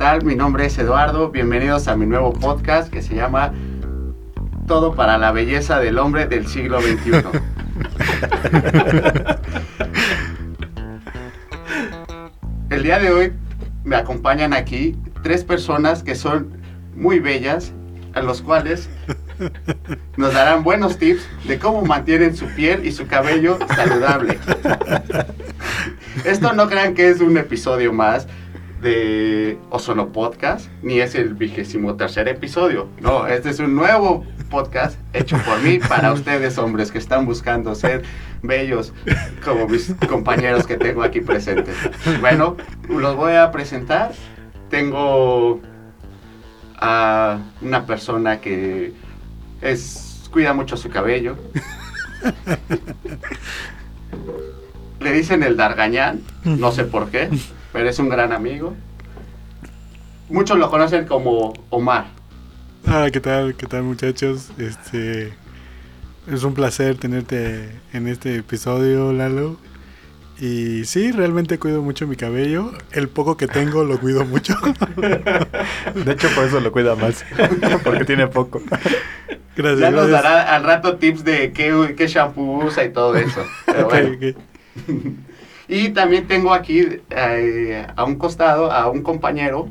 tal? Mi nombre es Eduardo. Bienvenidos a mi nuevo podcast que se llama Todo para la belleza del hombre del siglo XXI. El día de hoy me acompañan aquí tres personas que son muy bellas, a los cuales nos darán buenos tips de cómo mantienen su piel y su cabello saludable. Esto no crean que es un episodio más de Ozono Podcast, ni es el vigésimo tercer episodio. No, este es un nuevo podcast hecho por mí para ustedes, hombres que están buscando ser bellos como mis compañeros que tengo aquí presentes. Bueno, los voy a presentar. Tengo a una persona que es cuida mucho su cabello. Le dicen el Dargañán, no sé por qué, pero es un gran amigo. Muchos lo conocen como Omar. Ah, ¿qué tal? ¿Qué tal muchachos? Este es un placer tenerte en este episodio, Lalo. Y sí, realmente cuido mucho mi cabello. El poco que tengo lo cuido mucho. De hecho, por eso lo cuida más. Porque tiene poco. Gracias. Ya nos dará al rato tips de qué, qué shampoo usa y todo eso. Pero bueno. Y también tengo aquí eh, a un costado a un compañero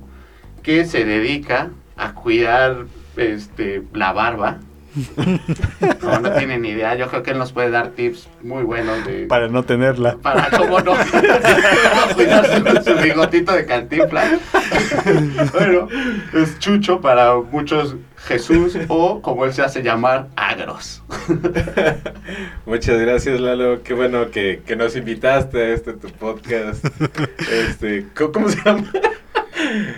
que se dedica a cuidar este, la barba no, no tienen ni idea. Yo creo que él nos puede dar tips muy buenos de... Para no tenerla. Para cómo no, cuidarse con su bigotito de cantinflas. bueno, es Chucho para muchos Jesús o como él se hace llamar, Agros. Muchas gracias Lalo, qué bueno que, que nos invitaste a este tu podcast. Este, ¿cómo, se llama?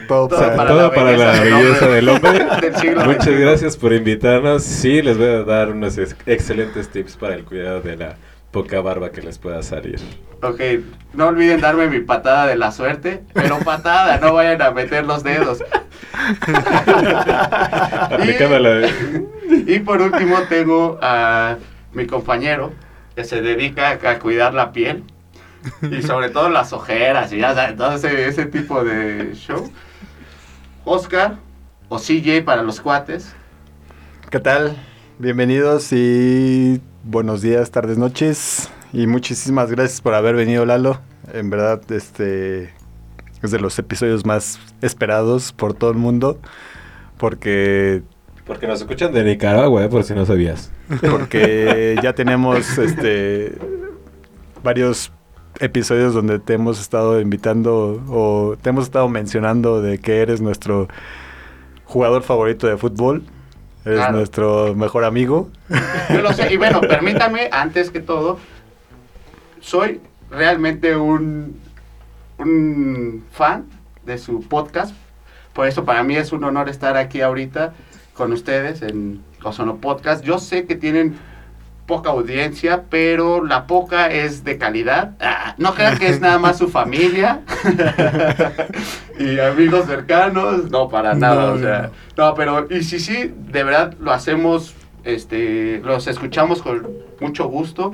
Todo, para, la belleza, del hombre. Muchas gracias por invitarnos. Sí, les voy a dar unos excelentes tips para el cuidado de la poca barba que les pueda salir. Ok, no olviden darme mi patada de la suerte, pero patada, no vayan a meter los dedos. y, y por último tengo a mi compañero que se dedica a cuidar la piel y sobre todo las ojeras y ya sabes, todo ese, tipo de show. Oscar o CJ para los cuates. ¿Qué tal? Bienvenidos y buenos días, tardes, noches. Y muchísimas gracias por haber venido, Lalo. En verdad, este es de los episodios más esperados por todo el mundo. Porque porque nos escuchan de Nicaragua, ¿eh? por si no sabías. Porque ya tenemos este varios episodios donde te hemos estado invitando o te hemos estado mencionando de que eres nuestro jugador favorito de fútbol. Eres nuestro mejor amigo. Yo lo sé. Y bueno, permítame, antes que todo, soy realmente un, un fan de su podcast. Por eso para mí es un honor estar aquí ahorita con ustedes en Ozono Podcast. Yo sé que tienen poca audiencia, pero la poca es de calidad. Ah, no crean que es nada más su familia y amigos cercanos, no, para nada, o sea, no, pero y sí, sí, de verdad lo hacemos, este, los escuchamos con mucho gusto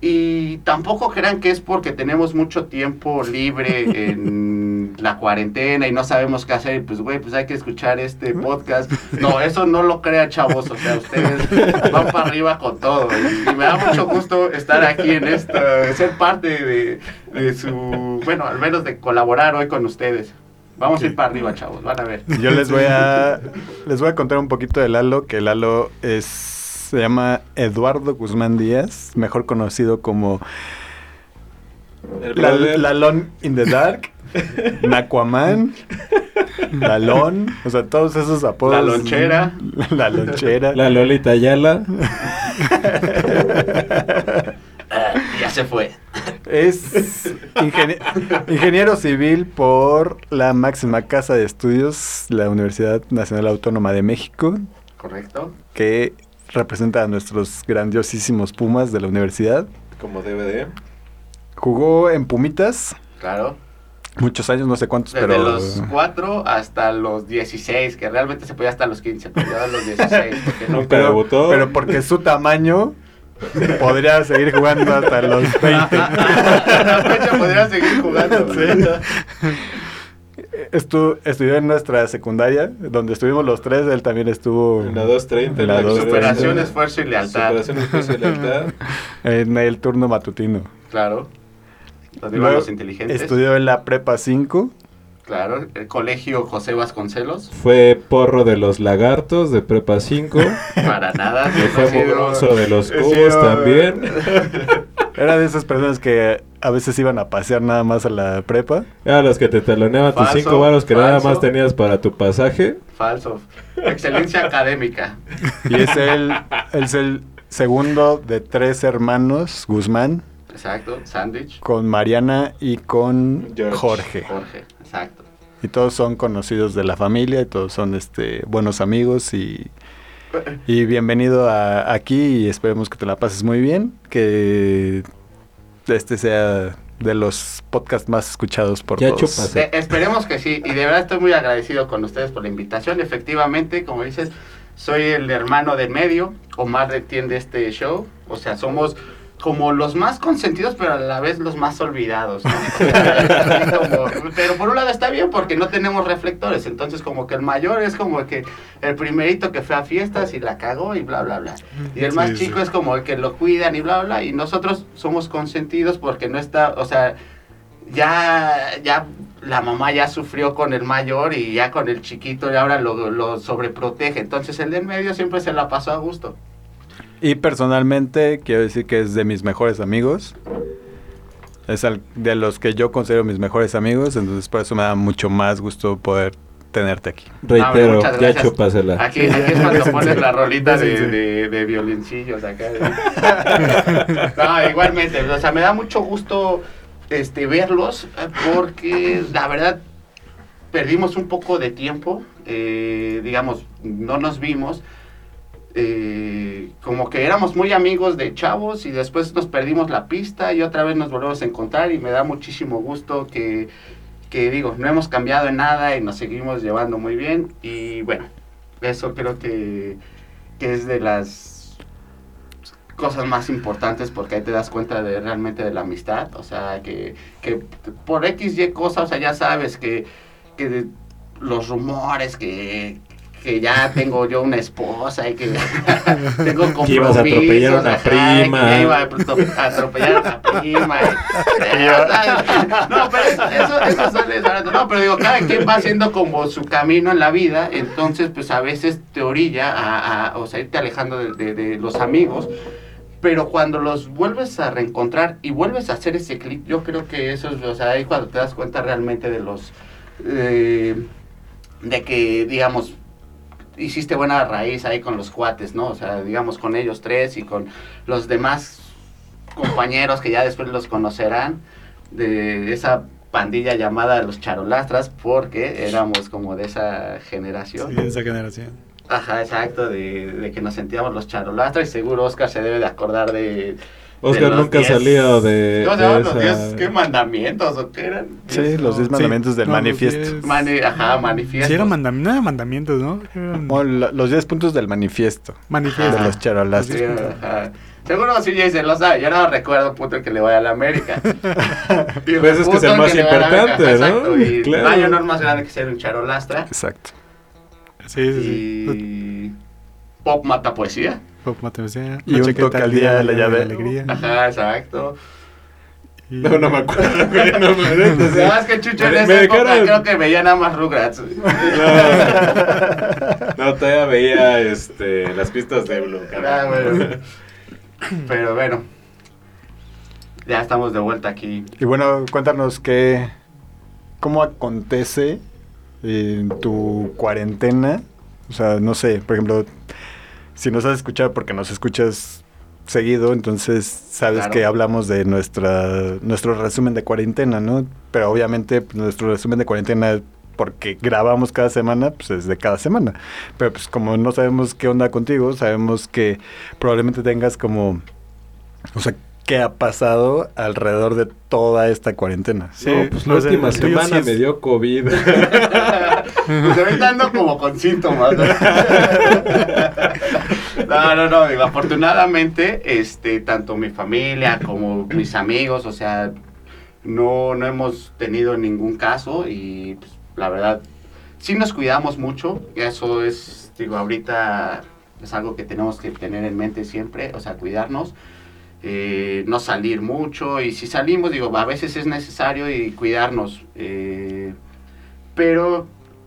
y tampoco crean que es porque tenemos mucho tiempo libre en la cuarentena y no sabemos qué hacer. Pues, güey, pues hay que escuchar este podcast. No, eso no lo crea, chavos. O sea, ustedes van para arriba con todo. Y, me da mucho gusto estar aquí en esta, ser parte de, de, su, bueno, al menos de colaborar hoy con ustedes. Vamos a ir para arriba, chavos, van a ver. Yo les voy a, les voy a contar un poquito de Lalo, que Lalo es se llama Eduardo Guzmán Díaz, mejor conocido como Lalón in the Dark, Naquaman, Lalón, o sea, todos esos apodos. La lonchera. La lonchera. La Lolita Ayala. Ya se fue. Es ingeniero civil por la máxima casa de estudios, la Universidad Nacional Autónoma de México. Correcto. Que representa a nuestros grandiosísimos Pumas de la universidad. Como DVD. Jugó en Pumitas. Claro. Muchos años, no sé cuántos, Desde pero... los 4 hasta los 16, que realmente se podía hasta los 15, pero ya a los 16, porque pero, debutó. Pero porque su tamaño podría seguir jugando hasta los 20. la fecha podría seguir jugando. estu- estudió en nuestra secundaria, donde estuvimos los tres, él también estuvo En la 230. En la 230. Superación, esfuerzo y lealtad. Superación, esfuerzo y lealtad. en el turno matutino. Claro. Iban Luego los inteligentes. Estudió en la prepa 5. Claro. El colegio José Vasconcelos. Fue porro de los lagartos de Prepa 5. Para nada. que fue mugroso de los cubos sido- también. Era de esas personas que a veces iban a pasear nada más a la prepa. Era los que te taloneaban tus 5 varos que nada más tenías para tu pasaje. Falso. Excelencia académica. Y es él, él es el segundo de tres hermanos, Guzmán, Exacto. Sándwich. con Mariana y con George. Jorge. Jorge. Exacto. Y todos son conocidos de la familia y todos son este buenos amigos y, y bienvenido a, aquí y esperemos que te la pases muy bien, que este sea de los podcasts más escuchados por Ya todos. De- esperemos que sí. Y de verdad estoy muy agradecido con ustedes por la invitación. Efectivamente, como dices, soy el hermano del medio. Omar entiende este show. O sea, somos como los más consentidos, pero a la vez los más olvidados. pero por un lado está bien porque no tenemos reflectores. Entonces, como que el mayor es como que el primerito que fue a fiestas y la cagó y bla, bla, bla. Y el más Sí, chico sí. es como el que lo cuidan y bla, bla. Y nosotros somos consentidos porque no está, o sea, ya, ya la mamá ya sufrió con el mayor y ya con el chiquito y ahora lo, lo sobreprotege. Entonces el del medio siempre se la pasó a gusto. Y personalmente quiero decir que es de mis mejores amigos. Es al- de los que yo considero mis mejores amigos, entonces por eso me da mucho más gusto poder tenerte aquí. Reitero, muchas ya chupásela. Aquí, aquí es cuando pones la rolita de, de, de violincillos acá. No, igualmente, o sea, me da mucho gusto este, verlos porque la verdad perdimos un poco de tiempo, eh, digamos, no nos vimos. Eh, como que éramos muy amigos de chavos y después nos perdimos la pista y otra vez nos volvemos a encontrar y me da muchísimo gusto que, que digo, no hemos cambiado en nada y nos seguimos llevando muy bien y bueno, eso creo que, que es de las cosas más importantes porque ahí te das cuenta de realmente de la amistad, o sea, que, que por X, Y cosas, o sea, ya sabes que, que los rumores que que ya tengo yo una esposa y que tengo compromisos. Que ibas a atropellar a una ajá, prima. Que iba a atro- a atropellar a una prima. y- no, pero eso, eso, eso sale. No, pero digo, cada quien va haciendo como su camino en la vida, entonces pues a veces te orilla a, a- o sea, irte alejando de, de- de los amigos. Pero cuando los vuelves a reencontrar y vuelves a hacer ese clic, yo creo que eso es, o sea, ahí cuando te das cuenta realmente de los, eh, de que, digamos, hiciste buena raíz ahí con los cuates, ¿no? O sea, digamos, con ellos tres y con los demás compañeros que ya después los conocerán, de esa pandilla llamada los charolastras, porque éramos como de esa generación. Sí, esa generación. Ajá, exacto, de, de que nos sentíamos los charolastras y seguro Oscar se debe de acordar de... Oscar nunca ha 10 salido de, ¿Cómo se de llaman los esa- 10 qué mandamientos o qué eran? Sí, los diez Sí. mandamientos del No, los manifiesto. diez- Mani- ajá, manifiesto. Sí, era mandam- no era mandamientos, ¿no? Eran O la- los 10 puntos del manifiesto manifiesto. de los charolas. Sí, ajá. Seguro sí Jason lo sabe, yo no recuerdo puto el que le vaya a la América. Y Pues es que es el más importante, ¿no? Exacto, y Claro. no hay más grande que ser un charolastra. Exacto. Sí, sí, sí. Y pop mata poesía. Pop Mateo, Y un toque al día de la llave. alegría. Ajá, exacto. Y- No, no me acuerdo, güey, no me acuerdo. ¿Sabes que Chucho en Me- esa época dejaron- creo que veía nada más Rugrats? No, no, todavía veía este, las pistas de Blue. Ah, bueno. Pero bueno. Ya estamos de vuelta aquí. Y bueno, cuéntanos qué, cómo acontece en tu cuarentena. O sea, no sé, por ejemplo, si nos has escuchado porque nos escuchas seguido, entonces sabes Claro. que hablamos de nuestra nuestro resumen de cuarentena, ¿no? Pero obviamente pues, nuestro resumen de cuarentena porque grabamos cada semana, pues es de cada semana. Pero pues como no sabemos qué onda contigo, sabemos que probablemente tengas como o sea, ¿qué ha pasado alrededor de toda esta cuarentena? Sí, No, pues la sea, última semana sí es- me dio COVID. Pues ahorita ando como con síntomas. ¿no? No, no, no, digo, afortunadamente, este, tanto mi familia como mis amigos, o sea, no, no hemos tenido ningún caso y pues, la verdad, sí nos cuidamos mucho, y eso es, digo, ahorita es algo que tenemos que tener en mente siempre, o sea, cuidarnos, eh, no salir mucho, y si salimos, digo, a veces es necesario y cuidarnos, eh, pero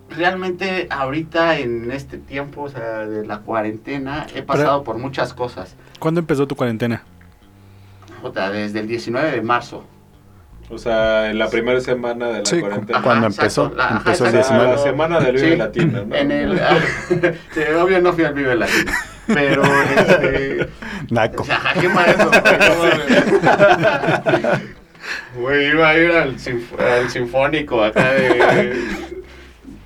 realmente ahorita en este tiempo, o sea, de la cuarentena, he pasado por muchas cosas. ¿Cuándo empezó tu cuarentena? Jota, desde el 19 de marzo. O sea, en la primera semana de la Sí, cuarentena. Ajá, cuando empezó, La- ajá, empezó el exacto. Ah, 19. la semana del Vive Sí, Latino, ¿no? En el, sí, obvio no fui al Vive Latino. Pero, este. Naco. O sea, ¿qué eso? güey? Iba a ir al, sinf- al Sinfónico acá de,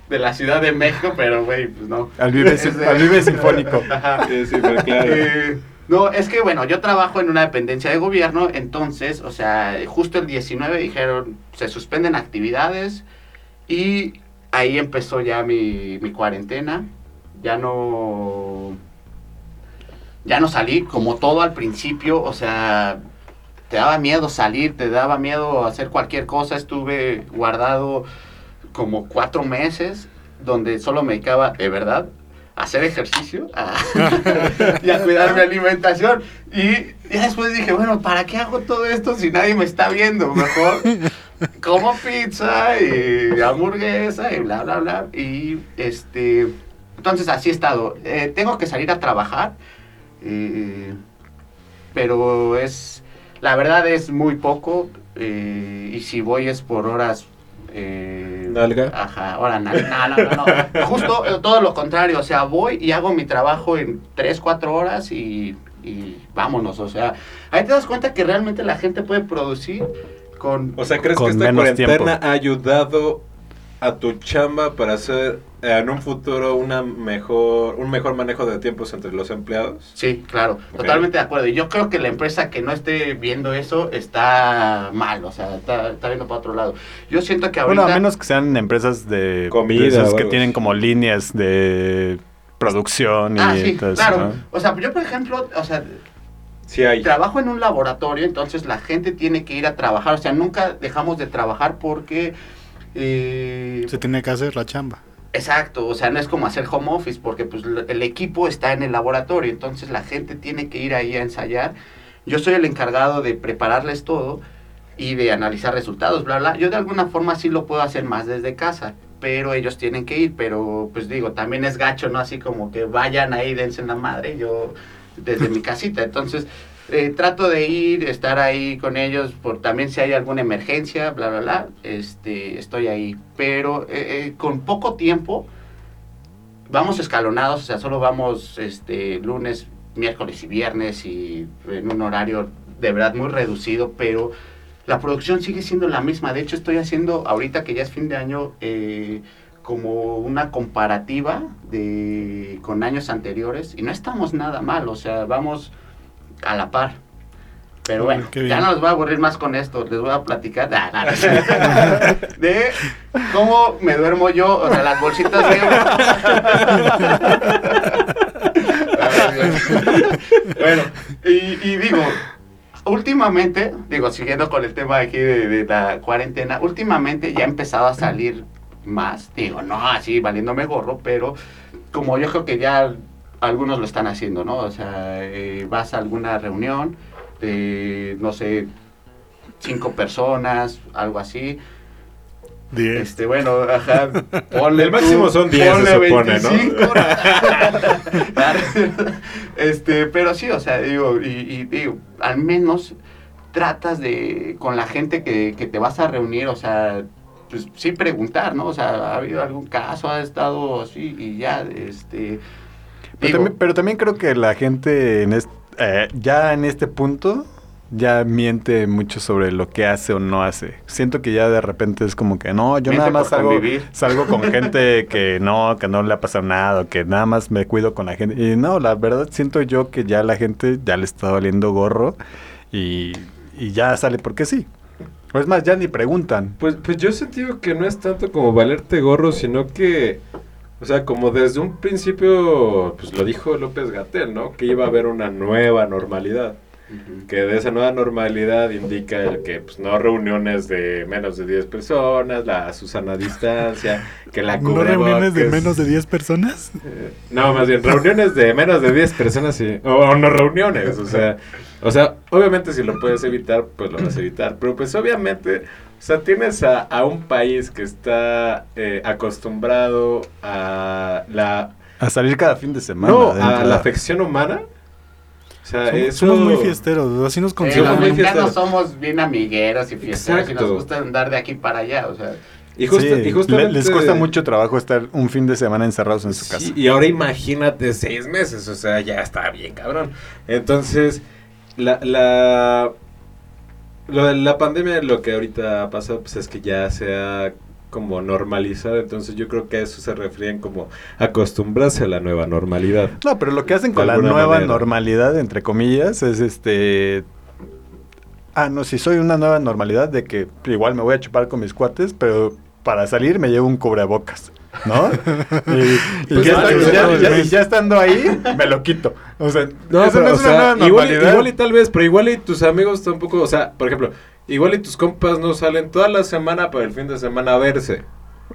de la Ciudad de México, pero, güey, pues no. Al Vive, Es de- al Vive Sinfónico. Ajá. Sí, sí, pero claro. Eh, no, es que bueno, yo trabajo en una dependencia de gobierno, entonces, o sea, justo el 19 dijeron, se suspenden actividades y ahí empezó ya mi, mi cuarentena. Ya no... Ya no salí, como todo al principio, o sea, te daba miedo salir, te daba miedo hacer cualquier cosa. Estuve guardado como cuatro meses, donde solo me dedicaba, de verdad, a hacer ejercicio a- y a cuidar mi alimentación. Y ya después dije, bueno, ¿para qué hago todo esto si nadie me está viendo? Mejor como pizza y hamburguesa y bla, bla, bla. Y este, entonces así he estado. Eh, tengo que salir a trabajar, eh, pero es, la verdad es muy poco. eh, y si voy es por horas. eh, ¿Nalga? Ajá, ahora no, no, no, no, no. Justo eh, todo lo contrario, o sea, voy y hago mi trabajo en 3, 4 horas y, y vámonos, o sea, ahí te das cuenta que realmente la gente puede producir con... O sea, ¿crees Con que esta cuarentena tiempo. ha ayudado a tu chamba para hacer eh, en un futuro una mejor un mejor manejo de tiempos entre los empleados? Sí, claro, totalmente de acuerdo. Y yo creo que la empresa que no esté viendo eso está mal, o sea, está, está viendo para otro lado. Yo siento que ahorita... Bueno, a menos que sean empresas de Comida de esas o que tienen como líneas de producción y Ah, sí, claro. ¿no? O sea, yo por ejemplo, o sea, Sí hay. trabajo en un laboratorio, entonces la gente tiene que ir a trabajar. O sea, nunca dejamos de trabajar porque... eh, Se tiene que hacer la chamba. Exacto, o sea, no es como hacer home office porque pues el equipo está en el laboratorio, entonces la gente tiene que ir ahí a ensayar. Yo soy el encargado de prepararles todo y de analizar resultados, bla, bla. Yo de alguna forma sí lo puedo hacer más desde casa, pero ellos tienen que ir, pero pues digo, también es gacho, ¿no? Así como que vayan ahí, dense en la madre, yo desde mi casita. Entonces, eh, trato de ir, estar ahí con ellos, por también si hay alguna emergencia, bla, bla, bla, este, estoy ahí. Pero eh, eh, con poco tiempo, vamos escalonados, o sea, solo vamos este, lunes, miércoles y viernes y en un horario de verdad muy reducido, pero la producción sigue siendo la misma. De hecho, estoy haciendo, ahorita que ya es fin de año, eh, como una comparativa de, con años anteriores y no estamos nada mal, o sea, vamos a la par. Pero bueno, ya no les voy a aburrir más con esto, les voy a platicar. Ah, de cómo me duermo yo, o sea, las bolsitas de... bueno, y, y digo, últimamente, digo, siguiendo con el tema aquí de, de la cuarentena, últimamente ya he empezado a salir más, digo, no así valiéndome gorro, pero como yo creo que ya algunos lo están haciendo, ¿no? O sea, eh, vas a alguna reunión de, no sé, cinco personas, algo así. Diez. Este, bueno, ajá, ponle El máximo tú, son 10 se supone, ¿no? 25. este, pero sí, o sea, digo, y, y digo, al menos tratas de, con la gente que, que te vas a reunir, o sea, pues sí preguntar, ¿no? O sea, ¿ha habido algún caso? ¿Ha estado así? Y ya, este... Pero, también, pero también creo que la gente en est- eh, ya en este punto ya miente mucho sobre lo que hace o no hace. Siento que ya de repente es como que no, yo Miente nada más salgo, salgo con gente que no, que no le ha pasado nada, o que nada más me cuido con la gente. Y no, la verdad siento yo que ya la gente ya le está valiendo gorro y, y ya sale porque sí. O es más, ya ni preguntan. Pues, pues yo he sentido que no es tanto como valerte gorro, sino que, o sea, como desde un principio, pues lo dijo López Gatel, ¿no? Que iba a haber una nueva normalidad. Que de esa nueva normalidad indica el que pues, no reuniones de menos de 10 personas, la Susana distancia, que la ¿No reuniones de menos de 10 personas? Eh, No, más bien reuniones de menos de 10 personas sí. o, o no reuniones, o sea, o sea, obviamente si lo puedes evitar, pues lo vas a evitar, pero pues obviamente, o sea, tienes a, a un país que está eh, acostumbrado a la A salir cada fin de semana. no, a la afección humana. O sea, Somos, eso somos muy fiesteros, así nos Sí, los consideramos. muy mexicanos fiesteros. somos bien amigueros y fiesteros y Exacto. nos gusta andar de aquí para allá, o sea, Y, Sí, y justamente les cuesta mucho trabajo estar un fin de semana encerrados en su Sí, casa. y ahora imagínate seis meses, o sea, ya está bien cabrón. Entonces, la, la, lo de la pandemia, lo que ahorita ha pasado, pues es que ya se ha como normalizado, entonces yo creo que a eso se refieren como acostumbrarse a la nueva normalidad. No, pero lo que hacen con la nueva manera. normalidad, entre comillas, es este... Ah, no, si soy una nueva normalidad de que igual me voy a chupar con mis cuates, pero para salir me llevo un cubrebocas, ¿no? y, Pues ya, está- o estando ahí, me lo quito. O sea, No, eso pero, no o es una sea, nueva igual, igual y tal vez, pero igual y tus amigos tampoco, o sea, por ejemplo, igual y tus compas no salen toda la semana para el fin de semana a verse.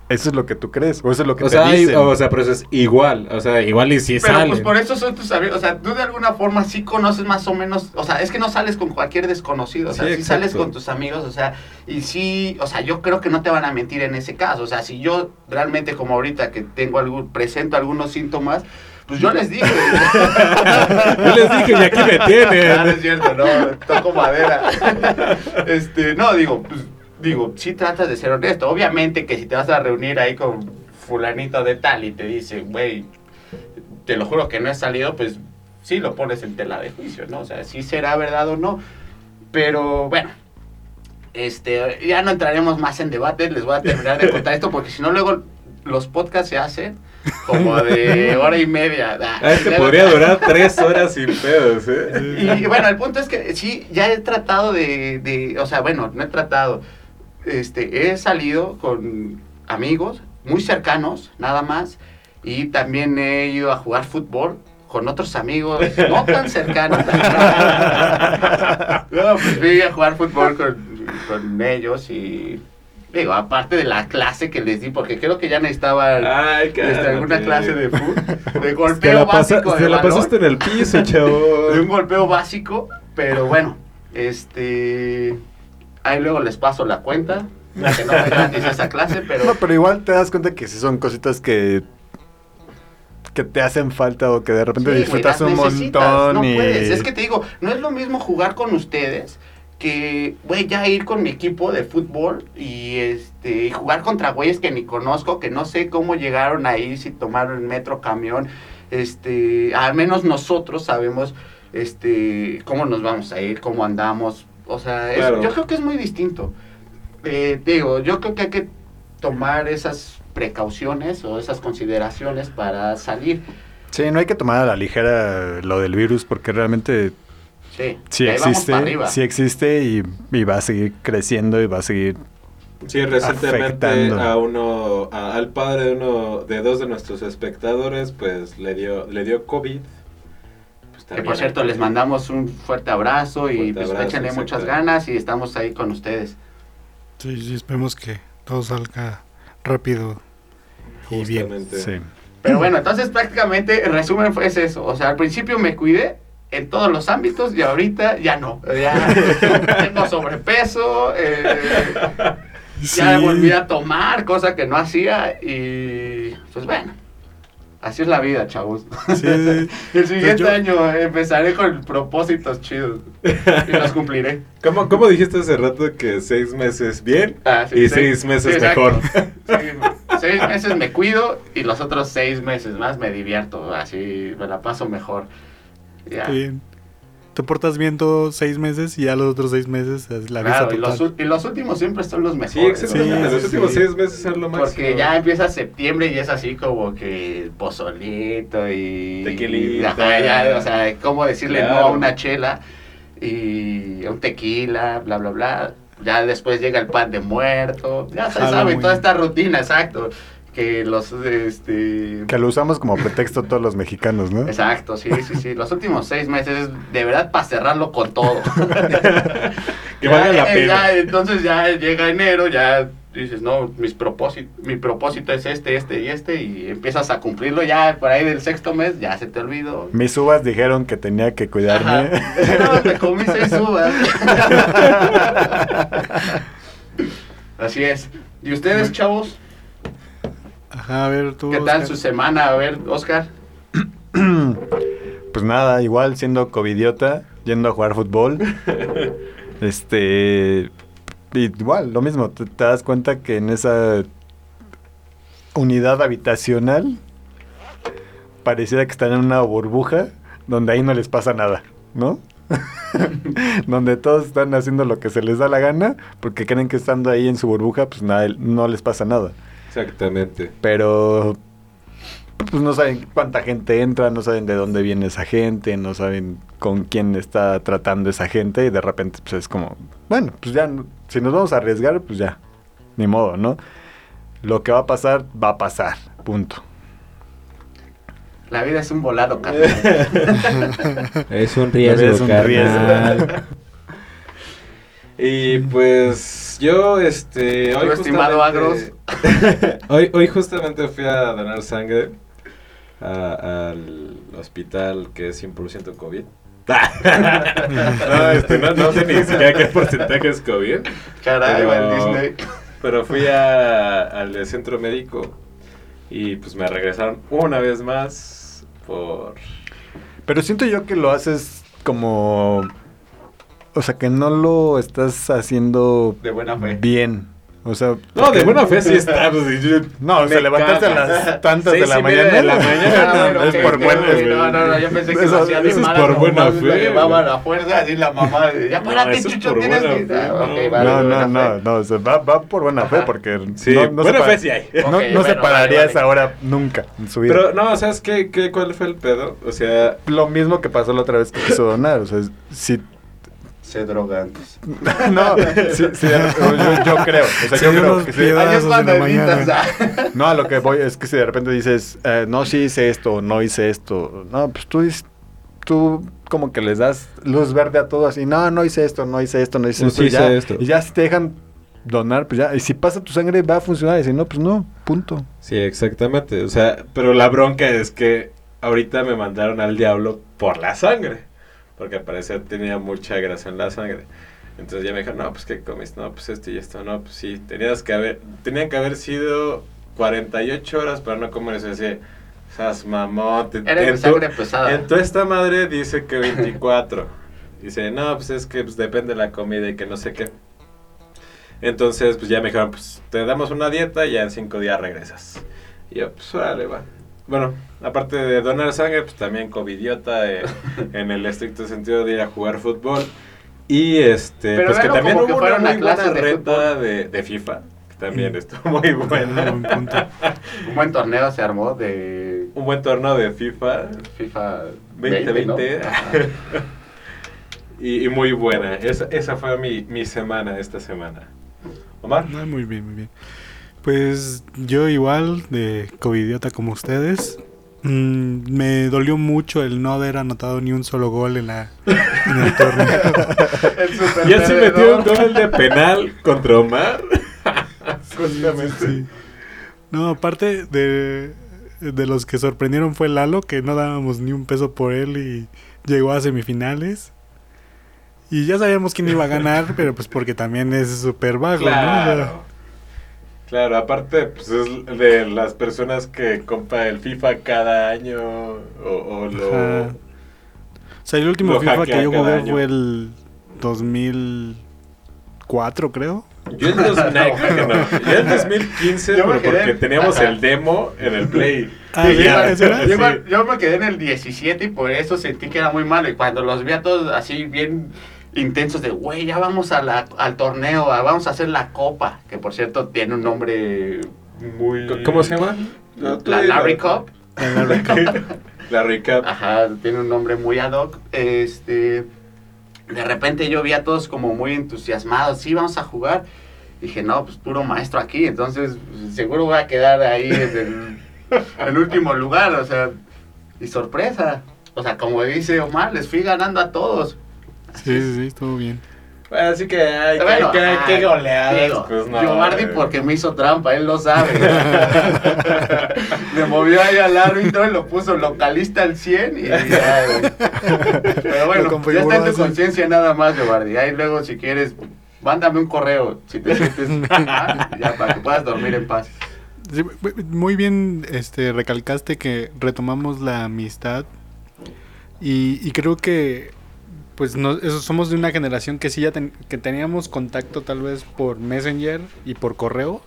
Eso es lo que tú crees, o eso es lo que O te sea, hay- dicen. o sea, pero eso es igual, o sea, igual y si Pero salen. pues por eso son tus amigos, o sea, tú de alguna forma sí conoces más o menos, o sea, es que no sales con cualquier desconocido, o sea, Sí, sí, sales con tus amigos, o sea, y sí, o sea, yo creo que no te van a mentir en ese caso, o sea, si yo realmente como ahorita que tengo algún, presento algunos síntomas, pues yo les dije. Yo les dije, y aquí me tienen. Ah, no es cierto, no, toco madera. Este, no, digo, pues, digo, sí tratas de ser honesto. Obviamente que si te vas a reunir ahí con fulanito de tal y te dice, güey, te lo juro que no he salido, pues sí lo pones en tela de juicio, ¿no? O sea, sí será verdad o no. Pero bueno, este, ya no entraremos más en debate, les voy a terminar de contar esto porque si no luego los podcasts se hacen como de hora y media. Ah, este podría durar tres horas sin pedos, ¿eh? Y bueno, el punto es que sí, ya he tratado de, de, o sea, bueno, no he tratado, este, he salido con amigos muy cercanos, nada más, y también he ido a jugar fútbol con otros amigos no tan cercanos. no, pues fui a jugar fútbol con, con ellos y digo, aparte de la clase que les di, porque creo que ya necesitaban este, alguna clase de fútbol, de Te golpeo la, pasa- básico te de la balón pasaste en el piso, chavo. de un golpeo básico, pero bueno, este ahí luego les paso la cuenta, que no gratis esa clase, pero No, pero igual te das cuenta que sí son cositas que que te hacen falta o que de repente Sí, disfrutas un montón no y puedes. Es que te digo, no es lo mismo jugar con ustedes que, güey, ya ir con mi equipo de fútbol y este y jugar contra güeyes que ni conozco, que no sé cómo llegaron ahí, si tomaron metro, camión, este, al menos nosotros sabemos este cómo nos vamos a ir, cómo andamos, o sea, es- Claro. yo creo que es muy distinto. Eh, digo, yo creo que hay que tomar esas precauciones o esas consideraciones para salir. Sí, no hay que tomar a la ligera lo del virus porque realmente Sí, sí existe, sí existe y, y va a seguir creciendo y va a seguir Sí, recientemente afectando. a uno, a- al padre de uno, de dos de nuestros espectadores, pues le dio, le dio COVID. Que por cierto, les mandamos un fuerte abrazo y Fuerte pues abrazo, échenle muchas ganas y estamos ahí con ustedes. Sí, sí, esperemos que todo salga rápido y bien. Sí. Pero bueno, entonces prácticamente el resumen fue eso. O sea, al principio me cuidé en todos los ámbitos y ahorita ya no. Ya tengo sobrepeso, eh, ya Sí. volví a tomar, cosa que no hacía y pues bueno. Así es la vida, chavos. Sí, sí. El siguiente Yo- año empezaré con propósitos chidos y los cumpliré. ¿Cómo, ¿Cómo dijiste hace rato que seis meses bien Ah, sí, y seis meses mejor? Seis meses me cuido y los otros seis meses más me divierto, así me la paso mejor. Ya. Bien. Te portas bien todos seis meses y ya los otros seis meses es la Claro, visa y los, total. y los últimos siempre son los Sí, mejores. exactamente. Sí, Los sí, últimos sí. seis meses son lo máximo. Porque ya empieza septiembre y es así como que pozolito y... Tequilita. y- ajá, ya, o sea, cómo decirle no Claro. a una chela y un tequila, bla, bla, bla. Ya después llega el pan de muerto. Ya se sabe toda esta rutina, exacto. Que los, este... Que lo usamos como pretexto todos los mexicanos, ¿no? Exacto, sí, sí, sí. Los últimos seis meses, de verdad, para cerrarlo con todo. Que Ya, valga la eh, pena. ya, entonces ya llega enero, ya dices, no, mis propósito, mi propósito es este, este y este, y empiezas a cumplirlo ya por ahí del sexto mes, ya se te olvidó. Mis uvas dijeron que tenía que cuidarme. No, te comí seis uvas. Así es. ¿Y ustedes, chavos? Ajá, a ver, tú. ¿Qué tal su semana? A ver, Oscar. Pues nada, igual siendo covidiota, yendo a jugar fútbol. este. Igual, lo mismo, te, te das cuenta que en esa unidad habitacional pareciera que están en una burbuja donde ahí no les pasa nada, ¿no? donde todos están haciendo lo que se les da la gana porque creen que estando ahí en su burbuja pues nada, no les pasa nada. Exactamente. Pero pues no saben cuánta gente entra, no saben de dónde viene esa gente, no saben con quién está tratando esa gente y de repente pues es como, bueno, pues ya, no- si nos vamos a arriesgar, pues ya, ni modo, ¿no? Lo que va a pasar, va a pasar, punto. La vida es un volado, carnal. Es un riesgo, Es un riesgo. Y pues yo, este, hoy estimado justamente- hoy, hoy justamente fui a donar sangre a- al hospital que es 100% COVID. no, este, no, no sé ni siquiera qué porcentaje es COVID. Caray, Pero- el Disney. Pero fui a- al centro médico y pues me regresaron una vez más por... Pero siento yo que lo haces como, o sea, que no lo estás haciendo De buena fe. bien. O sea, No, de buena fe sí está. Pues, yo- No, o sea, a las tantas de la mañana. de la mañana. Ah, es por buena fe. No, no, no, yo pensé que Eso- lo hacía bien es por buena fe, Le llevaba la fuerza, así la mamá. de, Ya No, párate, chucho, tienes que. Ah, no. no, no, no, fe. no, o sea, va, va por buena fe porque Sí, no, no buena se fe sí hay. no, no se pararía vale, a vale. esa hora nunca en su vida. Pero no, ¿sabes qué, qué, cuál fue el pedo? O sea, Lo mismo que pasó la otra vez que quiso donar, o sea, si Se drogan. no, sí, sí, yo, yo creo, o sea, Sí, yo creo que sí. editas. ah. No, a lo que voy es que si de repente dices, eh, no, sí hice esto, no hice esto, no, pues tú dices, tú como que les das luz verde a todo así, no, no hice esto, no hice esto, no hice No, esto, sí y ya, hice esto. y ya si te dejan donar, pues ya, y si pasa tu sangre va a funcionar, y si no, pues no, punto. sí, exactamente. O sea, pero la bronca es que ahorita me mandaron al diablo por la sangre. Porque al parecer tenía mucha grasa en la sangre. Entonces ya me dijeron, no, pues ¿qué comiste? No, pues esto y esto. No, pues sí, tenías que haber, tenían que haber sido 48 horas para no comer eso. Y así, esas mamón. te- tu- sangre pesada. En tu esta madre dice que 24. Dice, no, pues es que pues, depende de la comida y que no sé qué. Entonces, pues ya me dijeron, pues te damos una dieta y ya en cinco días regresas. Y yo, pues órale, va. Bueno, aparte de donar sangre, pues también covidiota eh, en el estricto sentido de ir a jugar fútbol. Y este, Pero pues que también como que hubo una muy buena de reta de, de FIFA, que también estuvo muy buena. buen punto. Un buen torneo se armó de Un buen torneo de FIFA. FIFA 20, 2020. ¿no? Ajá. Y, y muy buena. Esa, esa fue mi, mi semana esta semana. Omar. Ah, muy bien, muy bien. Pues yo igual, de covidiota como ustedes, mm, me dolió mucho el no haber anotado ni un solo gol en, la, en el torneo. El super Y él sí metió un gol de penal contra Omar. Justamente. Sí. No, aparte de, de los que sorprendieron fue Lalo, que no dábamos ni un peso por él y llegó a semifinales. Y ya sabíamos quién iba a ganar, pero pues porque también es súper vago, ¿no? Claro. Aparte, pues es de las personas que compra el FIFA cada año o, o lo... Ajá. O sea, el último FIFA que yo jugué año. fue el 2004, creo. Yo en, dos- no, no. Yo en 2015, Yo pero porque teníamos Ajá. el demo en el Play. Ah, yo me quedé en el 17 y por eso sentí que era muy malo. Y cuando los vi a todos así bien intensos de, güey, ya vamos a la, al torneo, a- vamos a hacer la copa. Que por cierto tiene un nombre muy... ¿Cómo se llama? No, La. Larry Cup. La recap. Ajá, tiene un nombre muy ad hoc. Este, de repente yo vi a todos como muy entusiasmados, sí, vamos a jugar. Dije, no, pues puro maestro aquí, entonces pues, seguro voy a quedar ahí en el, el último lugar, o sea, y sorpresa. O sea, como dice Omar, les fui ganando a todos. Sí, sí, sí, estuvo bien. Bueno, así que, ay, qué- Bueno, qué, ay, qué goleadas. digo, pues, no, Giovanni güey. porque me hizo trampa, él lo sabe. Me movió ahí al árbitro y lo puso localista al 100 y ya, güey. Pero bueno, ya está en tu conciencia nada más, Giovanni. Ahí luego si quieres, mándame un correo si te sientes mal, ya para que puedas dormir en paz. Sí, Muy bien, este, recalcaste que retomamos la amistad y, y creo que, pues, no, eso, somos de una generación que sí ya ten- que teníamos contacto tal vez por Messenger y por correo,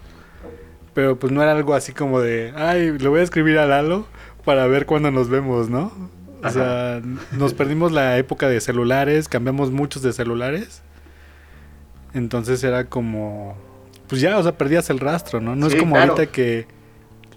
pero pues no era algo así como de, ay, le voy a escribir a Lalo para ver cuándo nos vemos, ¿no? O sea, nos perdimos la época de celulares, cambiamos muchos de celulares, entonces era como, pues ya, o sea, perdías el rastro, ¿no? No Sí, es como claro. ahorita que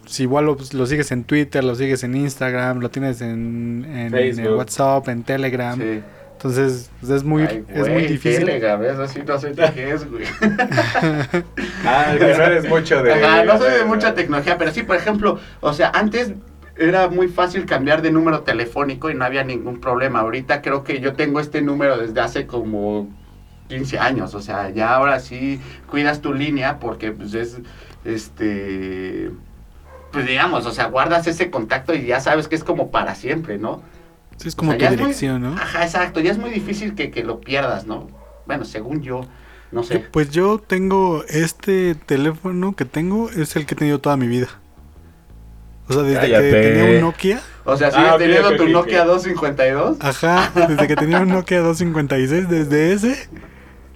si igual lo, lo sigues en Twitter, lo sigues en Instagram, lo tienes en, en- en. WhatsApp, en Telegram. Sí. Entonces, pues, es muy, Ay, es muy difícil. Telegram, eso sí no qué es, güey. Ah, no eres mucho de. Ajá, no soy de mucha tecnología, pero sí, por ejemplo, o sea, antes era muy fácil cambiar de número telefónico y no había ningún problema. Ahorita creo que yo tengo este número desde hace como 15 años, o sea, ya ahora sí cuidas tu línea porque pues es, este, pues digamos, o sea, guardas ese contacto y ya sabes que es como para siempre, ¿no? Sí, es como O sea, tu muy- dirección, ¿no? Ajá, exacto, ya es muy difícil que, que lo pierdas, ¿no? Bueno, según yo, no sé. Pues yo tengo este teléfono que tengo, es el que he tenido toda mi vida. O sea, desde Cállate. que tenía un Nokia, O sea, Ah, ¿sigues ok, teniendo tu ok, Nokia ok. 252? ajá, desde que tenía un Nokia 256, desde ese,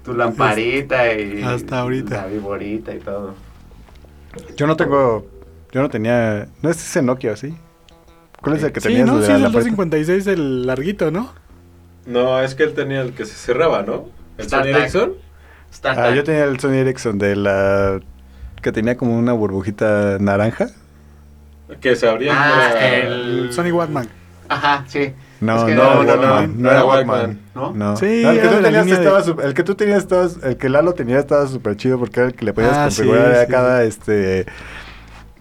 Tu lamparita y... Hasta ahorita. La viborita y todo. Yo no tengo. Yo no tenía. ¿No es ese Nokia, sí? ¿Cuál es el que sí, tenías? no, de sí es el lamparita? 256, el larguito, ¿no? No, es que él tenía el que se cerraba, ¿no? ¿El Sony. Ericsson? Star Ah, yo tenía el Sony Ericsson de la. que tenía como una burbujita naranja. Que se abría. Ah, el- Sony Walkman. Ajá, sí. No, Es que no, no, Walkman, no, no era Walkman. ¿No? No. Sí, No, el, que tú de tenías de- estaba su- el que tú tenías estaba, el que Lalo tenía estaba súper chido porque era el que le podías Ah, sí, configurar a sí. cada este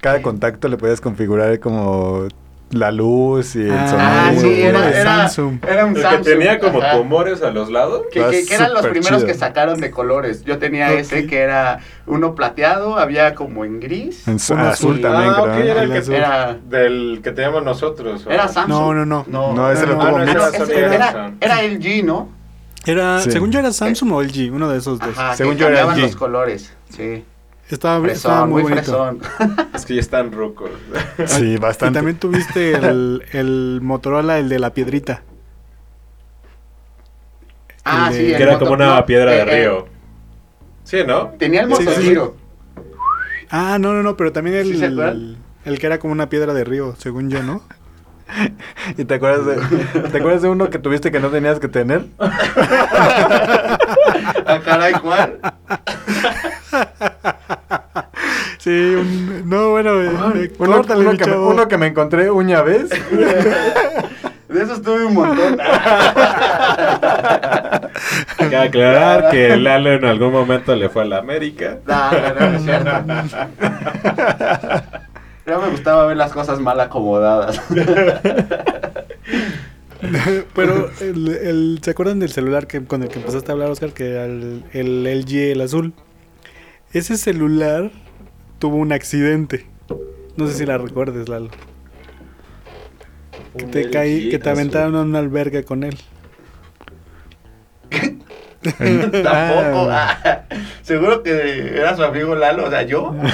cada contacto le podías configurar como la luz y el Ah, sonido. Ah, sí, era, Samsung. era un El Samsung. que tenía como ajá. tumores a los lados. Que, que- que eran los primeros chido. que sacaron de colores. Yo tenía ese que era uno plateado, había como en gris. En azul, azul. también, ah, ok, creo. era El el que azul. Era, Del que teníamos nosotros. ¿o? era Samsung. No, no, no. No, No, ese lo no, tuvo no, Mix. era era, Samsung. era LG, ¿no? Era, Sí. según yo era Samsung o LG, uno de esos dos. Ajá, Según que yo era LG. los colores. Sí. Estaba, Fresón, estaba muy, muy bonito. fresón. Es que ya están rucos. Sí, Y bastante. también tuviste el, el Motorola, el de la piedrita. Ah, de- sí. que era moto- como una no, piedra de eh, eh, río. Sí, ¿no? Tenía el Sí, sí, motogiro. Ah, no, no, no, pero también el, ¿Sí el, que era como una piedra de río, según yo, ¿no? ¿Y te acuerdas de te acuerdas de uno que tuviste que no tenías que tener? Ah, caray, ¿cuál? Sí, un, no, bueno, eh, Uno, córtale, uno mi que me, chavo. uno que me encontré una vez. De esos tuve un montón. Hay que aclarar que Lalo en algún momento le fue a la América. No, no, no, no es cierto. Pero me gustaba ver las cosas mal acomodadas. Pero el, el- ¿se acuerdan del celular que con el que empezaste a hablar, Oscar? Que era el, el LG, el azul. Ese celular tuvo un accidente. No sé si la recuerdes, Lalo. Que te caí, que te aventaron a una alberga con él. Tampoco. ah, Seguro que era su amigo Lalo, o sea, yo.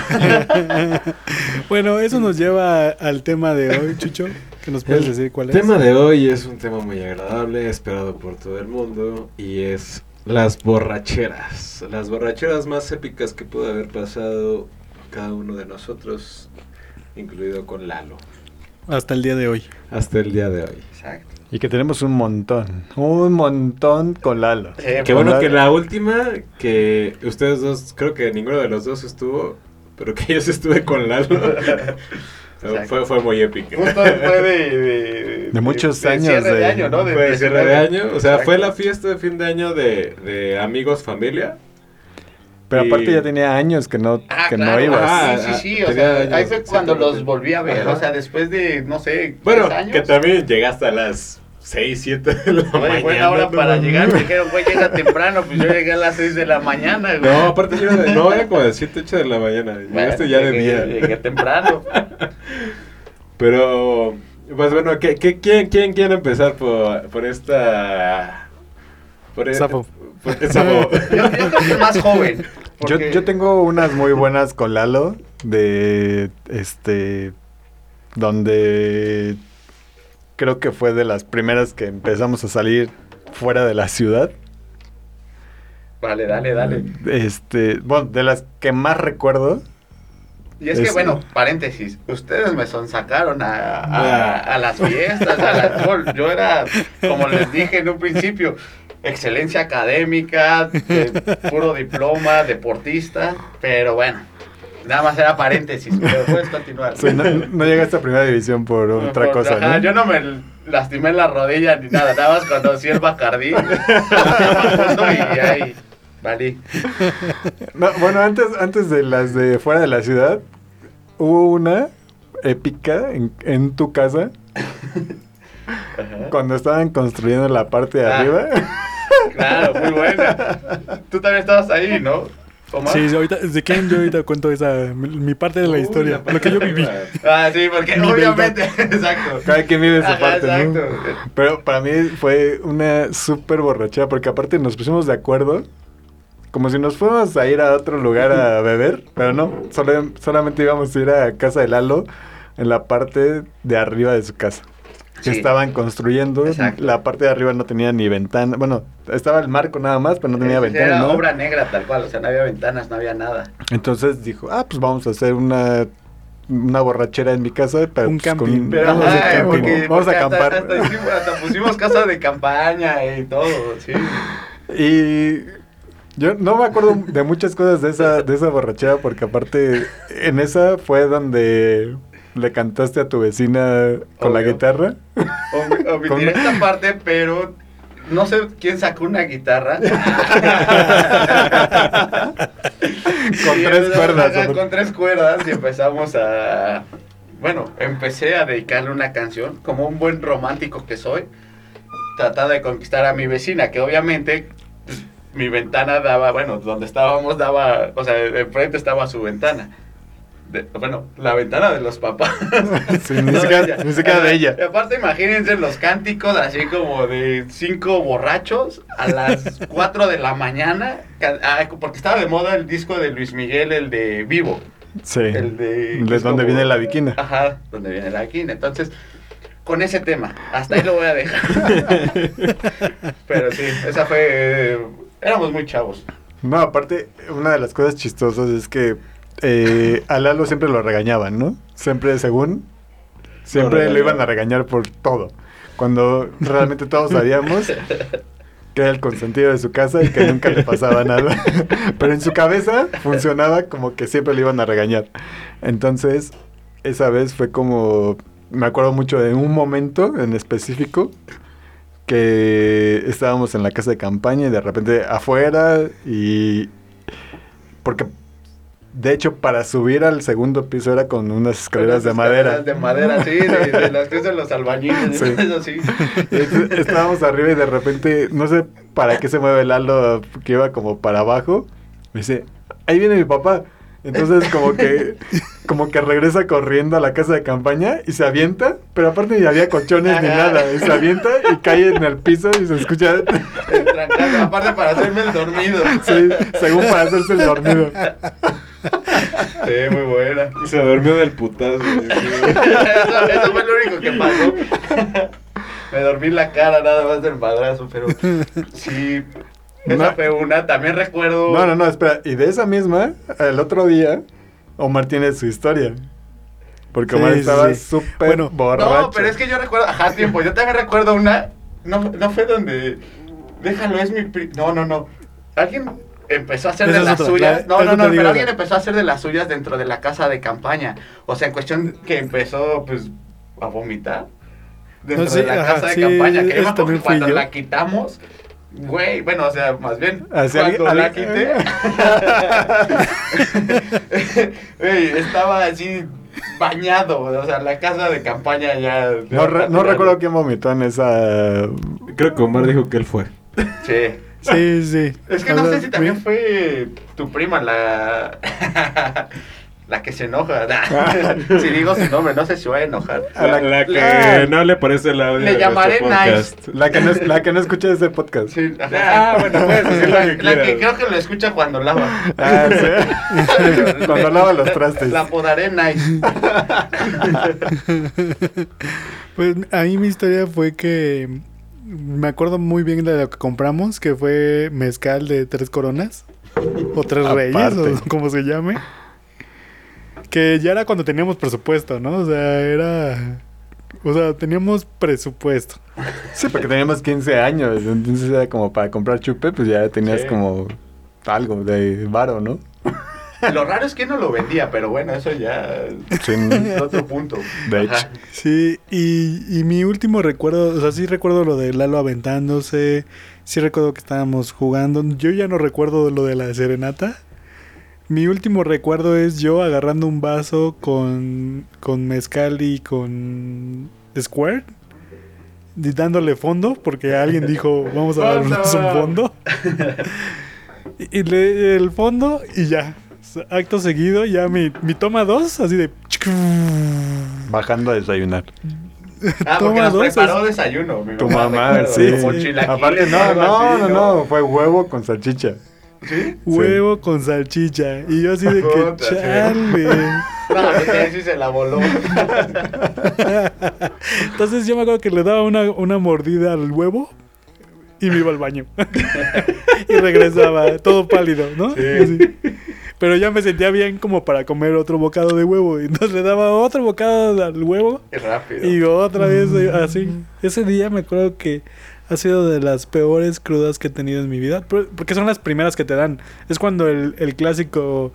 Bueno, eso nos lleva al tema de hoy, Chucho. ¿Que nos puedes decir cuál El es? tema de hoy es un tema muy agradable, esperado por todo el mundo, y es las borracheras. Las borracheras más épicas que pudo haber pasado cada uno de nosotros, incluido con Lalo, Hasta el día de hoy. hasta el día de hoy. Exacto. Y que tenemos un montón. Un montón con Lalo. Qué bueno que la última, que ustedes dos, creo que ninguno de los dos estuvo, pero que yo sí estuve con Lalo. Fue, fue muy épica. Justo después de, de, De muchos de años Cierre de, de- año, ¿no? Fue de cierre de año, o sea, Exacto. fue la fiesta de fin de año de, de amigos, familia. Pero Y- aparte ya tenía años que no, Ah, que claro, no ibas. Ah, sí, sí, sí, o sea, años, ahí fue cuando los volví a ver, Ajá. o sea, después de, no sé, Bueno, 10 años. que también llegaste a las 6, 7 de la mañana. Oye, buena hora ¿no? para llegar, me dijeron, güey, llega temprano, pues yo llegué a las 6 de la mañana, güey. No, aparte yo era de, no, era como de 7, 8 de la mañana. Bueno, Llegaste ya de llegué- día. Llegué temprano. Pero, pues bueno, ¿qué, qué, quién, quién quiere empezar por, por esta... Por e- Sapo. por- Sapo. Yo, yo creo que más joven. Yo, porque- yo tengo unas muy buenas con Lalo de este donde creo que fue de las primeras que empezamos a salir fuera de la ciudad. Vale, dale, dale. Este, bueno, de las que más recuerdo. Y es que, bueno, paréntesis, ustedes me sonsacaron a, a, a las fiestas, al alcohol. Yo era, como les dije en un principio, excelencia académica, de puro diploma, deportista, pero bueno, nada más era paréntesis, pero puedes continuar. Sí, no, no llegaste a primera división por otra Por- cosa, ajá, ¿no? Yo no me lastimé la rodilla ni nada, nada más conocí el Bacardí. y ahí, valí. No, bueno, antes, antes de las de fuera de la ciudad, hubo una épica en, en tu casa Ajá. cuando estaban construyendo la parte de Ah. arriba. Claro, muy buena. Tú también estabas ahí, ¿no? Omar? Sí, yo ahorita, de quién yo ahorita cuento esa, mi, mi parte de la Uy, historia, la lo que yo viví. Ah, sí, porque Mi obviamente, exacto. Cada quien vive su Ajá, parte, ¿no? exacto. Pero para mí fue una súper borrachera porque aparte nos pusimos de acuerdo. Como si nos fuéramos a ir a otro lugar a beber, pero no, solo- solamente íbamos a ir a casa de Lalo en la parte de arriba de su casa. Que Sí. estaban construyendo, Exacto. la parte de arriba no tenía ni ventana, bueno, estaba el marco nada más, pero no tenía Era ventana, ¿no? obra negra tal cual, o sea, no había ventanas, no había nada. Entonces dijo, ah, pues vamos a hacer una, una borrachera en mi casa, pero Un pues, con- camping. Pero vamos, a ajá, camping, porque, vamos a hasta- acampar. Hasta, hicimos- hasta pusimos casa de campaña y todo, sí. Y yo no me acuerdo de muchas cosas de esa, de esa borrachera, porque aparte en esa fue donde le cantaste a tu vecina con la guitarra. Omi- Omitiré Con- esta parte, pero no sé quién sacó una guitarra. Con Y tres cuerdas. Con tres cuerdas y empezamos a... Bueno, empecé a dedicarle una canción, como un buen romántico que soy, tratando de conquistar a mi vecina, que obviamente pues, mi ventana daba, bueno, donde estábamos daba, o sea, enfrente estaba su ventana. De- bueno, la ventana de los papás. Sí, No, siquiera de ella. Y aparte, imagínense los cánticos así como de cinco borrachos a las 4 de la mañana. ah, Porque estaba de moda el disco de Luis Miguel, el de Vivo. Sí. El de. Es donde viene la viquina. Ajá, donde viene la viquina. Entonces, con ese tema, hasta ahí lo voy a dejar. Pero sí, esa fue. eh, éramos muy chavos. No, aparte, una de las cosas chistosas es que eh, a Lalo siempre lo regañaban, ¿no? Siempre, según, siempre lo, iban a regañar por todo. Cuando realmente todos sabíamos que era el consentido de su casa y que nunca le pasaba nada. Pero en su cabeza funcionaba como que siempre le iban a regañar. Entonces, esa vez fue como, me acuerdo mucho de un momento en específico que estábamos en la casa de campaña y de repente afuera y porque de hecho para subir al segundo piso era con unas escaleras de madera. Escaleras De madera, sí, de, de las que usan los albañiles. Sí. Eso sí. Entonces, Estábamos arriba y de repente, no sé para qué se mueve el Aldo que iba como para abajo. Me dice, ahí viene mi papá. Entonces como que como que regresa corriendo a la casa de campaña y se avienta, pero aparte ni había colchones ni nada. Y se avienta y cae en el piso y se escucha, aparte para hacerme el dormido. sí, según para hacerse el dormido. Sí, muy buena. Se durmió del putazo. eso, eso fue lo único que pasó. Me dormí la cara nada más del madrazo, pero sí. Esa No. fue una. También recuerdo. No, no, no, espera. Y de esa misma, el otro día, Omar tiene su historia. Porque Sí, Omar sí, estaba sí. súper Bueno. borracho. No, pero es que yo recuerdo. Ajá, tiempo. Yo también recuerdo una. No, no fue donde. Déjalo, es mi. pri- No, no, no. Alguien empezó a hacer de las otra, suyas. la- No, no, no, digo, pero alguien empezó a hacer de las suyas dentro de la casa de campaña. O sea, en cuestión que empezó, pues, a vomitar. Dentro No, sí, de la ajá, casa de campaña. Que cuando yo. la quitamos, Güey, bueno, o sea, más bien, Así cuando alguien- la alguien- quité, güey, estaba así bañado, o sea, la casa de campaña ya... No, re- no recuerdo quién vomitó en esa... Creo que Omar dijo que él fue. Sí. Sí, sí. Es que O no sea, sé si también fue tu prima la... la que se enoja. Nah, si digo su nombre, no sé si voy a enojar. A la- La, que la- no le parece el audio. Le llamaré nuestro podcast. La que no, es- la que no escucha ese podcast. Sí, ajá. Ah, bueno, puedes decir la, que la que creo que lo escucha cuando lava. Ah, sí. Cuando lava los trastes. La apodaré Nice. Pues ahí mi historia fue que me acuerdo muy bien de lo que compramos, que fue mezcal de tres coronas o tres reyes o como se llame. Que ya era cuando teníamos presupuesto, ¿no? O sea, era o sea, teníamos presupuesto. Sí, porque teníamos 15 años. Entonces era como para comprar chupe, pues ya tenías Sí. como algo de varo, ¿no? Lo raro es que no lo vendía, pero bueno, eso ya Sí, es otro punto. De hecho. Ajá. Sí, y, y mi último recuerdo, o sea, sí recuerdo lo de Lalo aventándose, sí recuerdo que estábamos jugando, yo ya no recuerdo lo de la serenata. Mi último recuerdo es yo agarrando un vaso con, con mezcal y con Square y dándole fondo, porque alguien dijo, vamos a darnos un fondo. y, y le el fondo y ya. Acto seguido, ya mi, mi toma dos, así de... Bajando a desayunar. Ah, porque Toma nos dos, preparó es- desayuno. mi Tu mamá, sí. Aparte, no, no, no, no, fue huevo con salchicha. ¿Sí? Huevo con salchicha. Y yo así de que sí. chale. No, se la voló. Entonces yo me acuerdo que le daba una, una mordida al huevo y me iba al baño. y regresaba, todo pálido, ¿no? Así. Pero ya me sentía bien como para comer otro bocado de huevo. Y entonces le daba otro bocado al huevo Qué rápido. y otra vez eh, así. Ese día me acuerdo que ha sido de las peores crudas que he tenido en mi vida. Por- Porque son las primeras que te dan. Es cuando el, el clásico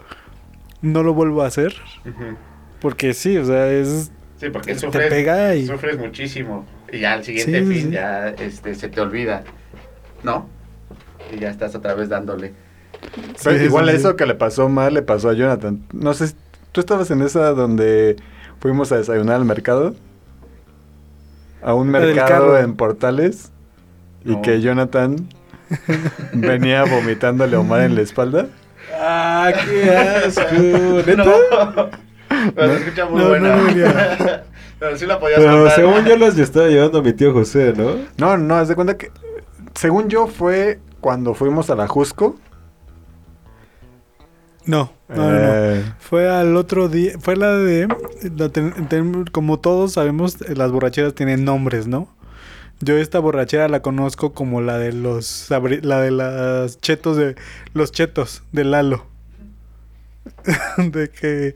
no lo vuelvo a hacer. Porque sí, o sea, es... Sí, porque Te sufres, pega y- sufres muchísimo. Y ya al siguiente sí, fin sí. ya este, se te olvida. ¿No? Y ya estás otra vez dándole. Pero sí, igual sí, sí. eso que le pasó mal le pasó a Jonathan. No sé, ¿tú estabas en esa donde fuimos a desayunar al mercado? A un mercado en Portales. Y No. que Jonathan venía vomitándole a Omar en la espalda. Ah, qué asco. ¿Neta? No. Pero se escucha muy No, no, buena. no. Pero sí la podías Pero contar. según yo los estaba llevando a mi tío José, ¿no? No, no, haz de cuenta que, según yo, fue cuando fuimos a la Jusco. No, no, no, no. Eh, Fue al otro día, fue la de, la ten- ten- como todos sabemos, las borracheras tienen nombres, ¿no? Yo esta borrachera la conozco como la de los, sabri- la de las chetos de, los chetos de Lalo. de que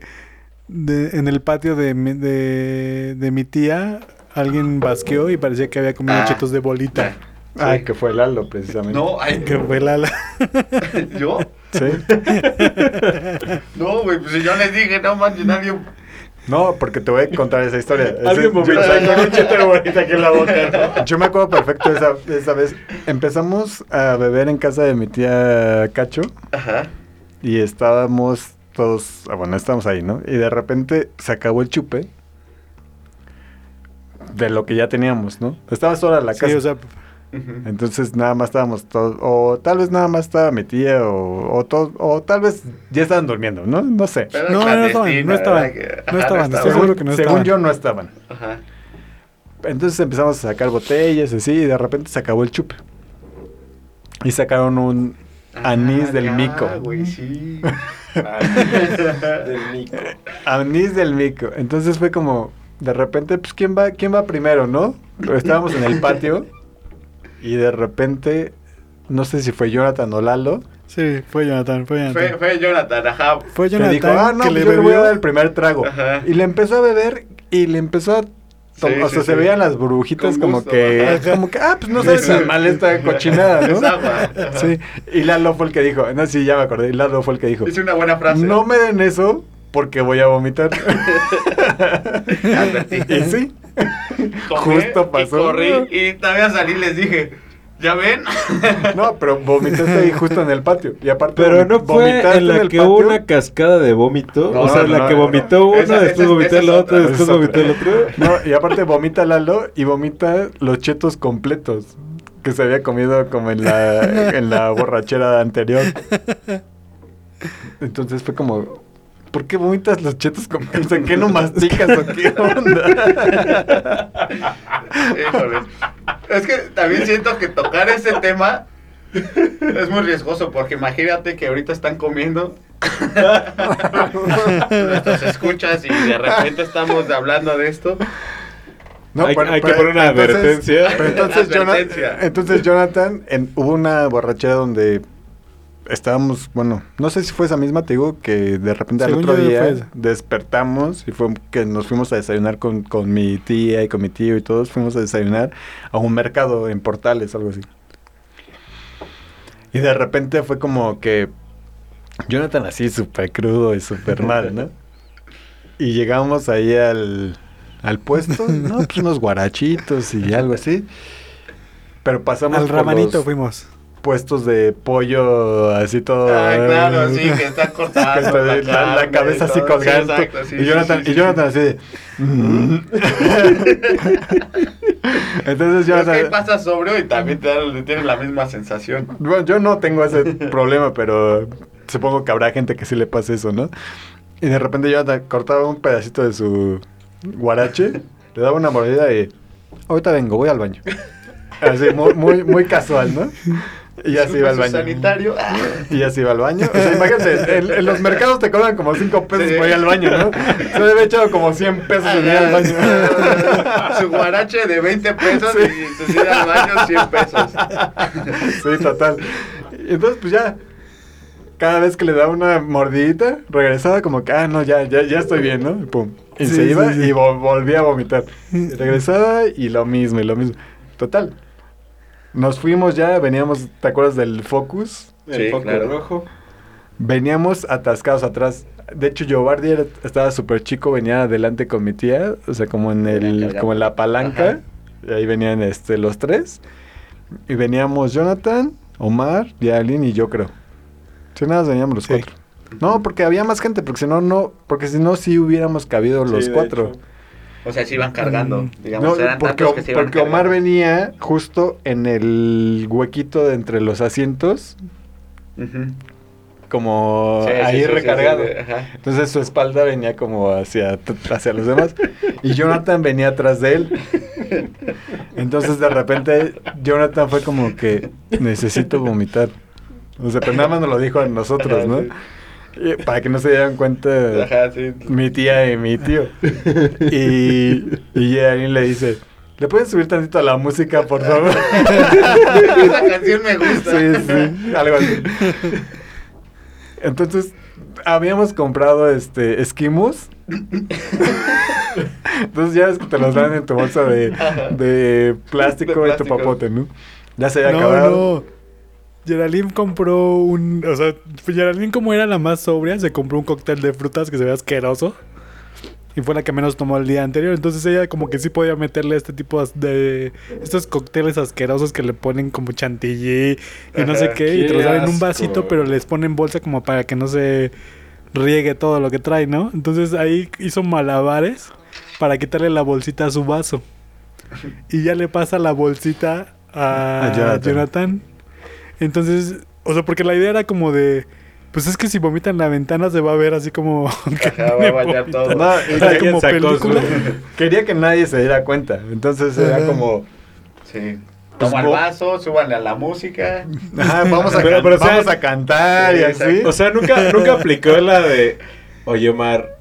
de- en el patio de mi, de, de mi tía alguien basqueó y parecía que había comido Ah. chetos de bolita. Ay, que fue Lalo, precisamente. No, ay, Que fue Lala. ¿Yo? Sí. No, güey, pues si yo les dije, no manches, nadie... No, porque te voy a contar esa historia. Alguien vomitó yo- con un cheto de bolita aquí en la boca, ¿no? Yo me acuerdo perfecto esa, esa vez. Empezamos a beber en casa de mi tía Cacho Ajá. y estábamos todos, ah, bueno, estábamos ahí, ¿no? Y de repente se acabó el chupe de lo que ya teníamos, ¿no? Estaba sola la Sí, casa. o sea, Entonces nada más estábamos todos, o tal vez nada más estaba mi tía, o, o, o tal vez ya estaban durmiendo, ¿no? No sé. Pero No, no estaban, no estaban, no ajá, estaban, según, seguro que no según estaban. yo no estaban. Ajá. Entonces empezamos a sacar botellas así y de repente se acabó el chupe. Y sacaron un anís Ah, del ya, mico. güey, sí. Del mico. Anís del mico. Entonces fue como, de repente, pues ¿quién va, quién va primero, no? Estábamos en el patio y de repente, no sé si fue Jonathan o Lalo, Sí, fue Jonathan, fue Jonathan. Fue, fue Jonathan, ajá. Fue que Jonathan dijo, ah, no, que pues le yo le voy a bebió. dar el primer trago. Ajá. Y le empezó a beber y le empezó a... Sí, o sí, sea, se sí. veían las burbujitas como que, ajá. como que, ah, pues no sabe tan mal esta cochinada, ¿no? Es. Sí, y Lalo fue el que dijo, no, sí, ya me acordé, y Lalo fue el que dijo, Hice una buena frase. no me den eso porque voy a vomitar. Y sí, Tomé justo pasó. Y corrí y todavía salí y les dije, ¿Ya ven? No, pero vomitaste ahí justo en el patio. Y aparte, Pero no fue en la que hubo una cascada de vómito. No, o sea, no, la no, que vomitó no. uno, Esa- después esa- vomitó el otro, otra. después vomitó el otro. No, y aparte vomita Lalo y vomita los chetos completos que se había comido como en la, en la borrachera anterior. Entonces fue como, ¿por qué vomitas los chetos completos? ¿En qué no masticas o qué onda? Híjole. Es que también siento que tocar ese tema es muy riesgoso porque imagínate que ahorita están comiendo nuestros escuchas y de repente estamos hablando de esto. Hay- hay que poner una advertencia. pero entonces, Jonathan, en- hubo una borrachera donde estábamos, bueno, no sé si fue esa misma, te digo, que de repente al Según otro yo, día despertamos y fue que nos fuimos a desayunar con, con mi tía y con mi tío y todos fuimos a desayunar a un mercado en Portales, algo así. Y de repente fue como que Jonathan así súper crudo y súper mal, ¿no? Y llegamos ahí al, al puesto, no, pues unos guarachitos y algo así. Pero pasamos Al ramanito los fuimos. Puestos de pollo así todo. Ah, claro, sí, que está que cortado. está la, la carne cabeza así. Sí, colgando. exacto, sí, y sí, Jonathan, sí, y sí. Jonathan así de. "Mm". Entonces Es que Jonathan. pasas sobrio y también te da- tienes la misma sensación. Bueno, yo no tengo ese problema, pero supongo que habrá gente que sí le pase eso, ¿no? Y de repente Jonathan cortaba un pedacito de su guarache, le daba una mordida y. Ahorita vengo, voy al baño. Así, muy, muy, muy casual, ¿no? Y ya se iba al baño. sanitario. Y ya se iba al baño. O sea, imagínate, en, en los mercados te cobran como 5 pesos Sí. por ir al baño, ¿no? Se debe echado como 100 pesos en ir al baño. Su guarache de 20 pesos Sí. y su ida al baño 100 pesos. Sí, total. Entonces, pues ya, cada vez que le daba una mordidita, regresaba como que, ah, no, ya, ya, ya estoy bien, ¿no? Y pum. Y Sí, se sí, iba sí. y vo- volvía a vomitar. Y regresaba y lo mismo, y lo mismo. Total. Nos fuimos ya, veníamos, ¿te acuerdas del Focus? El Sí, claro. rojo. Veníamos atascados atrás. De hecho, Giovanni era- estaba súper chico, venía adelante con mi tía, o sea, como en el, como en la palanca. Ajá. Y ahí venían este, los tres. Y veníamos Jonathan, Omar, Yalin y yo creo. Si nada, más veníamos los Sí. cuatro. No, porque había más gente, porque si no, no, porque si no, sí hubiéramos cabido Sí, los de cuatro. hecho. O sea, se iban cargando. Mm. Digamos, No, eran porque, tantos que se iban porque Omar cargando. venía justo en el huequito de entre los asientos, como Sí, ahí sí, sí, recargado. sí, sí, ajá. Entonces su espalda venía como hacia, hacia los demás y Jonathan venía atrás de él. Entonces de repente Jonathan fue como que necesito vomitar. O sea, pero nada más nos lo dijo a nosotros, ¿no? para que no se dieran cuenta Ajá, sí. mi tía y mi tío. Y, y alguien le dice, ¿le puedes subir tantito a la música, por favor? Esa canción me gusta. Sí, sí, algo así. Entonces, habíamos comprado este esquimus. Entonces ya ves que te los dan en tu bolsa de, de plástico De y tu papote, ¿no? Ya se había No, acabado. no. Geraldine compró un. O sea, Geraldine, como era la más sobria, se compró un cóctel de frutas que se ve asqueroso. Y fue la que menos tomó el día anterior. Entonces ella, como que sí podía meterle este tipo de. Estos cócteles asquerosos que le ponen como chantilly y no sé qué. Y te los dan en un vasito, pero les ponen bolsa como para que no se riegue todo lo que trae, ¿no? Entonces ahí hizo malabares para quitarle la bolsita a su vaso. Y ya le pasa la bolsita a, A Jonathan. Jonathan. Entonces, o sea, porque la idea era como de. Pues es que si vomitan en la ventana se va a ver así como. que Ajá, va a me bañar vomita. todo. No, que- como película. su- quería que nadie se diera cuenta. Entonces era Ajá. como, Sí. Pues Toma el vaso, súbanle a la música. "Ajá, vamos, a, Pero- sea, vamos a cantar y sí, así. exacto. O sea, nunca, nunca aplicó la de, oye Omar,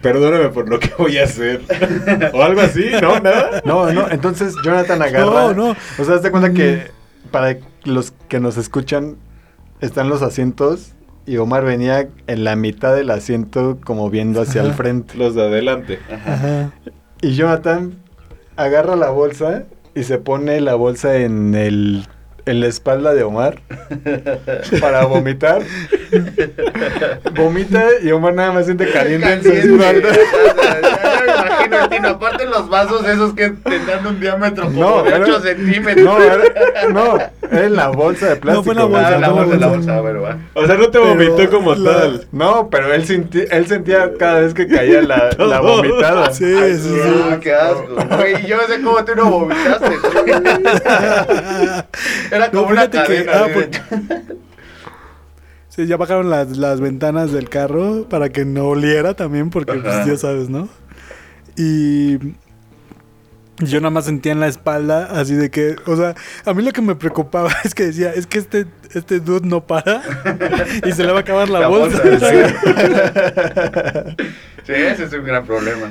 perdóname por lo que voy a hacer. o algo así, ¿no? ¿Nada? No, no, entonces Jonathan agarra. No, no. O sea, haz de cuenta que para los que nos escuchan, están los asientos y Omar venía en la mitad del asiento como viendo hacia el frente. Los de adelante. Ajá. Ajá. Y Jonathan agarra la bolsa y se pone la bolsa en el en la espalda de Omar para vomitar. Vomita y Omar nada más siente caliente en su Caliente. espalda. Ya, ya me imagino el tino. Aparte los vasos esos que tendrán un diámetro como No, de era- 8 centímetros. No, era, no, era en la bolsa de plástico. No, fue en la bolsa, Ah, la bolsa, la bolsa. bolsa, bueno, va. O sea, no te Pero vomitó como la- tal. No, pero él, sentí- él sentía cada vez que caía la, vomitada. Sí, Ay, sí, sí. ah, qué asco. Güey, y yo sé cómo tú no vomitaste. Era como No, una fíjate que- cadena. ah, Sí, ya bajaron las, las ventanas del carro para que no oliera también, porque pues ya sabes, ¿no? Y yo nada más sentía en la espalda así de que, o sea, a mí lo que me preocupaba es que decía, es que este, este dude no para y se le va a acabar la, La bolsa. bolsa, sí. Sí, ese es un gran problema.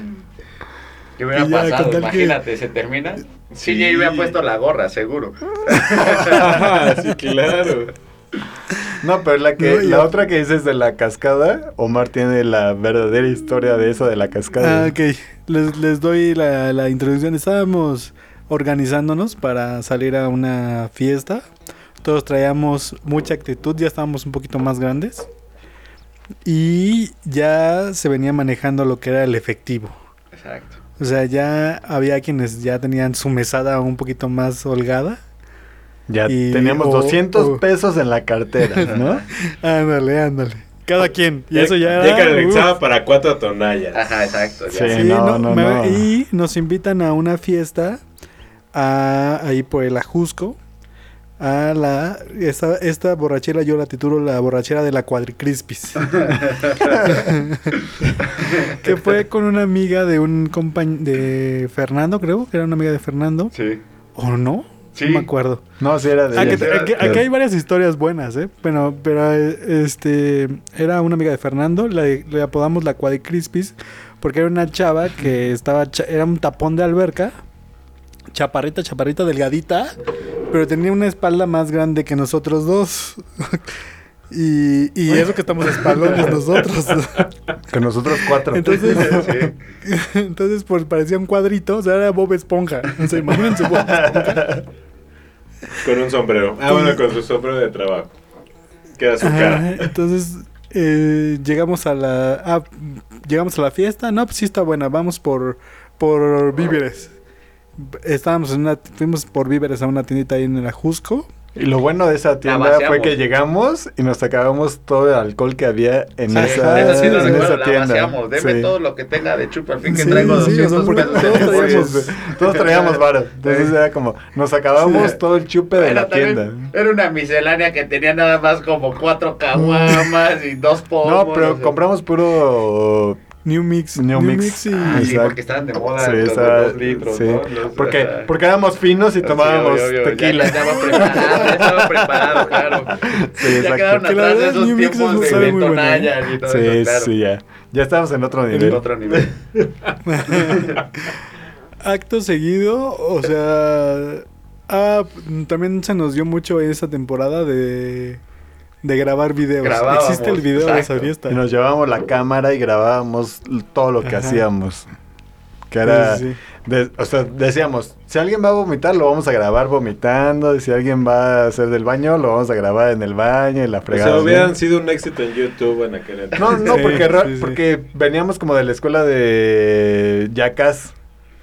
¿Qué hubiera ya, pasado? que- Imagínate, ¿se termina? Sí, ya hubiera puesto la gorra, seguro. Sí, claro. No, pero la que No, la otra que dices de la cascada, Omar tiene la verdadera historia de eso de la cascada. Ah, ok, les, les doy la, la introducción. Estábamos organizándonos para salir a una fiesta. Todos traíamos mucha actitud, ya estábamos un poquito más grandes. Y ya se venía manejando lo que era el efectivo. Exacto. O sea, ya había quienes ya tenían su mesada un poquito más holgada. Ya y- teníamos o- 200 o- pesos en la cartera, ¿no? Ándale, ándale. Cada quien. Y Ya- eso ya Ya para cuatro tonallas. Ajá, exacto. ya. Sí. Sí, no, no, no, me- no. Y nos invitan a una fiesta a- ahí por el Ajusco. A la. Esta, esta borrachera yo la titulo la borrachera de la cuadricrispis. que fue con una amiga de un compañero. de Fernando, creo. Que era una amiga de Fernando. Sí. ¿O no? Sí. No me acuerdo. No, sí era de Ah, era- aquí, aquí hay varias historias buenas, ¿eh? Pero, pero este, era una amiga de Fernando, le, le apodamos la Cuadricrispis, porque era una chava que estaba, cha- era un tapón de alberca, chaparrita, chaparrita, delgadita, pero tenía una espalda más grande que nosotros dos. y, y eso que estamos espalones nosotros. Que nosotros cuatro. Entonces, Sí. entonces pues, parecía un cuadrito, o sea, era Bob Esponja. O sea, imagínense Bob Esponja. Con un sombrero. Ah, bueno, con su sombrero de trabajo. Queda su Ajá, cara. entonces eh, llegamos a la ah, llegamos a la fiesta, no, pues sí está buena, vamos por por víveres. Estábamos en una fuimos por víveres a una tiendita ahí en el Ajusco. Y lo bueno de esa tienda fue que llegamos y nos acabamos todo el alcohol que había en Sí, esa, esa sí en lo esa tienda. Deme Sí. todo lo que tenga de chupa, al fin que Sí, traigo sí, o sea, 200 porque pesos. todos en traíamos-. Todos traíamos varo. Entonces Sí. era como, nos acabamos Sí. todo el chupe de la tienda. Era una miscelánea que tenía nada más como cuatro caguamas y dos pomos. No, pero o sea. compramos puro New Mix, New Mix. y Ah, sí, porque estaban de moda Sí, los dos litros, sí. ¿no? Los- Porque, porque éramos finos y Sí, tomábamos obvio, obvio, tequila. Ya, ya estaba preparado, ya estaba preparado, claro. Sí, ya exacto. quedaron Porque la atrás de verdad, esos New Mix tiempos de, de bueno, ¿eh? Tonayan y todo Sí, eso, claro. sí, ya. Ya estamos en otro En nivel. otro nivel. acto seguido, o sea, ah, también se nos dio mucho esa temporada de de grabar videos. Grabábamos, Existe el video de esa exacto. fiesta. Y nos llevábamos la cámara y grabábamos todo lo que Ajá. hacíamos. Que era, Sí, sí, de- o sea, decíamos, si alguien va a vomitar, lo vamos a grabar vomitando. Y si alguien va a hacer del baño, lo vamos a grabar en el baño, en la O fregada. sea, ¿no? hubieran sido un éxito en YouTube en aquel entonces. No, no, Sí, porque, ra- sí, sí. porque veníamos como de la escuela de Jackass.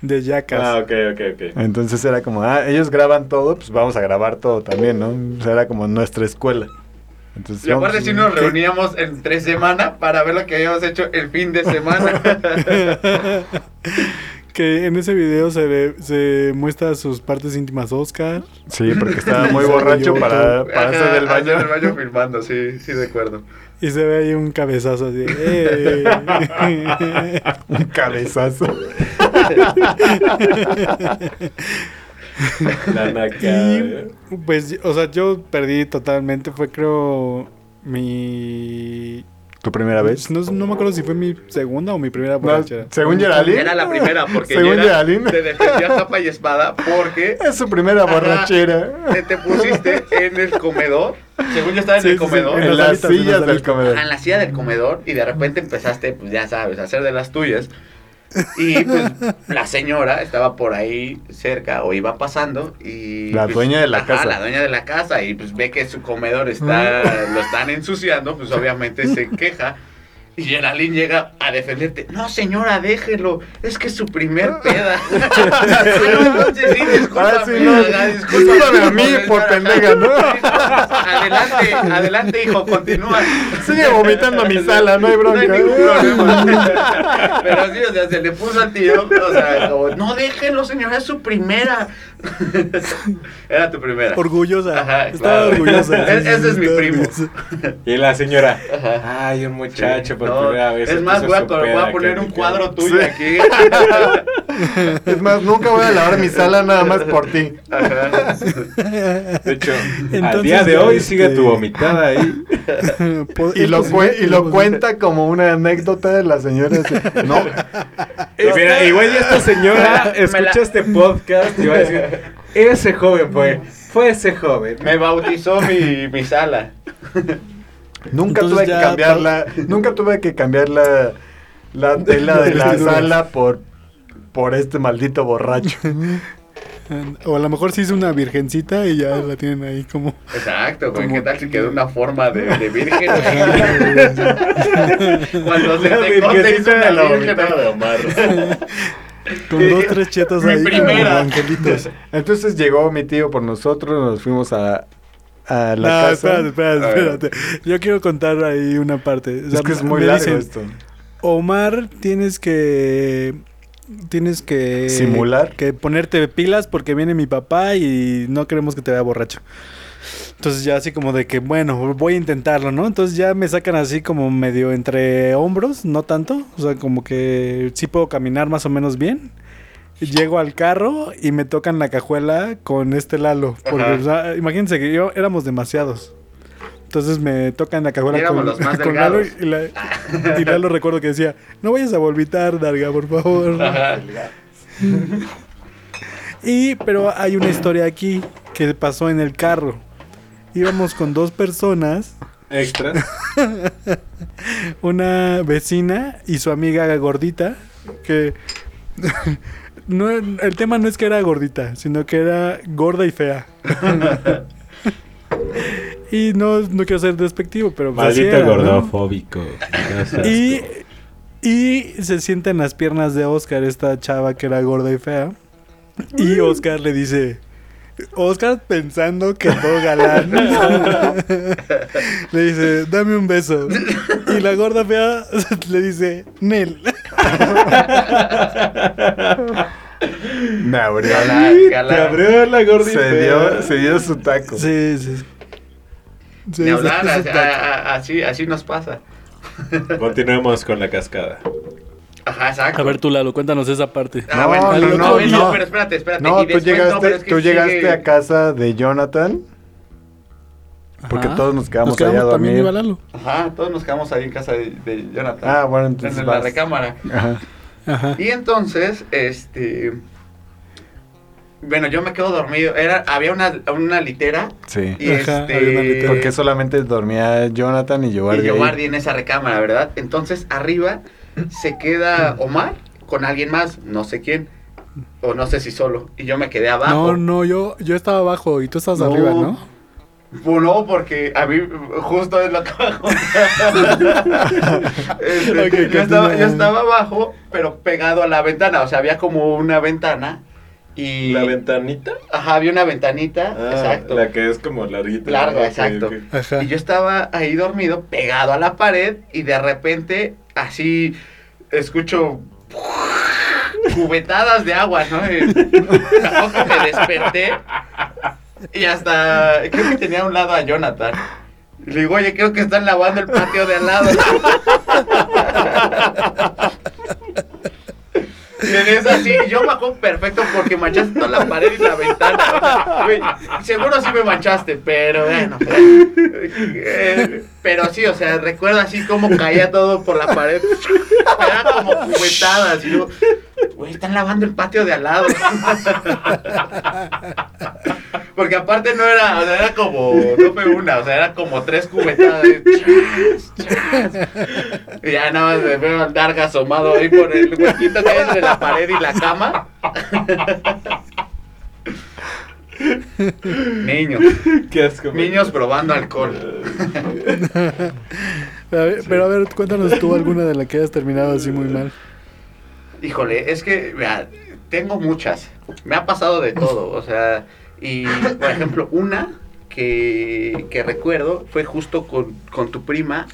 De Jackass. Ah, ok, ok, ok. Entonces era como, ah, ellos graban todo, pues vamos a grabar todo también, ¿no? O sea, era como nuestra escuela. Entonces, Y aparte sí nos reuníamos entre semana para ver lo que habíamos hecho el fin de semana. que en ese video se ve, se muestra sus partes íntimas Oscar. Sí, porque estaba muy borracho para, para hacer del baño. Hacer el baño filmando, sí, sí, de acuerdo. Y se ve ahí un cabezazo así. ¡eh! Un cabezazo. La y pues, o sea, yo perdí totalmente. Fue creo mi... ¿Tu primera vez? No, no me acuerdo si fue mi segunda o mi primera No, borrachera. según Geraldine. Era la primera, porque Según Gerald Geraldine. te defendió a capa y espada porque Es su primera borrachera. te, te pusiste en el comedor. Según yo estaba en Sí, el sí, sí, comedor. En las las alitas, en las sillas del comedor. Ajá, en la silla del comedor y de repente empezaste, pues ya sabes, a hacer de las tuyas. Y pues la señora estaba por ahí cerca o iba pasando y... La pues, dueña de la ajá, casa. la dueña de la casa y pues ve que su comedor está, lo están ensuciando, pues obviamente se queja. Y Geraldine llega a defenderte. No, señora, déjelo. Es que es su primer peda. Discúlpame. No. a mí por pendeja, ¿no? Adelante, adelante, hijo, continúa. Sigue vomitando mi sala, no hay No bronca. hay ningún problema. Pero sí, o sea, se le puso al tío. O sea, como, no déjenlo, señora, es su primera. Era tu primera. Orgullosa. Ajá, Estaba claro. orgullosa. Es- ese es mi primo. Y la señora, Ajá. ay, un muchacho por No, primera vez. Es más, voy a, voy a poner un cuadro quedo". tuyo Sí. aquí. Es más, nunca voy a lavar mi sala nada más por ti. Ajá. De hecho, al Entonces día de hoy este- sigue tu vomitada ahí. Y lo, cue- y lo cuenta como una anécdota de la señora. No, Y mira, igual ya esta señora la- escucha este podcast y va a decir, ese joven fue, fue ese joven. Me bautizó mi, mi sala. nunca Entonces tuve que cambiarla. Nunca tuve que cambiar la, la tela de la sala por, por este maldito borracho. O a lo mejor sí hizo una virgencita y ya la tienen ahí como. Exacto, güey. Como- ¿Qué tal si quedó una forma de, de virgen? Cuando se se hizo una de la virgen. de Omar. Con dos, tres chetos Mi ahí. primera. Angelitos. Entonces llegó mi tío por nosotros, nos fuimos a, a la no, casa. espérate, espérate. Yo quiero contar ahí una parte. O sea, Es que es muy largo dicen, esto. Omar, tienes que. Tienes que. ¿Simular? Que ponerte pilas porque viene mi papá y no queremos que te vea borracho. Entonces ya así como de que, bueno, voy a intentarlo, ¿no? Entonces ya me sacan así como medio entre hombros, no tanto. O sea, como que sí puedo caminar más o menos bien. Llego al carro y me tocan la cajuela con este Lalo. Porque, o sea, imagínense que yo éramos demasiados. Entonces me tocan la cajuela éramos con, los más con Lalo delgados. y, la- y Lalo recuerdo que decía, no vayas a volvitar, Darga, por favor. Ajá. Y, pero hay una historia aquí que pasó en el carro. Íbamos con dos personas, Extra. una vecina y su amiga gordita, que no, el tema no es que era gordita, sino que era gorda y fea. Y no, no quiero ser despectivo, pero pues así Maldito era, gordofóbico. Y, y se sienta en las piernas de Oscar, esta chava que era gorda y fea. Y Oscar le dice, Oscar pensando que todo galán, le dice, dame un beso. Y la gorda fea le dice, Nel. Me abrió. Galán, Te galán. abrió la gordita. Se dio, se dio su taco. Sí, sí. Sí, Ni hablar, sí, así, sí, a- a- así, así nos pasa. Continuemos con la cascada. Ajá, exacto. A ver tú, Lalo, cuéntanos esa parte. Ah, No, bueno, no, no, no, no, no. pero espérate, espérate. No, y tú llegaste, no, pero es que tú llegaste sigue- a casa de Jonathan. Porque Ajá. todos nos quedamos quedamos allá a también dormir. iba Lalo. Ajá, todos nos quedamos ahí en casa de, de Jonathan. Ah, bueno, entonces En la vas. recámara. Ajá. Ajá. Y entonces, este. Bueno, yo me quedo dormido. Era, había una, una litera. Sí. Y Ajá, este. había una litera. Porque solamente dormía Jonathan y yo y yo guardé en esa recámara, ¿verdad? Entonces, arriba se queda Omar con alguien más, no sé quién. O no sé si solo. Y yo me quedé abajo. No, no, yo, yo estaba abajo y tú No. arriba, ¿no? Pues no, porque a mí justo es lo que. Este, yo, estaba, yo estaba abajo, pero pegado a la ventana. O sea, había como una ventana. Y. ¿La ventanita? Ajá, había una ventanita. Ah, exacto. La que es como larguita. Larga, exacto. ok. Ajá. Y yo estaba ahí dormido, pegado a la pared, y de repente, así, escucho cubetadas de agua, ¿no? Y me desperté y hasta, creo que tenía a un lado a Jonathan. Y le digo, oye, creo que están lavando el patio de al lado. Eso así, yo me acuerdo perfecto porque manchaste toda la pared y la ventana. Seguro sí me manchaste, pero bueno. Pero sí, o sea, recuerdo así como caía todo por la pared. Era como cubetadas. Y yo, güey, están lavando el patio de al lado. Porque aparte no era, o sea, era como, no fue una, o sea, era como tres cubetadas. Chas, chas. Y ya nada más me veo al Darga asomado ahí por el huequito que hay entre la pared y la cama. Niños. Qué asco. Niños probando alcohol. A ver, Pero a ver, cuéntanos tú alguna de la que hayas terminado así muy mal. Híjole, es que, vea, tengo muchas. Me ha pasado de todo. O sea, y por ejemplo, una que, que recuerdo fue justo con, con tu prima.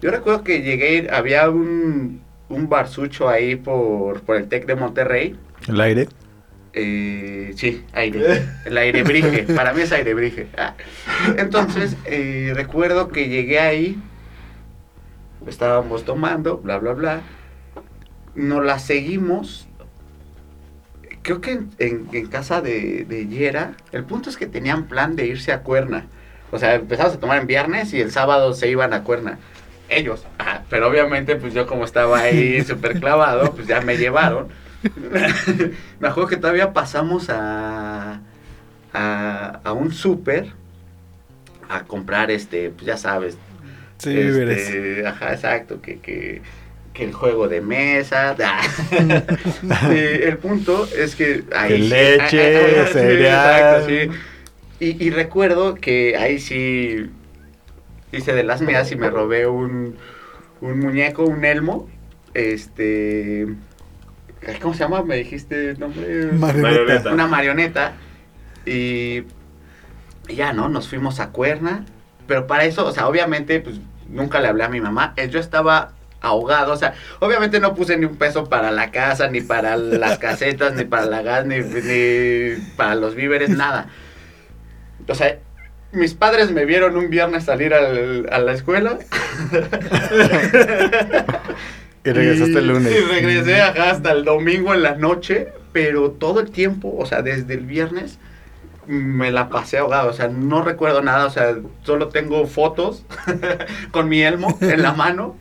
Yo recuerdo que llegué, había un, un barsucho ahí por, por el TEC de Monterrey. El aire. Eh, sí, aire. El aire brige. Para mí es aire brige. Ah. Entonces, eh, recuerdo que llegué ahí. Estábamos tomando, bla, bla, bla. Nos la seguimos. Creo que en, en- en casa de, de Yera. El punto es que tenían plan de irse a Cuerna. O sea, empezamos a tomar en viernes y el sábado se iban a Cuerna. Ellos. Ajá, pero obviamente, pues yo como estaba ahí súper clavado, pues ya me llevaron. me acuerdo que todavía pasamos a, a, a un súper a comprar este, pues ya sabes. Sí, este. Ajá, exacto, que, que, que el juego de mesa. Sí, el punto es que ahí Que leche, ah, ah, ah, sí, cereal. exacto, sí. Y, y recuerdo que ahí sí hice de las mías y me robé un, un muñeco, un elmo. Este. ¿Cómo se llama? Me dijiste el nombre. Marioneta. Una marioneta. Y, y ya, ¿no? Nos fuimos a Cuerna. Pero para eso, o sea, obviamente, pues nunca le hablé a mi mamá. Yo estaba ahogado, o sea, obviamente no puse ni un peso para la casa, ni para las casetas, ni para la gas, ni, ni para los víveres, nada. O sea, mis padres me vieron un viernes salir al- a la escuela. Y regresaste el lunes. Y regresé hasta el domingo en la noche, pero todo el tiempo, o sea, desde el viernes me la pasé ahogado, o sea, no recuerdo nada, o sea, solo tengo fotos con mi elmo en la mano.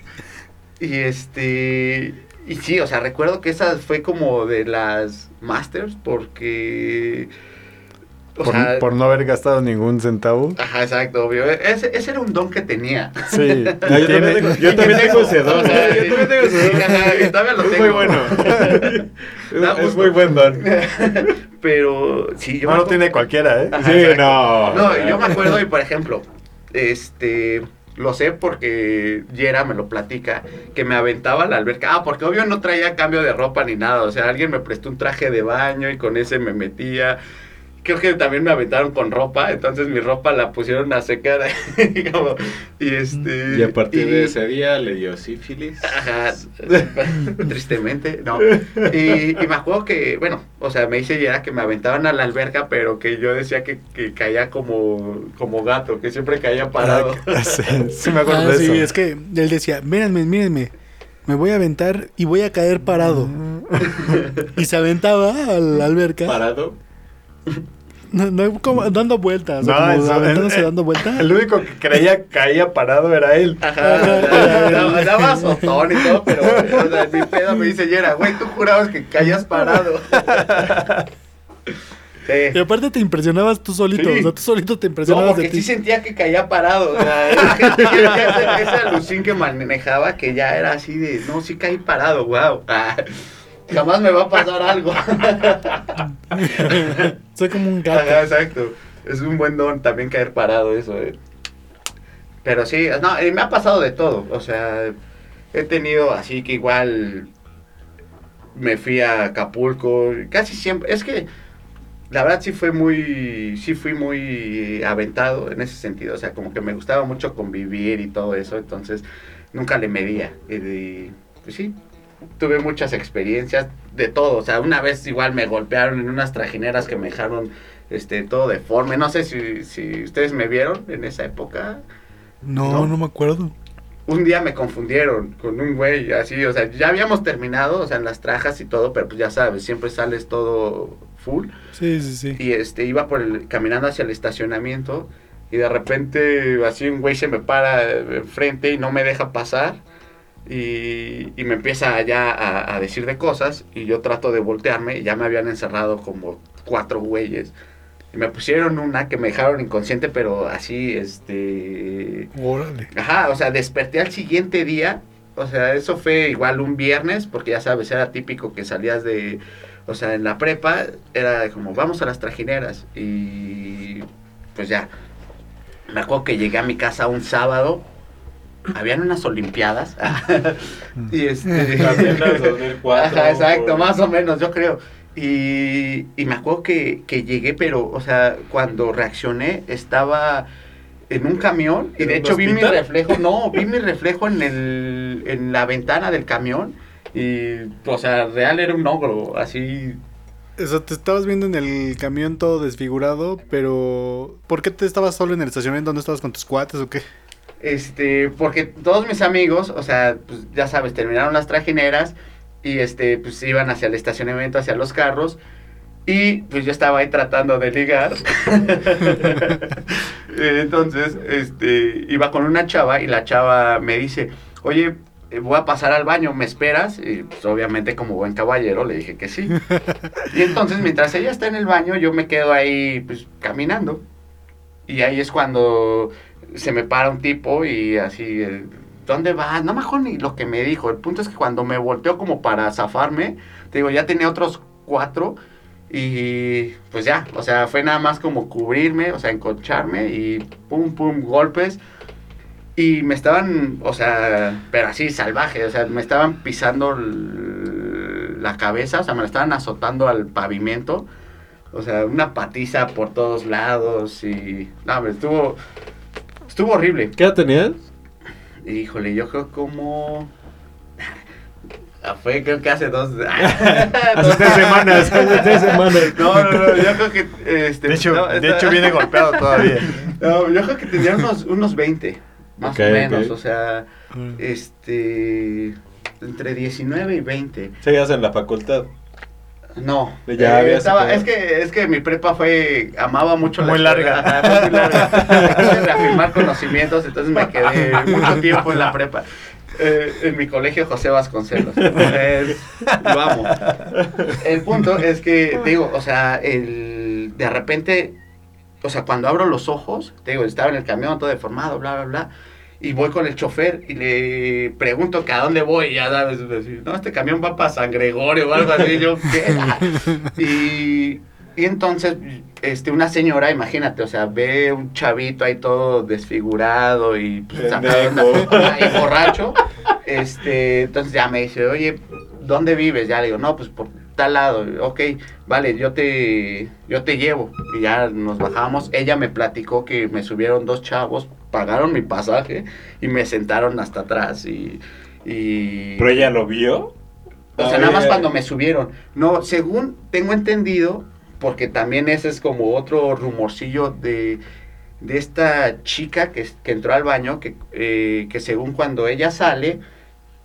Y este y sí, o sea, recuerdo que esa fue como de las masters porque o Por, sea, por no haber gastado ningún centavo. Ajá, exacto, obvio. Ese, ese era un don que tenía. Sí. Yo, también tengo, yo también tengo ese don. O sea. Yo también tengo ese don. Ajá, y todavía lo Es tengo. muy bueno. Es muy buen don. Pero sí, yo No lo acuerdo- tiene cualquiera, ¿eh? Ajá, Sí, exacto. no. No, yo me acuerdo y por ejemplo, este, lo sé porque Yera me lo platica, que me aventaba a la alberca. Ah, porque obvio no traía cambio de ropa ni nada. O sea, alguien me prestó un traje de baño y con ese me metía. Creo que también me aventaron con ropa, entonces mi ropa la pusieron a secar. como- y este. Y a partir y- de ese día le dio sífilis. Ajá, tristemente, no. Y, y me acuerdo que, bueno, o sea, me dice ya que me aventaban a la alberca, pero que yo decía que, que caía como, como gato, que siempre caía parado. Ah, sí, sí me acuerdo Ah, de sí, eso. es que él decía, mírenme, mírenme, me voy a aventar y voy a caer parado. y se aventaba a la alberca, Parado. No, no, como dando vueltas, No, como eso- aventándose el- dando vueltas. El único que creía caía parado era él. Ajá, daba- sotón y todo, pero o sea, mi pedo me dice Yera, güey, tú jurabas que caías parado. Y Sí. aparte te impresionabas tú solito, Sí. o sea, tú solito te No, impresionabas de porque ti. sí sentía que caía parado. O sea, es que- ese, ese alucín que manejaba que ya era así de, no, sí caí parado, wow. Jamás me va a pasar algo. Soy como un Ajá, gato. exacto. Es un buen don también caer parado eso. eh. Pero sí, no, y me ha pasado de todo. O sea, he tenido así que igual me fui a Acapulco, casi siempre. Es que la verdad sí fue muy, sí fui muy aventado en ese sentido. O sea, como que me gustaba mucho convivir y todo eso. Entonces nunca le medía. Y, y, pues sí, tuve muchas experiencias de todo. O sea, una vez igual me golpearon en unas trajineras que me dejaron este todo deforme. No sé si, si ustedes me vieron en esa época. No, No. no me acuerdo. Un día me confundieron con un güey así, o sea, ya habíamos terminado, o sea, en las trajas y todo, pero pues ya sabes, siempre sales todo full. Sí, sí, sí. Y este, iba por el, caminando hacia el estacionamiento y de repente así un güey se me para enfrente y no me deja pasar. Y, y me empieza ya a, a decir de cosas y yo trato de voltearme y ya me habían encerrado como cuatro güeyes. Y me pusieron una que me dejaron inconsciente, pero así, este... Órale. Ajá, o sea, desperté al siguiente día. O sea, eso fue igual un viernes, porque ya sabes, era típico que salías de o sea, en la prepa era como, vamos a las trajineras. Y pues ya, me acuerdo que llegué a mi casa un sábado, habían unas olimpiadas. y este... También las 2004, Ajá, exacto, más o menos, yo creo. Y, y me acuerdo que, que llegué, pero, o sea, cuando reaccioné estaba en un camión y ¿En de hecho vi mi reflejo, no, vi mi reflejo en, el, en la ventana del camión y, o sea, real era un ogro, así. Eso, te estabas viendo en el camión todo desfigurado, pero ¿por qué te estabas solo en el estacionamiento? ¿No estabas con tus cuates o qué? Este, porque todos mis amigos, o sea, pues ya sabes, terminaron las trajineras y este, pues iban hacia el estacionamiento, hacia los carros. Y pues yo estaba ahí tratando de ligar. Entonces, este, iba con una chava y la chava me dice, oye, eh, voy a pasar al baño, ¿me esperas? Y pues obviamente como buen caballero le dije que sí. Y entonces mientras ella está en el baño, yo me quedo ahí pues caminando. Y ahí es cuando se me para un tipo y así, eh, ¿dónde vas? No me acuerdo ni lo que me dijo. El punto es que cuando me volteó como para zafarme, te digo, ya tenía otros cuatro y pues ya, o sea, fue nada más como cubrirme, o sea, enconcharme y pum, pum, golpes. Y me estaban, o sea, pero así salvaje, o sea, me estaban pisando la cabeza, o sea, me la estaban azotando al pavimento. O sea, una patiza por todos lados y... No, hombre, estuvo... Estuvo horrible. ¿Qué edad tenías? Híjole, yo creo como... Ah, Fue creo que hace dos... Hace tres semanas, hace tres semanas. No, no, no, yo creo que... Este, De hecho, no, de hecho viene golpeado todavía. No, yo creo que tenía unos, unos 20, más o menos, o sea, este... Entre 19 y 20. Seguías en la facultad. No, Ya eh, estaba- es que es que mi prepa fue amaba mucho Muy la escuela, larga. fue muy larga. Quise reafirmar conocimientos, entonces me quedé mucho tiempo en la prepa. Eh, en mi colegio José Vasconcelos. Es- lo amo. El punto es que digo, o sea, el de repente, o sea, cuando abro los ojos, te digo, estaba en el camión todo deformado, bla bla bla. Y voy con el chofer y le pregunto que a dónde voy, y ya sabes, no, este camión va para San Gregorio o algo así, yo, ¿qué? Y, y entonces, este, una señora, imagínate, o sea, ve un chavito ahí todo desfigurado y, pues, y borracho, este, entonces ya me dice, oye, ¿dónde vives? Ya le digo, no, pues por tal lado, ok, vale, yo te, yo te llevo. Y ya nos bajamos, ella me platicó que me subieron dos chavos, pagaron mi pasaje y me sentaron hasta atrás y... y ¿Pero ella lo vio? o sea, Ah, nada más ella- cuando me subieron. No, según tengo entendido, porque también ese es como otro rumorcillo de, de esta chica que, que entró al baño, que, eh, que según cuando ella sale,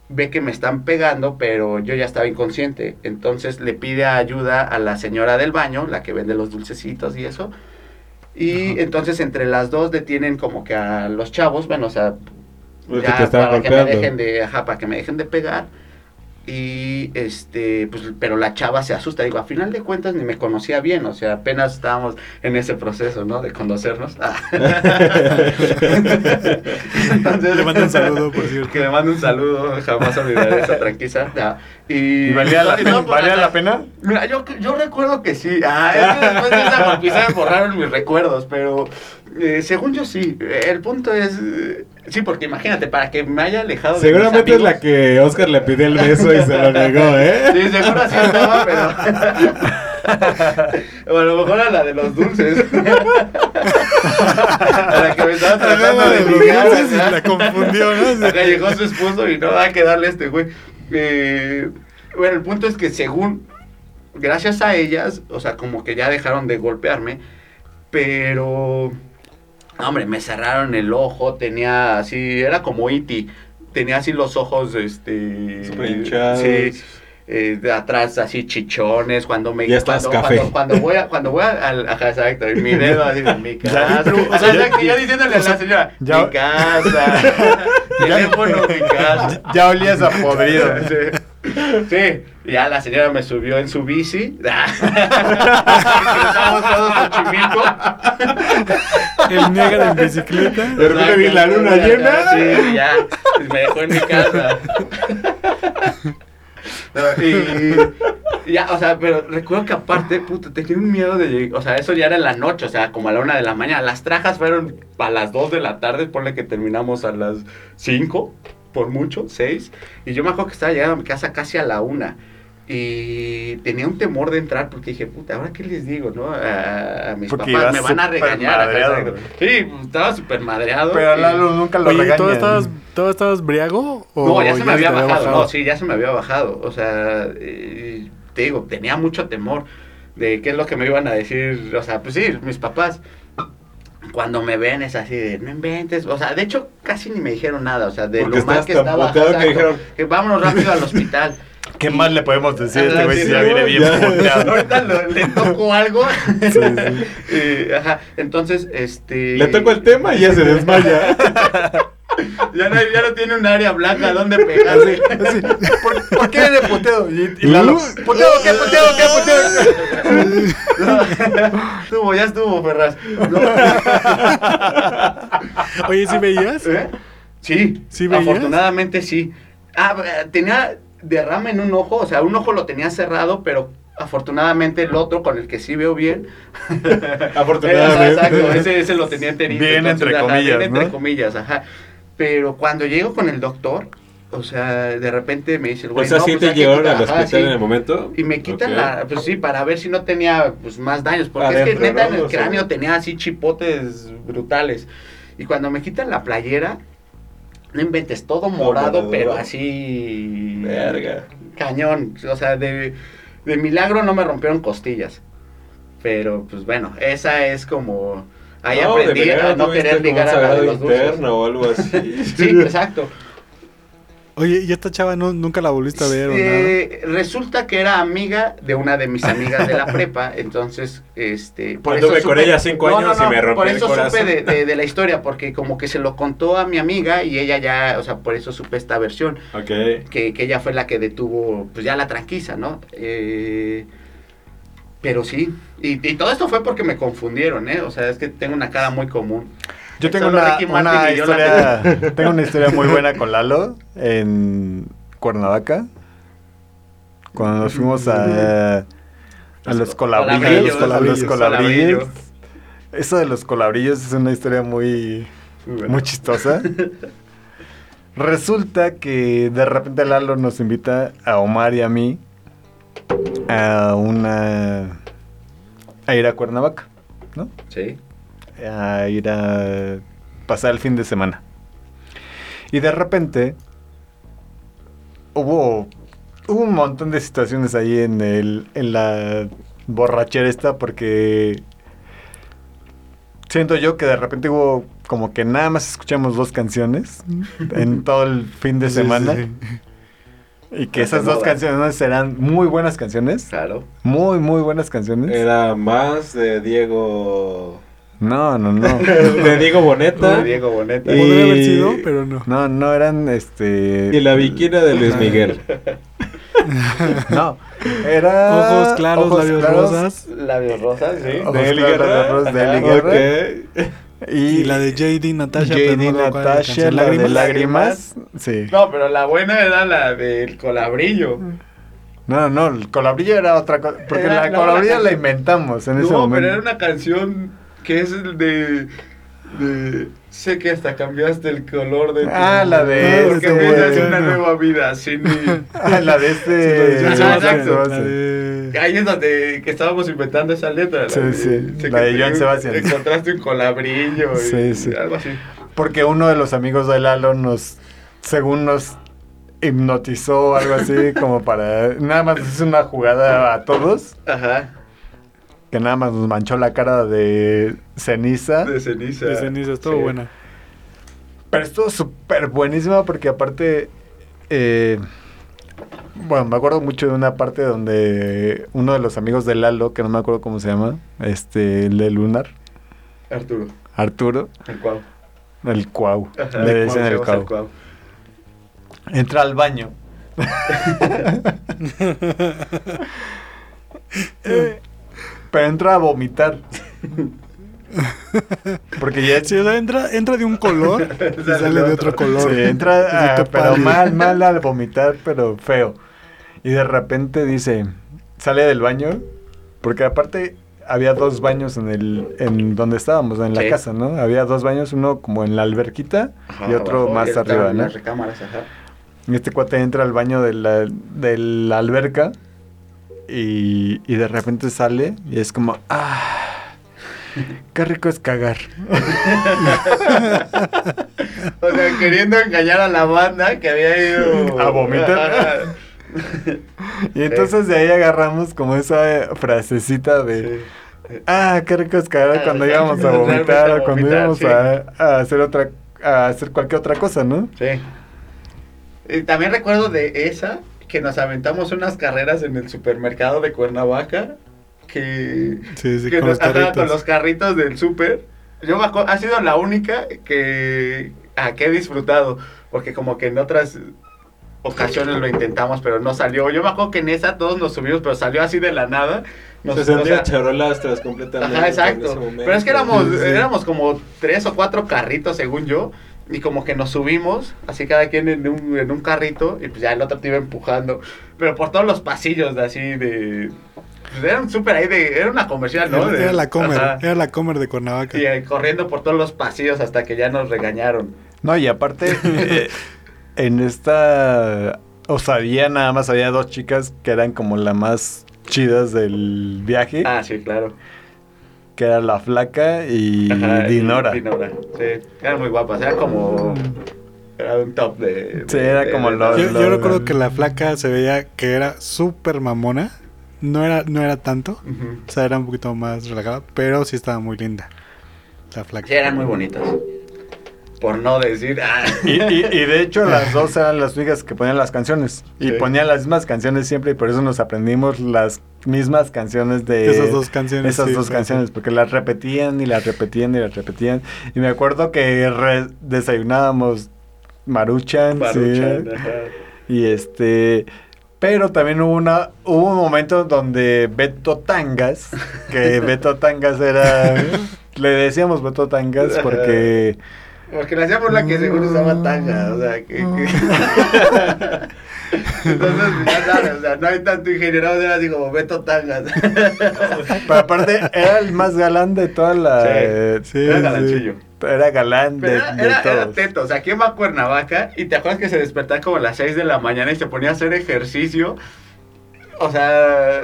ve que me están pegando, pero yo ya estaba inconsciente. Entonces le pide ayuda a la señora del baño, la que vende los dulcecitos y eso. Y Ajá. entonces entre las dos detienen como que a los chavos, bueno, o sea, ya para que me dejen de, ajá, para que me dejen de pegar. Y este, pues, pero la chava se asusta. Digo, a final de cuentas ni me conocía bien, o sea, apenas estábamos en ese proceso, ¿no? De conocernos. Ah. Entonces, Le mando un saludo, por cierto. Que le mando un saludo, jamás olvidaré esa tranquila. Ah, Y, ¿Y valía la, no, pues, valía la pena? Mira, yo, yo recuerdo que sí. Ah, es que después de esa golpiza me borraron mis recuerdos, pero eh, según yo sí. El punto es. eh, sí, porque imagínate, para que me haya alejado de mis Seguramente es la amigos- que Oscar le pidió el beso y se lo negó, ¿eh? Sí, seguro así estaba, pero. o a lo mejor a la de los dulces. a la que me estaba tratando de la confundió, ¿no? Acá llegó su esposo y no darle a este güey. Eh, bueno, el punto es que según, gracias a ellas, o sea, como que ya dejaron de golpearme, pero, no, hombre, me cerraron el ojo, tenía así, era como Iti, tenía así los ojos, este... Hinchados. Sí, eh, de atrás así chichones, cuando me... Ya estás cuando, café. Cuando, cuando voy a, cuando voy a- al, ajá, exacto, y mi dedo así en mi casa. o sea, ya, que yo diciéndole a la señora, ya- mi casa, teléfono, mi casa. Ya olías a podrido. Sí. Sí, ya la señora me subió en su bici. Todos. El negro en bicicleta. De repente vi la luna llena. Sí, ya. Me dejó en mi casa. Y, Ya, o sea, pero recuerdo que aparte, puta, tenía un miedo de llegar, o sea, eso ya era en la noche, o sea, como a la una de la mañana. Las trajas fueron a las dos de la tarde, ponle que terminamos a las cinco, por mucho, seis. Y yo me acuerdo que estaba llegando a mi casa casi a la una. Y tenía un temor de entrar porque dije, puta, ¿ahora qué les digo, no? A, a mis Porque papás me van a regañar. madreado. Sí, pues, estaba súper madreado. Pero a y- Lalo nunca lo Oye. ¿tú estabas, ¿tú estabas briago? O No, ya se me había bajado. No, sí, ya se me había bajado. O sea, eh, te digo, tenía mucho temor de qué es lo que me iban a decir. O sea, pues sí, mis papás. Cuando me ven es así de, no inventes. O sea, de hecho, casi ni me dijeron nada. O sea, de Porque lo mal que estaba. que dijeron- que vámonos rápido al hospital. ¿Qué más le podemos decir a este güey si ya viene bien puteado? Ahorita lo- le toco algo. Eh, ajá, entonces, este. Le toco el tema y ya se desmaya. Ya no, ya no tiene un área blanca donde pegarse. ¿por, por qué? Y, y Lalo, ¿puteado qué, puteado qué, puteado estuvo, ya estuvo, Ferraz. Oye, ¿sí veías? ¿Eh? Sí, ¿Sí veías? afortunadamente sí. Ah, tenía derrame en un ojo, o sea, un ojo lo tenía cerrado, pero afortunadamente el otro con el que sí veo bien. Afortunadamente. Exacto, ese, ese lo tenía enterito. Bien entre ajá, comillas, bien entre ¿no? comillas, ajá. Pero cuando llego con el doctor, o sea, de repente me dice el O güey, sea, no, sí pues te llevaron al hospital sí. en el momento. Y me quitan Ok. la, pues sí, para ver si no tenía pues más daños, porque es Adentro, que neta ¿no? en el O sea, cráneo tenía así chipotes brutales. Y cuando me quitan la playera, no inventes, todo morado, pero así Verga. cañón, o sea, de, de milagro no me rompieron costillas. Pero pues bueno, esa es como ahí No, aprendí a no querer ligar a la de los dulces. o algo así. Sí, exacto. Oye, ¿y esta chava no, nunca la volviste a ver o nada? Eh, resulta que era amiga de una de mis amigas de la prepa, entonces, este... Anduve con ella cinco años y me rompió Por el eso supe corazón. de, de- de la historia, porque como que se lo contó a mi amiga y ella ya, o sea, por eso supe esta versión, Ok. que, que ella fue la que detuvo, pues ya la tranquiza, ¿no? Eh, pero sí, y, y todo esto fue porque me confundieron, ¿eh? O sea, es que tengo una cara muy común. Yo tengo una, la historia, tengo una historia muy buena con Lalo en Cuernavaca. Cuando nos fuimos a, a los Los colabrillos, a los colabrillos. colabrillos. Eso de los colabrillos es una historia muy, bueno. muy chistosa. Resulta que de repente Lalo nos invita a Omar y a mí a una a ir a Cuernavaca, ¿no? Sí. A ir a pasar el fin de semana. Y de repente hubo, hubo un montón de situaciones ahí en, el, en la borrachera esta porque siento yo que de repente hubo como que nada más escuchamos dos canciones en todo el fin de semana. sí, sí. Y que esas dos canciones eran muy buenas canciones. Claro. Muy, muy buenas canciones. Era más de Diego. No, no, no. De Diego Boneta. De Diego Boneta. Y- Podría haber sido, pero no. No, no eran este. Y la viquina de Luis Miguel. No, era. Ojos claros, ojos labios claros, rosas. Labios rosas, sí. Ojos De Eli Guerra. de Eli Guerra. Ok. Y, Y la de JD Natasha. JD no Natasha, la de Lágrimas. lágrimas. Sí. No, pero la buena era la del colabrillo. No, no, el colabrillo era otra cosa. Porque Era- la no, colabrillo la inventamos en ese No, momento. pero era una canción que es el de, de... Sé que hasta cambiaste el color de tu... Ah, la de Porque este, empiezas bueno. una nueva vida sin mí. Ah, la de Sí, la de este. Ajá, Sebastián, exacto. la de- Ahí es donde que estábamos inventando esa letra. la Sí, de- sí, sé la de te- Joan Sebastián. Encontraste un colabrillo y Sí, sí. algo así. Porque uno de los amigos de Lalo nos, según nos hipnotizó o algo así, como para. Nada más es una jugada a todos. Ajá, Que nada más nos manchó la cara de ceniza. de ceniza. De ceniza, estuvo Sí. buena. Pero estuvo súper buenísima porque aparte... eh, bueno, me acuerdo mucho de una parte donde uno de los amigos de Lalo, que no me acuerdo cómo se llama, este, el de Lunar, Arturo, Arturo, el cuau. el Cuau, Ajá, le el dicen cuau, el Cuau, entra al baño. Eh, Pero entra a vomitar. Porque ya Sí, o sea, entra, entra de un color y Sale sale de otro. otro color. Sí, entra, ah, pero mal, mal al vomitar, pero feo. Y de repente dice, sale del baño, porque aparte había dos baños en el en donde estábamos, en la Sí. casa, ¿no? Había dos baños, uno como en la alberquita Ajá, y otro abajo, más arriba, ¿no? Las recámaras, ajá. Y este cuate entra al baño de la, de la alberca y, y de repente sale y es como, ¡ah! ¡Qué rico es cagar! O sea, queriendo engañar a la banda que había ido A vomitar. Y entonces de ahí agarramos como esa frasecita de... Sí. Ah, qué rico es cagar Ah, cuando íbamos a vomitar o cuando íbamos sí. a, a hacer otra, a hacer cualquier otra cosa, ¿no? Sí. Y también recuerdo de esa que nos aventamos unas carreras en el supermercado de Cuernavaca que, Sí, sí, que con nos- los con los carritos del súper. Yo me acuerdo, ha sido la única que, a que he disfrutado, porque como que en otras ocasiones lo intentamos, pero no salió. Yo me acuerdo que en esa todos nos subimos, pero salió así de la nada. Nos, Se sentían charolastras completamente. Ajá, exacto. Pero es que éramos, Sí, sí. éramos como tres o cuatro carritos, según yo. Y como que nos subimos, así cada quien en un, en un carrito, y pues ya el otro te iba empujando. Pero por todos los pasillos de así de. Pues era un súper ahí de. Era una comercial, ¿no? Era, la comer, Ajá. era la comer de Cuernavaca. Y eh, corriendo por todos los pasillos hasta que ya nos regañaron. No, y aparte, eh, en esta osadía nada más había dos chicas que eran como las más chidas del viaje, Ah, sí, claro. Que era la flaca y Ajá, y Dinora. Dinora, sí. Eran muy guapas, era como. Era un top de. Sí, de- era de- como de- lo- Yo, lo- yo recuerdo que la flaca se veía que era súper mamona. No era, no era tanto. O sea, era un poquito más relajada. Pero sí estaba muy linda. La flaca. Sí, eran muy bonitas. Por no decir. ah. Y, y- y de hecho las dos eran las únicas que ponían las canciones. Y Sí. ponían las mismas canciones siempre y por eso nos aprendimos las mismas canciones de... Esas dos canciones, Esas sí, dos sí, canciones, sí. porque las repetían y las repetían y las repetían. Y me acuerdo que re- desayunábamos maruchan, sí, Maruchan, ajá. y este... Pero también hubo, una, hubo un momento donde Beto Tangas, que Beto Tangas era... Le decíamos Beto Tangas porque... Porque le hacíamos la que seguro usaba tanga, o sea, que... que- Entonces, ya sabes, o sea, no hay tanto ingeniero, era así como Beto Tangas. Pero aparte, era el más galán de toda la... Sí. eh, Sí, era sí. galancillo. Era galán de, era, de era, era todos. teto, o sea, ¿quién va a Cuernavaca? Y te acuerdas que se despertaba como a las 6 de la mañana y se ponía a hacer ejercicio. O sea,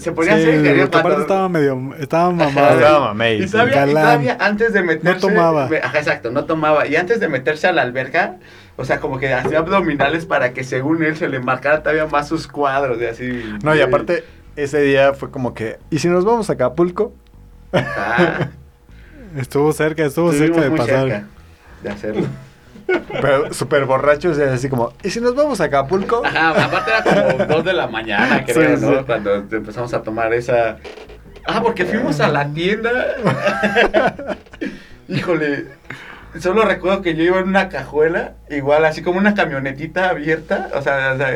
se ponía a Sí, hacer ejercicio. porque aparte estaba medio... Estaba mamado. Estaba mamey, Y todavía, y Galán. todavía antes de meterse. tomaba. me- ajá, exacto, no tomaba. Y antes de meterse a la alberca, o sea, como que hacía abdominales para que según él se le marcara todavía más sus cuadros de así. No, y aparte, ese día fue como que... ¿Y si nos vamos a Acapulco? Ah, Estuvo cerca, estuvo estuvimos cerca de muy pasar. cerca de hacerlo. Pero súper borrachos, y así como... ¿Y si nos vamos a Acapulco? Ajá, aparte era como 2 de la mañana, creo, sí. ¿no? Cuando empezamos a tomar esa. Ah, porque fuimos a la tienda. Híjole, solo recuerdo que yo iba en una cajuela, igual así como una camionetita abierta, o sea, o sea,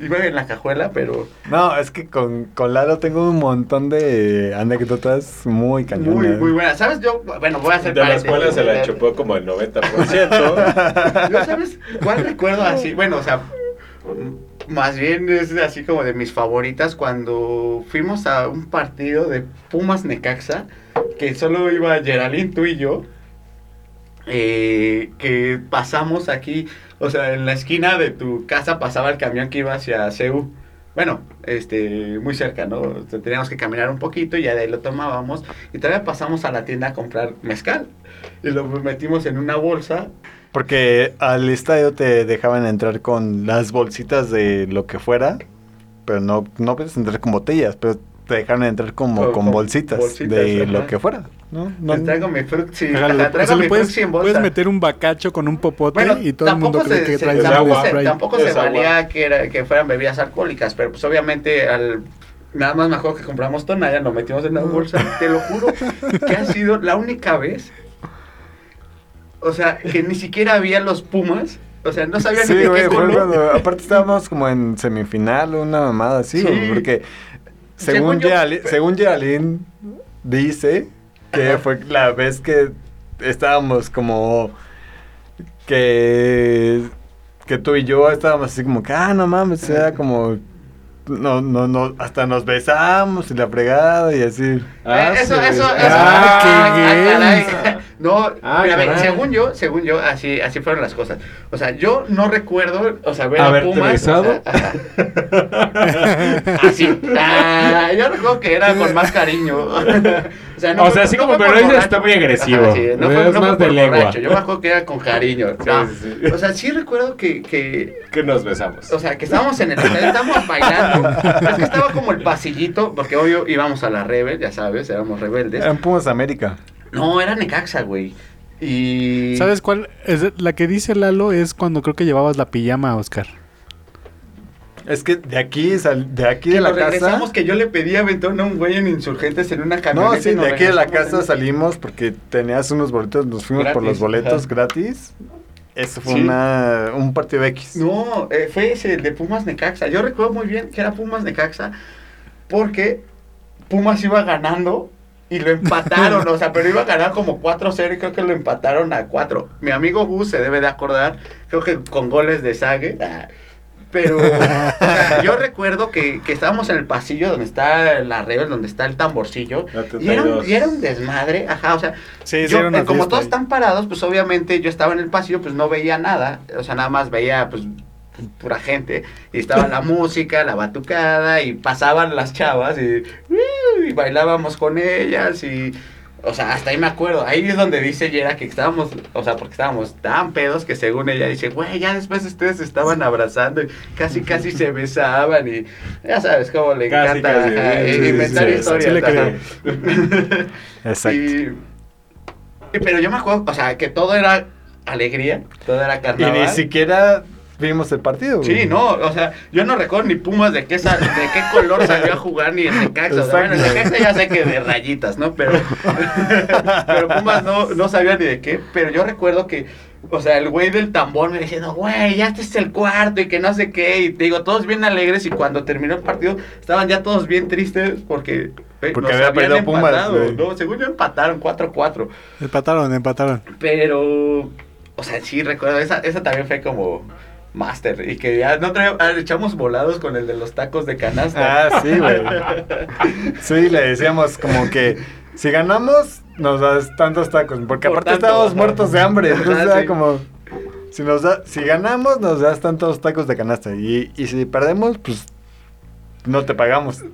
iba en la cajuela, pero No, es que con, con Lalo tengo un montón de anécdotas muy cañonas. muy, muy buena. ¿Sabes? Yo, bueno, voy a hacer De las cuales se la chupó como el 90%. ¿No sabes cuál recuerdo así? Bueno, o sea, más bien es así como de mis favoritas cuando fuimos a un partido de Pumas Necaxa, que solo iba Geraldine, tú y yo, eh, que pasamos aquí, o sea, en la esquina de tu casa pasaba el camión que iba hacia CEU. Bueno, este, muy cerca, ¿no? O sea, teníamos que caminar un poquito y ya de ahí lo tomábamos. Y todavía pasamos a la tienda a comprar mezcal. Y lo metimos en una bolsa Porque al estadio te dejaban entrar con las bolsitas de lo que fuera, pero no, no puedes entrar con botellas, pero te dejaron entrar como Con- con, con bolsitas, bolsitas, de ajá. lo que fuera, ¿no? no Te traigo mi fruxi. Lo- o traigo sea, mi puedes, fruxi en bolsa. puedes meter un bacacho con un popote Bueno, y todo el mundo cree se- que traes agua. se-. Tampoco Es se valía que, era, que fueran bebidas alcohólicas, pero pues obviamente al... Nada más me acuerdo que compramos tonalla, lo metimos en la bolsa. Te lo juro que ha sido la única vez. O sea, que ni siquiera había los Pumas. O sea, no sabía Sí, ni de güey, qué fue color. cuando- aparte estábamos como en semifinal o una mamada así, Sí. porque Según según, yo- dice que Ajá. fue la vez que estábamos como que que tú y yo estábamos así como que ah no mames era como no, no, no, hasta nos besamos y la fregada y así. Ah, Eh, eso, sí. eso, eso. Ah, qué caray. gay. No, Ah, mira, ve, caray. según yo, según yo, así, así fueron las cosas. O sea, yo no recuerdo, o sea, ver a ¿Haberte Pumas. besado? o sea, así. Ah, yo recuerdo que era con más cariño. o sea, O sea, fue- así como lo dices, está muy agresivo. Ajá, sí, no fue, Es no fue más de lengua. borracho. Yo me acuerdo que era con cariño. No. Sí, sí, sí. O sea, sí recuerdo que, que, Que nos besamos. o sea, que estábamos en el estábamos bailando. es que estaba como el pasillito, porque obvio íbamos a la Rebel, ya sabes, éramos rebeldes. En Pumas América. No, era Necaxa, güey. Y. ¿Sabes cuál? Es la que dice Lalo es cuando creo que llevabas la pijama, Oscar. Es que de aquí, sal- de aquí Que de la casa. regresamos que yo le pedí aventón a un güey en Insurgentes en una camioneta. No, sí, de aquí de la casa en- salimos porque tenías unos boletos, nos fuimos por los boletos ajá. gratis. Eso fue Sí. una, un partido X. No, eh, fue ese, el de Pumas Necaxa. Yo recuerdo muy bien que era Pumas Necaxa porque Pumas iba ganando y lo empataron, o sea, pero iba a ganar como 4-0 y creo que lo empataron a 4. Mi amigo Gus se debe de acordar, creo que con goles de Sague. Pero o sea, yo recuerdo que, que estábamos en el pasillo donde está la Rebel, donde está el tamborcillo. Y era, un, 32. y era un desmadre, ajá, o sea, Sí, yo, eh, como todos están parados, pues obviamente yo estaba en el pasillo, pues no veía nada, o sea, nada más veía pues pura gente, y estaba la música, la batucada, y pasaban las chavas, y, ¡uh! y bailábamos con ellas, y, o sea, hasta ahí me acuerdo, ahí es donde dice Yera que estábamos, o sea, porque estábamos tan pedos que según ella dice, güey, ya después ustedes se estaban abrazando, y casi casi se besaban, y ya sabes cómo le Casi, encanta casi, ajá, sí, sí, inventar sí, historias. sí. Exacto. Y, y- pero yo me acuerdo, o sea, que todo era alegría, todo era Y carnaval. ni siquiera vimos el partido. güey. Sí, no, o sea, yo no recuerdo ni Pumas de qué, de qué color salió a jugar ni el Necaxa. O sea, bueno, el. Necaxa ya sé que de rayitas, ¿no? Pero, pero Pumas no, no sabía ni de qué. Pero yo recuerdo que, o sea, el güey del tambor me diciendo, güey, ya este es el cuarto y que no sé qué. Y te digo, todos bien alegres y cuando terminó el partido estaban ya todos bien tristes porque... güey, Porque nos había habían perdido Pumas, empatado, güey. No, según yo empataron 4-4. Empataron, empataron. Pero, o sea, sí recuerdo, esa, esa también fue como master. Y que ya no traía- ah, echamos volados con el de los tacos de canasta. Ah, sí, güey. Sí, le decíamos como que si ganamos, nos das tantos tacos. Porque Por aparte tanto, estábamos muertos de hambre. Entonces era sí. como. Si, nos da, si ganamos, nos das tantos tacos de canasta. Y, y si perdemos, pues no te pagamos.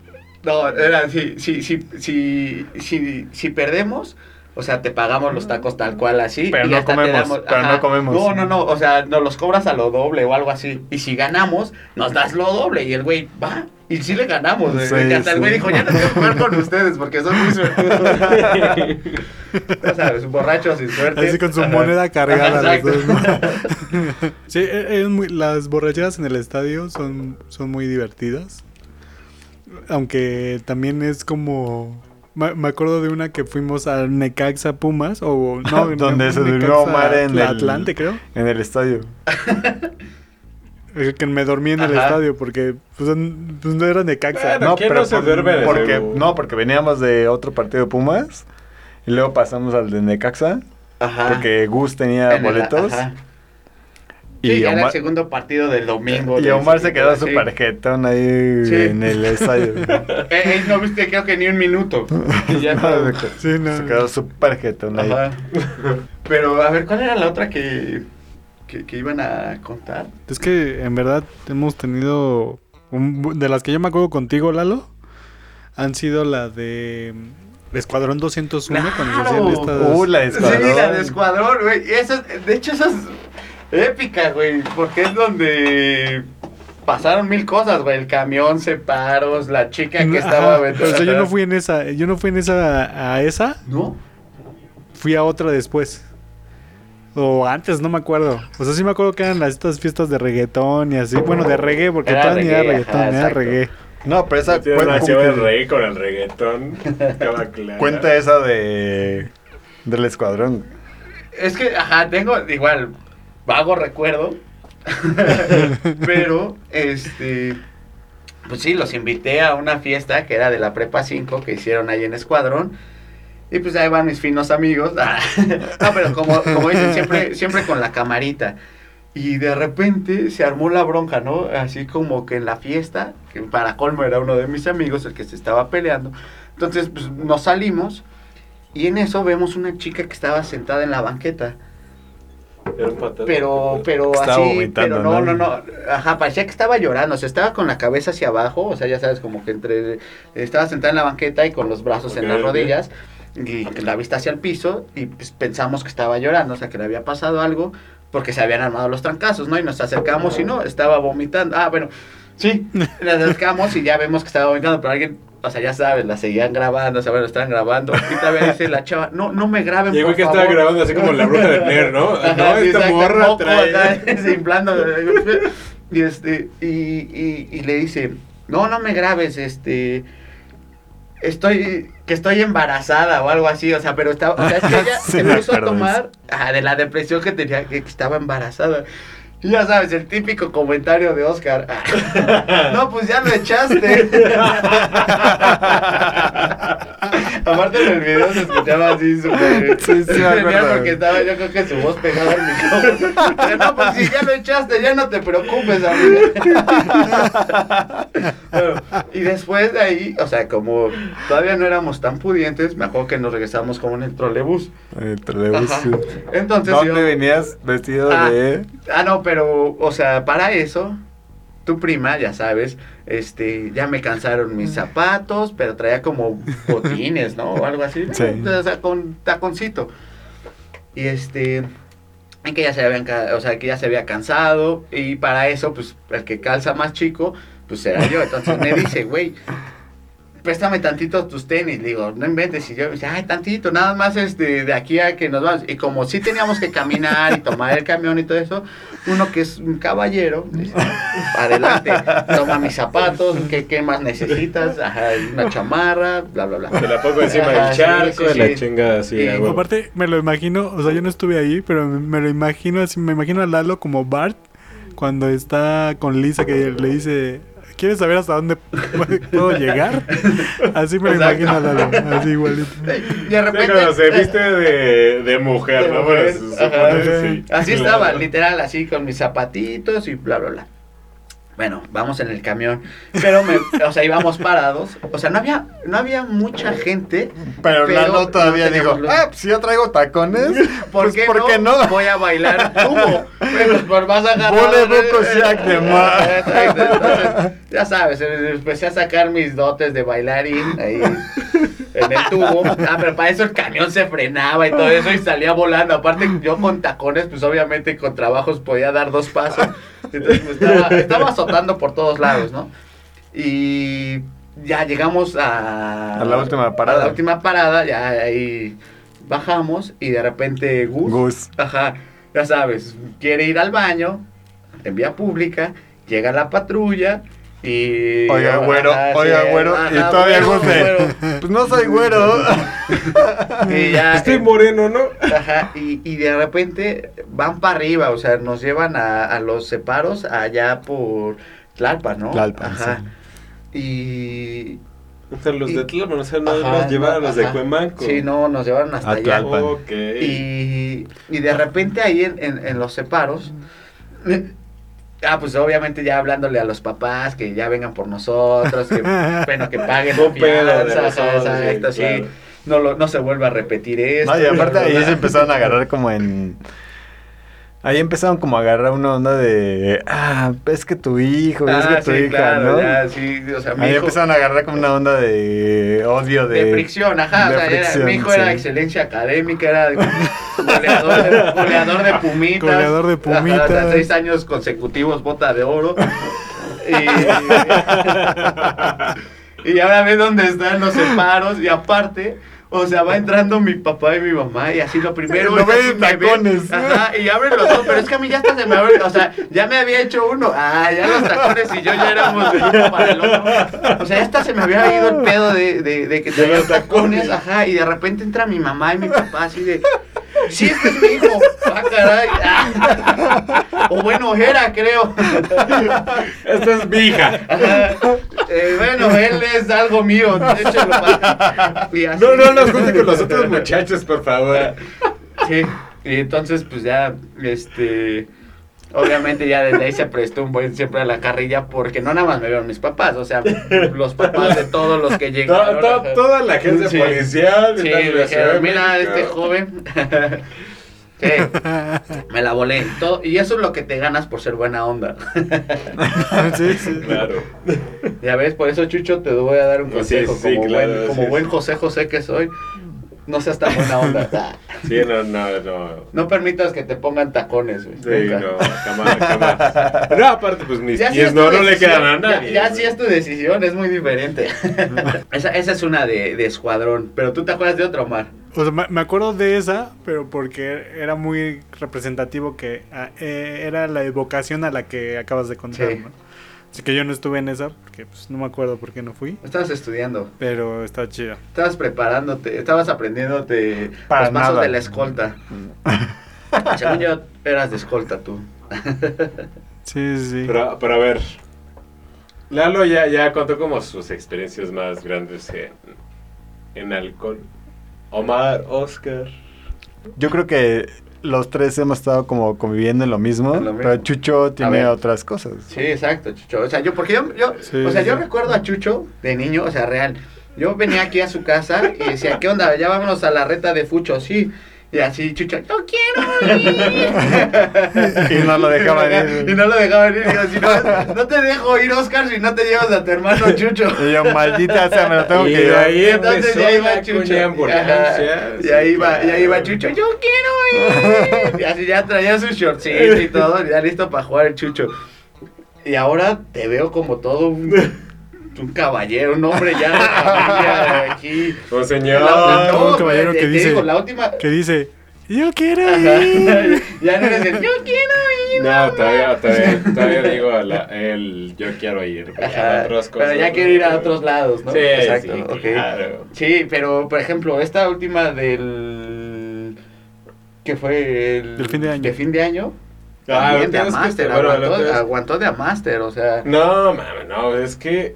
No, era si, si, si, si, si, si perdemos, o sea, te pagamos los tacos tal cual así. Pero y no comemos, pero no comemos. No, no, no, o sea, nos los cobras a lo doble o algo así. Y si ganamos, nos das lo doble. Y el güey va. Y sí le ganamos. Sí, Que hasta el güey dijo, ya no quiero jugar con ustedes porque son muy suertudos. ya sabes, borrachos sin suerte. Así con su Ajá. moneda cargada. Ajá, los exacto. dos, ¿no? sí, e- es muy- las borracheras en el estadio son, son muy divertidas. Aunque también es como... Me, me acuerdo de una que fuimos a Necaxa Pumas, o no, Donde se durmió Omar en el- Atlante, creo. En el estadio. Es que me dormí en el estadio porque pues, pues, no era Necaxa. Bueno, ¿quién no se duerme en el porque? No, porque veníamos de otro partido de Pumas. Y luego pasamos al de Necaxa. Ajá. Porque Gus tenía En el- boletos. Ajá. Y, Sí, era el Omar, segundo partido del domingo. y Omar se quedó sí. súper jetón ahí Sí. en el estadio. Eh, eh, no viste, creo que ni un minuto. Y ya fue. Sí, no. Se quedó súper jetón ahí. Pero, a ver, ¿cuál era la otra que, que, que iban a contar? Es que en verdad hemos tenido... un de las que yo me acuerdo contigo, Lalo, han sido la de mm, Escuadrón 201 cuando se hacían ¡Claro! estas... Uh, la de Sí, Escuadrón. la de Escuadrón, güey. De hecho, eso es épica, güey. Porque es donde pasaron mil cosas, güey. El camión, separos, la chica que estaba... Ajá, o sea, yo no fui en esa, yo no fui en esa a esa, ¿No? fui a otra después. O antes, no me acuerdo. O sea, sí me acuerdo que eran las, estas fiestas de reggaetón y así. Bueno, de reggae, porque Era todas ni era reggae, reggaetón, ajá, era exacto. reggae. No, pero esa el rey con el reggaetón. Estaba claro. cuenta esa de del escuadrón. Es que, ajá, tengo igual vago recuerdo. pero, este. Pues sí, los invité a una fiesta que era de la Prepa 5 que hicieron ahí en Escuadrón. Y pues ahí van mis finos amigos. no, pero como, como dicen, siempre, siempre con la camarita. Y de repente se armó la bronca, ¿no? Así como que en la fiesta, que para colmo era uno de mis amigos el que se estaba peleando. Entonces, pues nos salimos y en eso vemos una chica que estaba sentada en la banqueta. Pero, pero Estaba así, vomitando, pero no, no, ¿no? no, ajá, parecía que estaba llorando, o sea, estaba con la cabeza hacia abajo, o sea, ya sabes, como que entre, estaba sentada en la banqueta y con los brazos en las rodillas, y la vista hacia el piso, y pues pensamos que estaba llorando, o sea, que le había pasado algo, porque se habían armado los trancazos, ¿no? Y nos acercamos y no, estaba vomitando, ah, bueno, sí, nos acercamos y ya vemos que estaba vomitando, pero alguien... O sea, ya sabes, la seguían grabando, o sea, bueno, estaban grabando. Y todavía dice la chava, no, no me graben, güey por que estaba favor". grabando así como la bruja de Blair, ¿no? Ajá, no, sí, esta exacto, morra moco trae... acá, desinflando. y este, y, y, y le dice, no, no me grabes, este, estoy, que estoy embarazada o algo así, o sea, pero estaba, o sea, es que ella se puso a tomar ah, de la depresión que tenía, que estaba embarazada. Ya sabes, el típico comentario de Oscar. "Ah, no, pues ya lo echaste. Aparte en el video se escuchaba así súper. Sí, sí, me porque estaba yo creo que su voz pegada al micrófono. Pero no, pues si ya lo echaste, ya no te preocupes, amiga. Bueno, y después de ahí, o sea, como todavía no éramos tan pudientes, me acuerdo que nos regresamos como en el trolebús. Eh, trolebús, Ajá. sí. Entonces ¿Dónde yo- venías vestido Ah. de...? Ah, no, pero, o sea, para eso, tu prima, ya sabes, este, ya me cansaron mis zapatos, pero traía como botines, ¿no? O algo así. Sí. O sea, con taconcito. Y este, en que ya se habían, o sea, que ya se había cansado, y para eso, pues, el que calza más chico, pues era yo. Entonces me dice, güey, préstame tantito tus tenis. Le digo, no inventes. Y yo, dice, ay, tantito, nada más este, de aquí a que nos vamos. Y como sí teníamos que caminar y tomar el camión y todo eso, uno que es un caballero, dice, adelante, toma mis zapatos, ¿qué, qué más necesitas? Ajá, una chamarra, bla, bla, bla. Te la pongo encima Ajá, del sí, charco, sí, la sí. chinga así, huevo. Aparte, me lo imagino, o sea, yo no estuve ahí, pero me, me lo imagino así, me imagino a Lalo como Bart cuando está con Lisa que le dice, ¿quieres saber hasta dónde puedo llegar? Así me lo imagino a Lalo, así igualito. Y de Sí, repente... cuando se viste de, de mujer, De ¿no? mujer, Bueno, se supone sí. Así Claro. estaba, literal, así con mis zapatitos y bla, bla, bla. Bueno, vamos en el camión, pero me, o sea, íbamos parados, o sea, no había, no había mucha gente. Pero, Pero Lalo todavía no dijo, luz. ah, pues si yo traigo tacones, ¿Por, pues qué, ¿por no? qué no? Voy a bailar tubo. Bueno, pues por más agarrado. Entonces, ya sabes, empecé a sacar mis dotes de bailarín ahí en el tubo. Ah, pero para eso el camión se frenaba y todo eso y salía volando. Aparte, yo con tacones, pues obviamente con trabajos podía dar dos pasos. Entonces me estaba, estaba azotando por todos lados, ¿no? Y ya llegamos a... A la última parada. A la última parada, ya ahí bajamos y de repente Gus, Gus. ajá, ya sabes, quiere ir al baño en vía pública, llega la patrulla y... Oiga, güero, Ajá, sí, oiga, güero, y ajá, todavía güero, pues no soy güero. Y ya, Estoy moreno, ¿no? Ajá, y, y de repente van para arriba, o sea, nos llevan a, a los separos allá por Tlalpan, ¿no? Tlalpan, Ajá. Y... O sea, los Y- de Tlalpan, o sea, no ajá, nos llevaron no, los de. Cuemanco. Sí, no, nos llevaron hasta A allá. Tlalpan. Ok. Y, y de repente ahí en, en- en los separos, eh, ah, pues obviamente ya hablándole a los papás que ya vengan por nosotros, que bueno, que paguen Un pedo de exacto, sí, claro. No, lo, no se vuelve a repetir esto. No, y aparte ahí se empezaron a agarrar como en... Ahí empezaron como a agarrar una onda de... Ah, es que tu hijo, es Ah, que tu sí, hija, claro, ¿no? ya, sí, o sea, mi Ahí hijo- empezaron a agarrar como una onda de odio de... de fricción, ajá, de o sea, era- mi hijo era excelencia académica, era goleador de, goleador de pumitas. Goleador de pumitas. seis años consecutivos, bota de oro. Y, y ahora ve dónde están los separos y aparte... O sea, va entrando mi papá y mi mamá y así lo primero Lo es ven tacones. Ajá, y abren los ojos, pero es que a mí ya hasta se me abre, o sea, ya me había hecho uno. Ah, ya los tacones y yo ya éramos de uno para el otro. O sea, ya hasta se me había ido el pedo de, de, de que traía los tacones, ajá, y de repente entra mi mamá y mi papá así de, sí, este es mi hijo. Ah, caray. Ah. O bueno, era, creo. Esta es mi hija. Ajá. Eh, bueno, él es algo mío, échalo para. No, no nos junte con los otros muchachos, por favor. Sí, y entonces pues ya, este, Obviamente ya desde ahí se prestó un buen siempre a la carrilla porque no nada más me vieron mis papás, o sea, los papás de todos los que llegaron. to- ajá. toda la agencia Sí. policial. Sí, dijeron, mira, México". este joven. Sí, me la volé. Todo, y eso es lo que te ganas por ser buena onda. sí, sí. Claro. Ya ves, por eso, Chucho, te voy a dar un sí, consejo. sí, como claro, buen, como sí, buen. José José que soy, no seas tan buena onda. Sí, no, no, no. No permitas que te pongan tacones, güey. Sí, Nunca. no, jamás, jamás. No, aparte, pues mis Ya si pies es tu no, no le decisión, quedan a ya- nadie. Ya, si es tu decisión, es muy diferente. esa, esa es una de, de escuadrón. Pero tú te acuerdas de otro, Omar. O sea, me acuerdo de esa, pero porque era muy representativo que ah, eh, era la evocación a la que acabas de contar, Sí. ¿no? Así que yo no estuve en esa, porque pues, no me acuerdo por qué no fui, Estabas estudiando, pero está chida. estabas preparándote, estabas aprendiéndote Para los pasos nada. de la escolta. Según yo, eras de escolta tú. Sí, sí, sí. Pero, pero a ver, Lalo ya, ya contó como sus experiencias más grandes en, en alcohol. Omar, Oscar. Yo creo que los tres hemos estado como conviviendo en lo mismo, En lo mismo. pero Chucho tiene otras cosas. Sí, exacto, Chucho. O sea, yo, porque yo, yo Sí, o sea, yo recuerdo a Chucho de niño, o sea, real. Yo venía aquí a su casa y decía, ¿qué onda? Ya vámonos a la reta de Fucho, sí. Y así, Chucho, yo quiero ir. Y no lo dejaban ir. Y no lo dejaban ir. Y yo, si no, no te dejo ir, Oscar, si no te llevas a tu hermano Chucho. Y yo, maldita sea, me lo tengo Y que llevar. ahí Entonces empezó ya iba la Chucho. Y ahí va, y ahí va Chucho, yo quiero ir. Y así ya traía su shortcito y todo, ya listo para jugar el Chucho. Y ahora te veo como todo un, un caballero, un hombre ya aquí. Un señor. La- no, un caballero que dice- digo, la última. Que dice, yo quiero Ajá. ir. ya no eres el yo quiero ir. No, todavía, todavía, todavía digo la- el yo quiero ir. pero Ajá, otras cosas. pero ya quiero ir a otros lados, ¿no? Sí, Exacto, sí, claro. Sí, pero por ejemplo, esta última del. que fue el. Del fin de año. De fin de año. Ah, también de que- bueno, aguantó, tienes- aguantó de Amaster, o sea. No, mames, no, es que,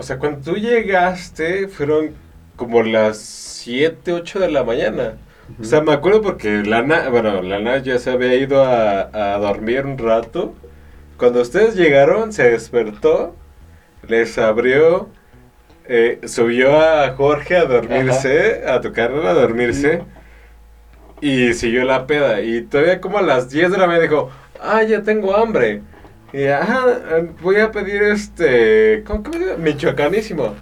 o sea, cuando tú llegaste fueron como las 7, 8 de la mañana. O sea, me acuerdo porque Lana, bueno, Lana ya se había ido a, a dormir un rato. Cuando ustedes llegaron, se despertó, les abrió, eh, subió a Jorge a dormirse, a tocarle a dormirse, y siguió la peda. Y todavía como a las 10 de la mañana dijo, ah, ya tengo hambre. Y ah, voy a pedir este, ¿cómo que me llama? Michoacanísimo.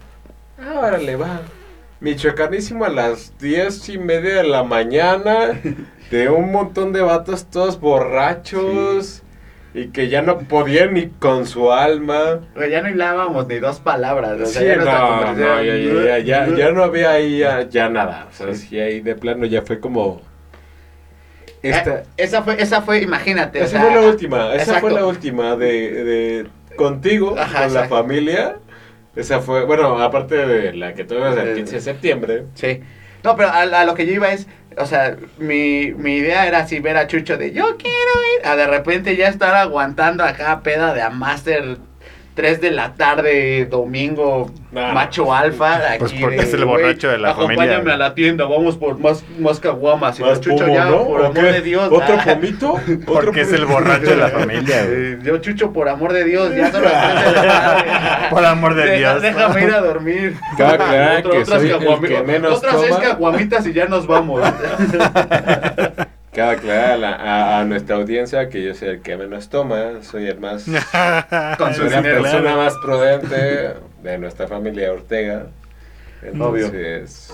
Ah, órale, va. Michoacanísimo a las diez y media de la mañana, de un montón de vatos todos borrachos y que ya no podían ni con su alma. Ya no hilábamos ni dos palabras. O sea, Sí, ya no, ya, ya, ya, ya- ya no había ahí ya, ya nada. O sea, sí, ahí de plano ya fue como... Esta, Eh, esa fue, esa fue, imagínate. o esa sea, fue la última, esa exacto. fue la última de, de contigo, Ajá, con la familia. Esa fue, bueno, aparte de la que tuvimos el Eh, 15 de septiembre. Sí. No, pero a, a lo que yo iba es, o sea, mi, mi idea era así ver a Chucho de yo quiero ir, a de repente ya estar aguantando acá peda de a Master 3 de la tarde, domingo, No, macho alfa. Aquí Pues porque de, es el borracho de la familia, Acompáñame a la tienda, vamos por más, más caguamas. Y Más Chucho, ya, ¿no? por ¿O amor qué? de Dios. ¿Otro ah. pomito? ¿Otro Porque es el borracho de la familia, Yo, Chucho, por amor de Dios, ya son las 3 de la tarde. Por amor de Deja- Dios. Déjame ir a dormir. Otro- que otras soy el caguami- que menos otras seis caguamitas y ya nos vamos. Cabe aclarar a, la- a- a nuestra audiencia que yo soy el que menos toma, soy el más... Con su soy la persona más prudente de nuestra familia Ortega. Obvio. Entonces,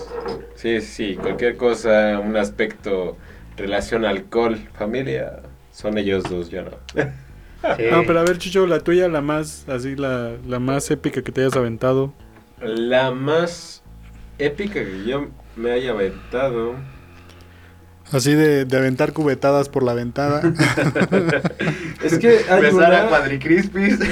sí, sí, cualquier cosa, un aspecto, relación alcohol, familia, son ellos dos, yo no. Sí. No, pero a ver, Chucho, la tuya, la más, así, la, la más épica que te hayas aventado. La más épica que yo me haya aventado... Así de, de aventar cubetadas por la ventana. Es que hay Besar a una... Cuadricrispis.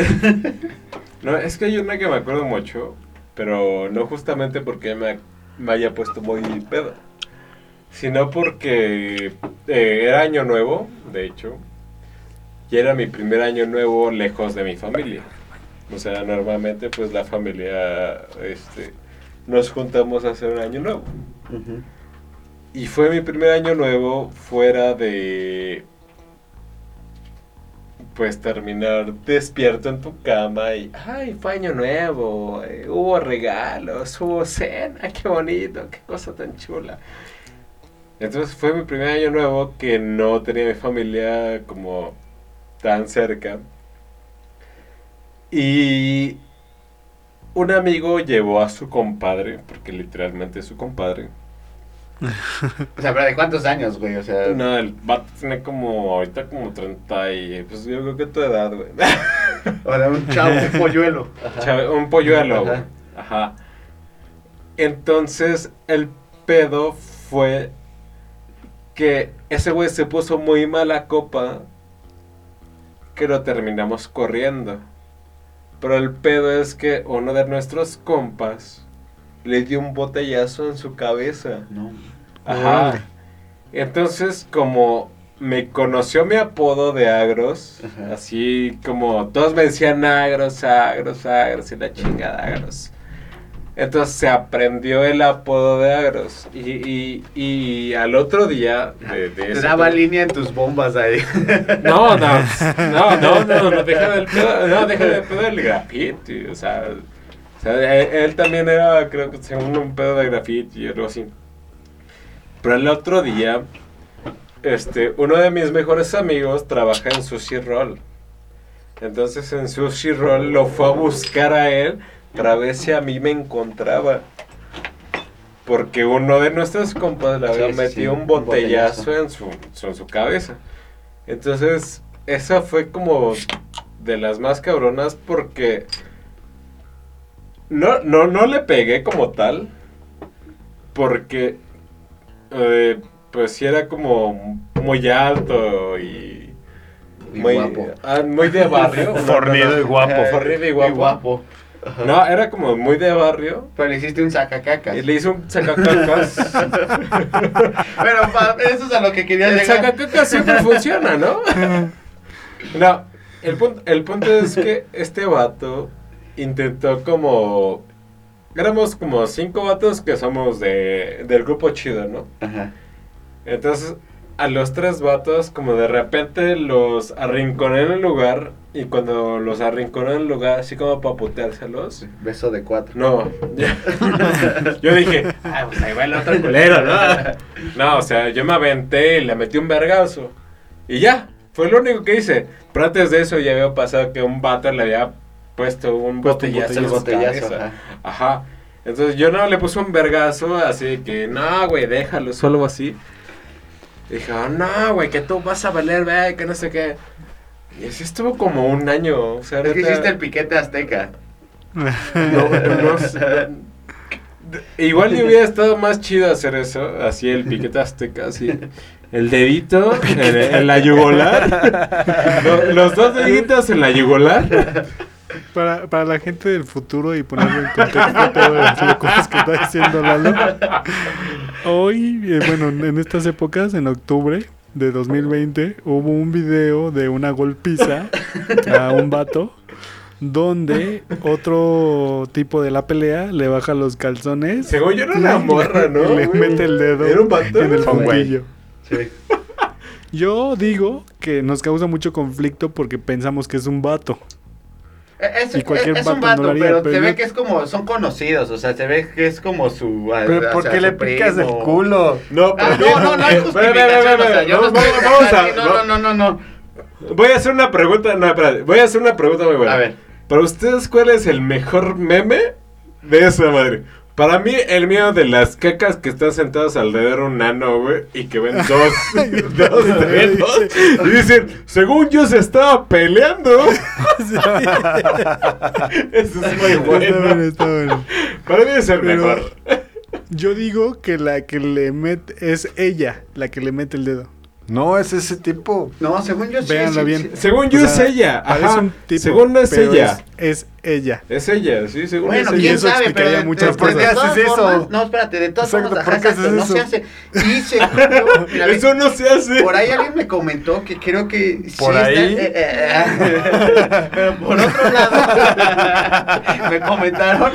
No, es que hay una que me acuerdo mucho, pero no justamente porque me, me haya puesto muy pedo, sino porque eh, era año nuevo, de hecho, y era mi primer año nuevo lejos de mi familia. O sea, normalmente pues la familia, este, nos juntamos a hacer un año nuevo. Y fue mi primer año nuevo fuera de... pues terminar despierto en tu cama y, ay, fue año nuevo, eh, hubo regalos, hubo cena, qué bonito, qué cosa tan chula. Entonces fue mi primer año nuevo que no tenía mi familia como tan cerca. Y un amigo llevó a su compadre, porque literalmente es su compadre. O sea, pero ¿de cuántos años, güey? O sea, No, el vato tiene como, ahorita como 30 y, pues yo creo que tu edad, güey. o sea, un chavo, un polluelo. Chave- un polluelo, Ajá. güey. Ajá. Entonces, el pedo fue que ese güey se puso muy mala copa que lo terminamos corriendo. Pero el pedo es que uno de nuestros compas le dio un botellazo en su cabeza. No. Ajá. Entonces, como me conoció mi apodo de Agros, Ajá. así como todos me decían Agros, Agros, Agros y la chingada Agros. Entonces se aprendió el apodo de Agros. Y, y, y al otro día de, de Te daba línea en tus bombas ahí. No, no, no, no, no, no, deja del pedo, no, deja del pedo del graffiti, o sea, o sea, él, él también era, creo que según un pedo de graffiti y algo así. Pero el otro día, este, uno de mis mejores amigos trabaja en Sushi Roll. Entonces en Sushi Roll lo fue a buscar a él para ver si a mí me encontraba. Porque uno de nuestros compas le había Sí, metido sí, un un botellazo, botellazo. En, su, su- en su cabeza. Entonces, esa fue como de las más cabronas porque no, no, no le pegué como tal. Porque eh, pues sí era como muy alto y Y muy, guapo. ah, muy de barrio. Fornido y guapo. Eh, Fornido y Y guapo. No, era como muy de barrio. Pero le hiciste un sacacacas. Y le hizo un sacacacas. Pero pa- eso es a lo que quería El llegar. sacacacas siempre funciona, ¿no? No, el punto, el punto es que este vato intentó como... Éramos como cinco vatos que somos de, del grupo chido, ¿no? Ajá. Entonces, a los tres vatos, como de repente los arrinconé en el lugar. Y cuando los arrinconé en el lugar, así como para puteárselos. Beso de cuatro. No, yo dije, ah, pues ahí va el otro culero, ¿no? No, o sea, yo me aventé y le metí un vergazo. Y ya, fue lo único que hice. Pero antes de eso ya había pasado que un vato le había puesto un Puesto un botellazo botellazo, ajá. Ajá. Entonces yo no le puse un vergazo, así que, no, güey, déjalo, solo así. Y dije, "Ah, no, güey, que tú vas a valer, ve, que no sé qué. Y así estuvo como un año. O sea, Es que hiciste el piquete azteca. no, no sé. Igual le hubiera estado más chido hacer eso, así el piquete azteca, así. El dedito en, en la yugular. Lo- los dos deditos en la yugular. Para, para la gente del futuro y ponerlo en contexto todas las locuras que está diciendo Lalo. Hoy, eh, bueno, en estas épocas, en octubre de 2020, hubo un video de una golpiza a un vato donde otro tipo de la pelea le baja los calzones Según yo era una morra, ¿no? y le güey? mete el dedo Era un vato. en el fundillo. Sí. Yo digo que nos causa mucho conflicto porque pensamos que es un vato. Es, Y cualquier es un vato no haría, pero pero se yo- ve que es como, son conocidos, o sea, se ve que es como su... Pero ¿por qué le picas el culo? No, Ah, pero- no, no, no hay justificación, o sea, yo no, no, no, no, no. Voy a hacer una pregunta, no, espérate, voy a hacer una pregunta muy buena. A ver. Para ustedes, ¿cuál es el mejor meme de esa madre? Para mí, el mío de las cacas que están sentadas alrededor de un nano, güey, y que ven dos, dos dedos, y dicen, según yo se estaba peleando. Eso es muy Está bueno, bueno. está bueno. Para mí es el Pero- mejor. Yo digo que la que le mete es ella la que le mete el dedo. No, es ese tipo. No, según yo sí. Véanla sí, bien. sí. Según yo O sea, es ella. Ajá. un tipo, según no es ella. Es, es ella. Es ella, sí, según Bueno, es y quién ella. eso sabe, explicaría pero muchas de- de cosas. todas ¿Por qué haces formas- eso? No, espérate, de todas Exacto, formas, ¿por ajá, qué haces exacto, no eso? se hace. Y yo, mira, Eso no se hace. Por ahí alguien me comentó que creo que sí ¿Por está- ahí? eh, eh, eh, pero por otro lado me comentaron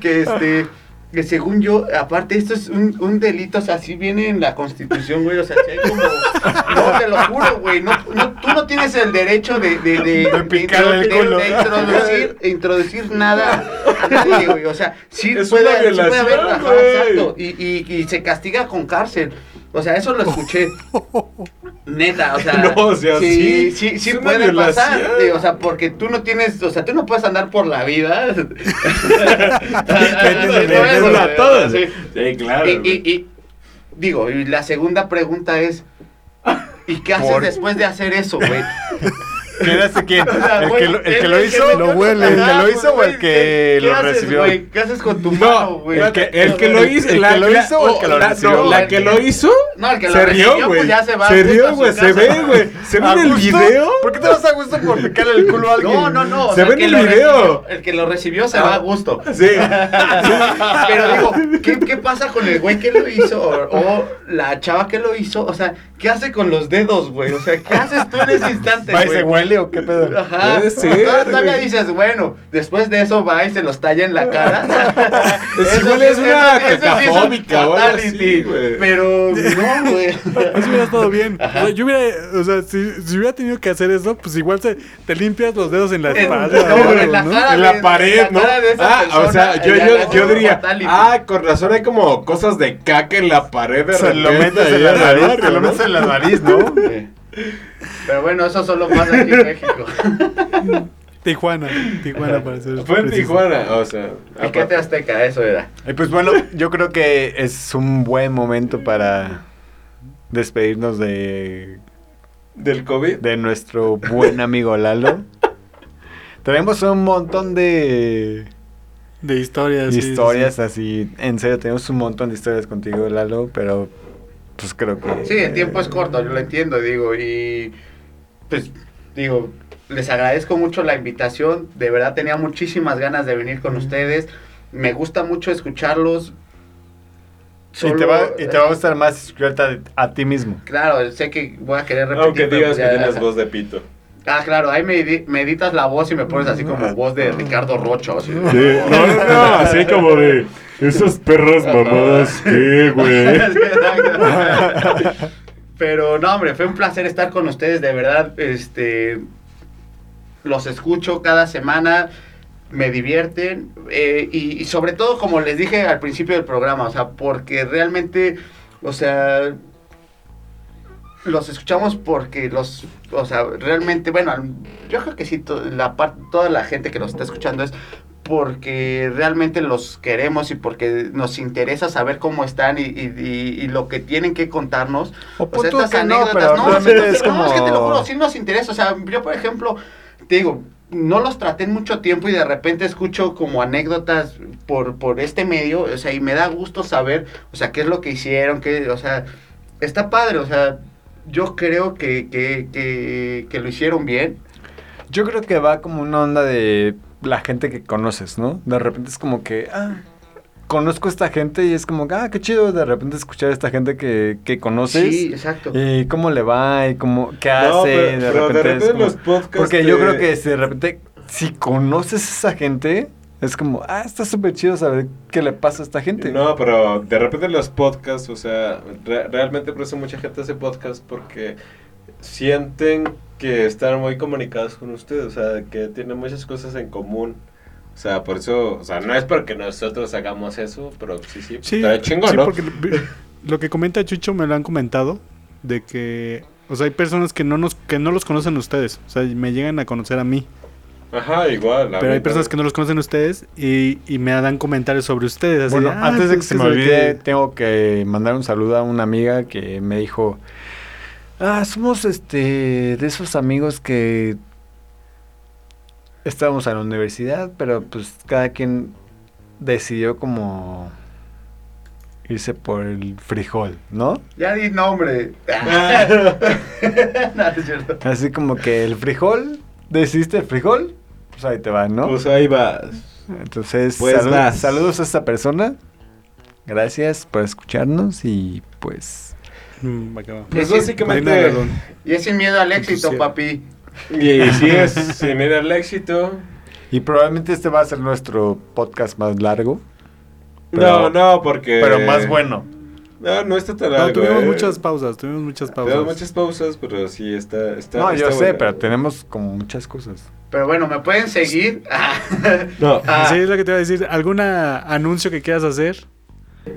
que este que según yo, aparte esto es un, un delito, o sea, así viene en la constitución, güey, o sea, si hay como... No, te lo juro, güey, no, no, tú no tienes el derecho de... De, de, el culo. introducir, introducir nada a nadie, güey, o sea, sí puede, una sí puede haber, ajá, exacto, y, y, y se castiga con cárcel. O sea, eso lo escuché. Neta, o sea, No, o sea, sí, sí, puede pasar. o sea, porque tú no tienes, o sea, tú no puedes andar por la vida. Defendiendo a todos. Sí. Sí, claro. Y, y- y, digo, y la segunda pregunta es, ¿y qué haces Por- después de hacer eso, güey? ¿Quién hace quién? O sea, ¿El que lo, el el- que lo hizo? lo huele. ¿El que lo pues, hizo o el que ¿qué lo haces, recibió? güey? ¿Qué haces con tu mano, No, güey? el que, el que lo hizo. ¿El la- que lo la- hizo o el que lo recibió? No, la El que lo hizo. No, el que lo se recibió, rió, pues güey. ya se rió, güey. Se ve, güey. Se ve ¿A en el video. ¿Por qué te vas a gusto por picarle el culo a alguien? No, no, no. Se ve en el video. el que lo recibió se va a gusto. Sí. Pero digo, ¿qué, qué pasa con el güey que lo hizo? O, la chava que lo hizo. O sea, ¿qué hace con los dedos, güey? O sea, ¿qué haces tú en ese instante, ¿Va y se güey? Huele o qué pedo? Ajá. Puede ser, Todavía- dices, bueno, después de eso va y se los talla en la cara. Es igual sí- es una eso sí es cacafóbica güey. Pero no, güey. Eso hubiera estado bien. Yo hubiera, o sea, si, si hubiera tenido que hacer eso, pues igual se, te limpias los dedos en la espalda. no, en la ¿no? cara. En la pared, la ¿no? de Ah, o sea, yo, diría, fatality. ah, con razón hay como cosas de caca en la pared de Se lo metes en la nariz, te lo ¿no? metes en la nariz, ¿no? Pero bueno, eso solo pasa aquí en México. Tijuana, Tijuana para ser Fue en. Tijuana, o sea. El que te azteca, eso era. Y pues bueno, yo creo que es un buen momento para despedirnos de, Del COVID. de nuestro buen amigo Lalo. Tenemos un montón de De historias. sí, historias sí. así. En serio, tenemos un montón de historias contigo, Lalo, pero pues creo que... Sí, el tiempo es corto, yo lo entiendo, digo, y pues digo, les agradezco mucho la invitación, de verdad tenía muchísimas ganas de venir con ustedes, me gusta mucho escucharlos. Y te, va, y te va a gustar más escucharte a, a ti mismo. Claro, sé que voy a querer repetir. Aunque digas pues que ya- tienes voz de pito. Ah, claro, ahí me, edi- me editas la voz y me pones así como voz de Ricardo Rocho. así. No, no, no, así como de esas perras mamadas, ¿qué, güey? Pero no, hombre, fue un placer estar con ustedes, de verdad, este, los escucho cada semana, me divierten eh, y, y sobre todo, como les dije al principio del programa, o sea, porque realmente, o sea, los escuchamos porque los, o sea, realmente, bueno, yo creo que sí, to- la par- toda la gente que los está escuchando es porque realmente los queremos y porque nos interesa saber cómo están y, y- y- y lo que tienen que contarnos. O O sea, tú estas que no, anécdotas, pero no, realmente sí, es no, como... es que te lo juro, sí nos interesa. O sea, yo, por ejemplo, te digo, no los traté en mucho tiempo y de repente escucho como anécdotas por, por este medio, o sea, y me da gusto saber, o sea, qué es lo que hicieron, qué, o sea, está padre, o sea, yo creo que, que, que, que lo hicieron bien. Yo creo que va como una onda de la gente que conoces, ¿no? De repente es como que, ah, conozco a esta gente y es como, ah, qué chido de repente escuchar a esta gente que, que conoces. Sí, exacto. Y cómo le va y cómo, qué No, hace. pero- de pero de repente, es como- los podcasts Porque yo creo que si de repente, si conoces a esa gente, es como, ah, está súper chido saber qué le pasa a esta gente. No, pero de repente los podcasts, o sea, re- realmente por eso mucha gente hace podcast porque sienten que están muy comunicados con ustedes, o sea, que tienen muchas cosas en común. O sea, por eso, o sea, no es porque nosotros hagamos eso, pero sí, sí, Sí, está chingón, sí, ¿no? porque lo- lo que comenta Chucho me lo han comentado de que, o sea, hay personas que no nos que no los conocen ustedes, o sea, me llegan a conocer a mí, Ajá, igual. a pero hay personas que no los conocen a ustedes y, y me dan comentarios sobre ustedes. Así Bueno, de, "Ah, antes de que se me olvide, que-". tengo que mandar un saludo a una amiga que me dijo, ah, somos este de esos amigos que estábamos en la universidad, pero pues cada quien decidió como irse por el frijol, ¿no? Ya di nombre. Ah. no, es cierto. Así como que el frijol, decidiste el frijol, pues ahí te va, ¿no? Pues ahí vas. Entonces, Pues salud- vas. saludos a esta persona. Gracias por escucharnos y pues Mm, acá va. Pues Sí, básicamente... Y es sin miedo al éxito, papi. Y si es, si mira el éxito, Y probablemente este va a ser nuestro podcast más largo. Pero- no, no, porque... Pero más bueno. No, no está tan No, largo. tuvimos eh. muchas pausas, tuvimos muchas pausas. Tuvimos muchas pausas, pero sí está... está No, yo está sé, pero tenemos como muchas cosas. Pero bueno, me pueden seguir. No. Ah, Sí, es lo que te iba a decir. ¿Algún anuncio que quieras hacer?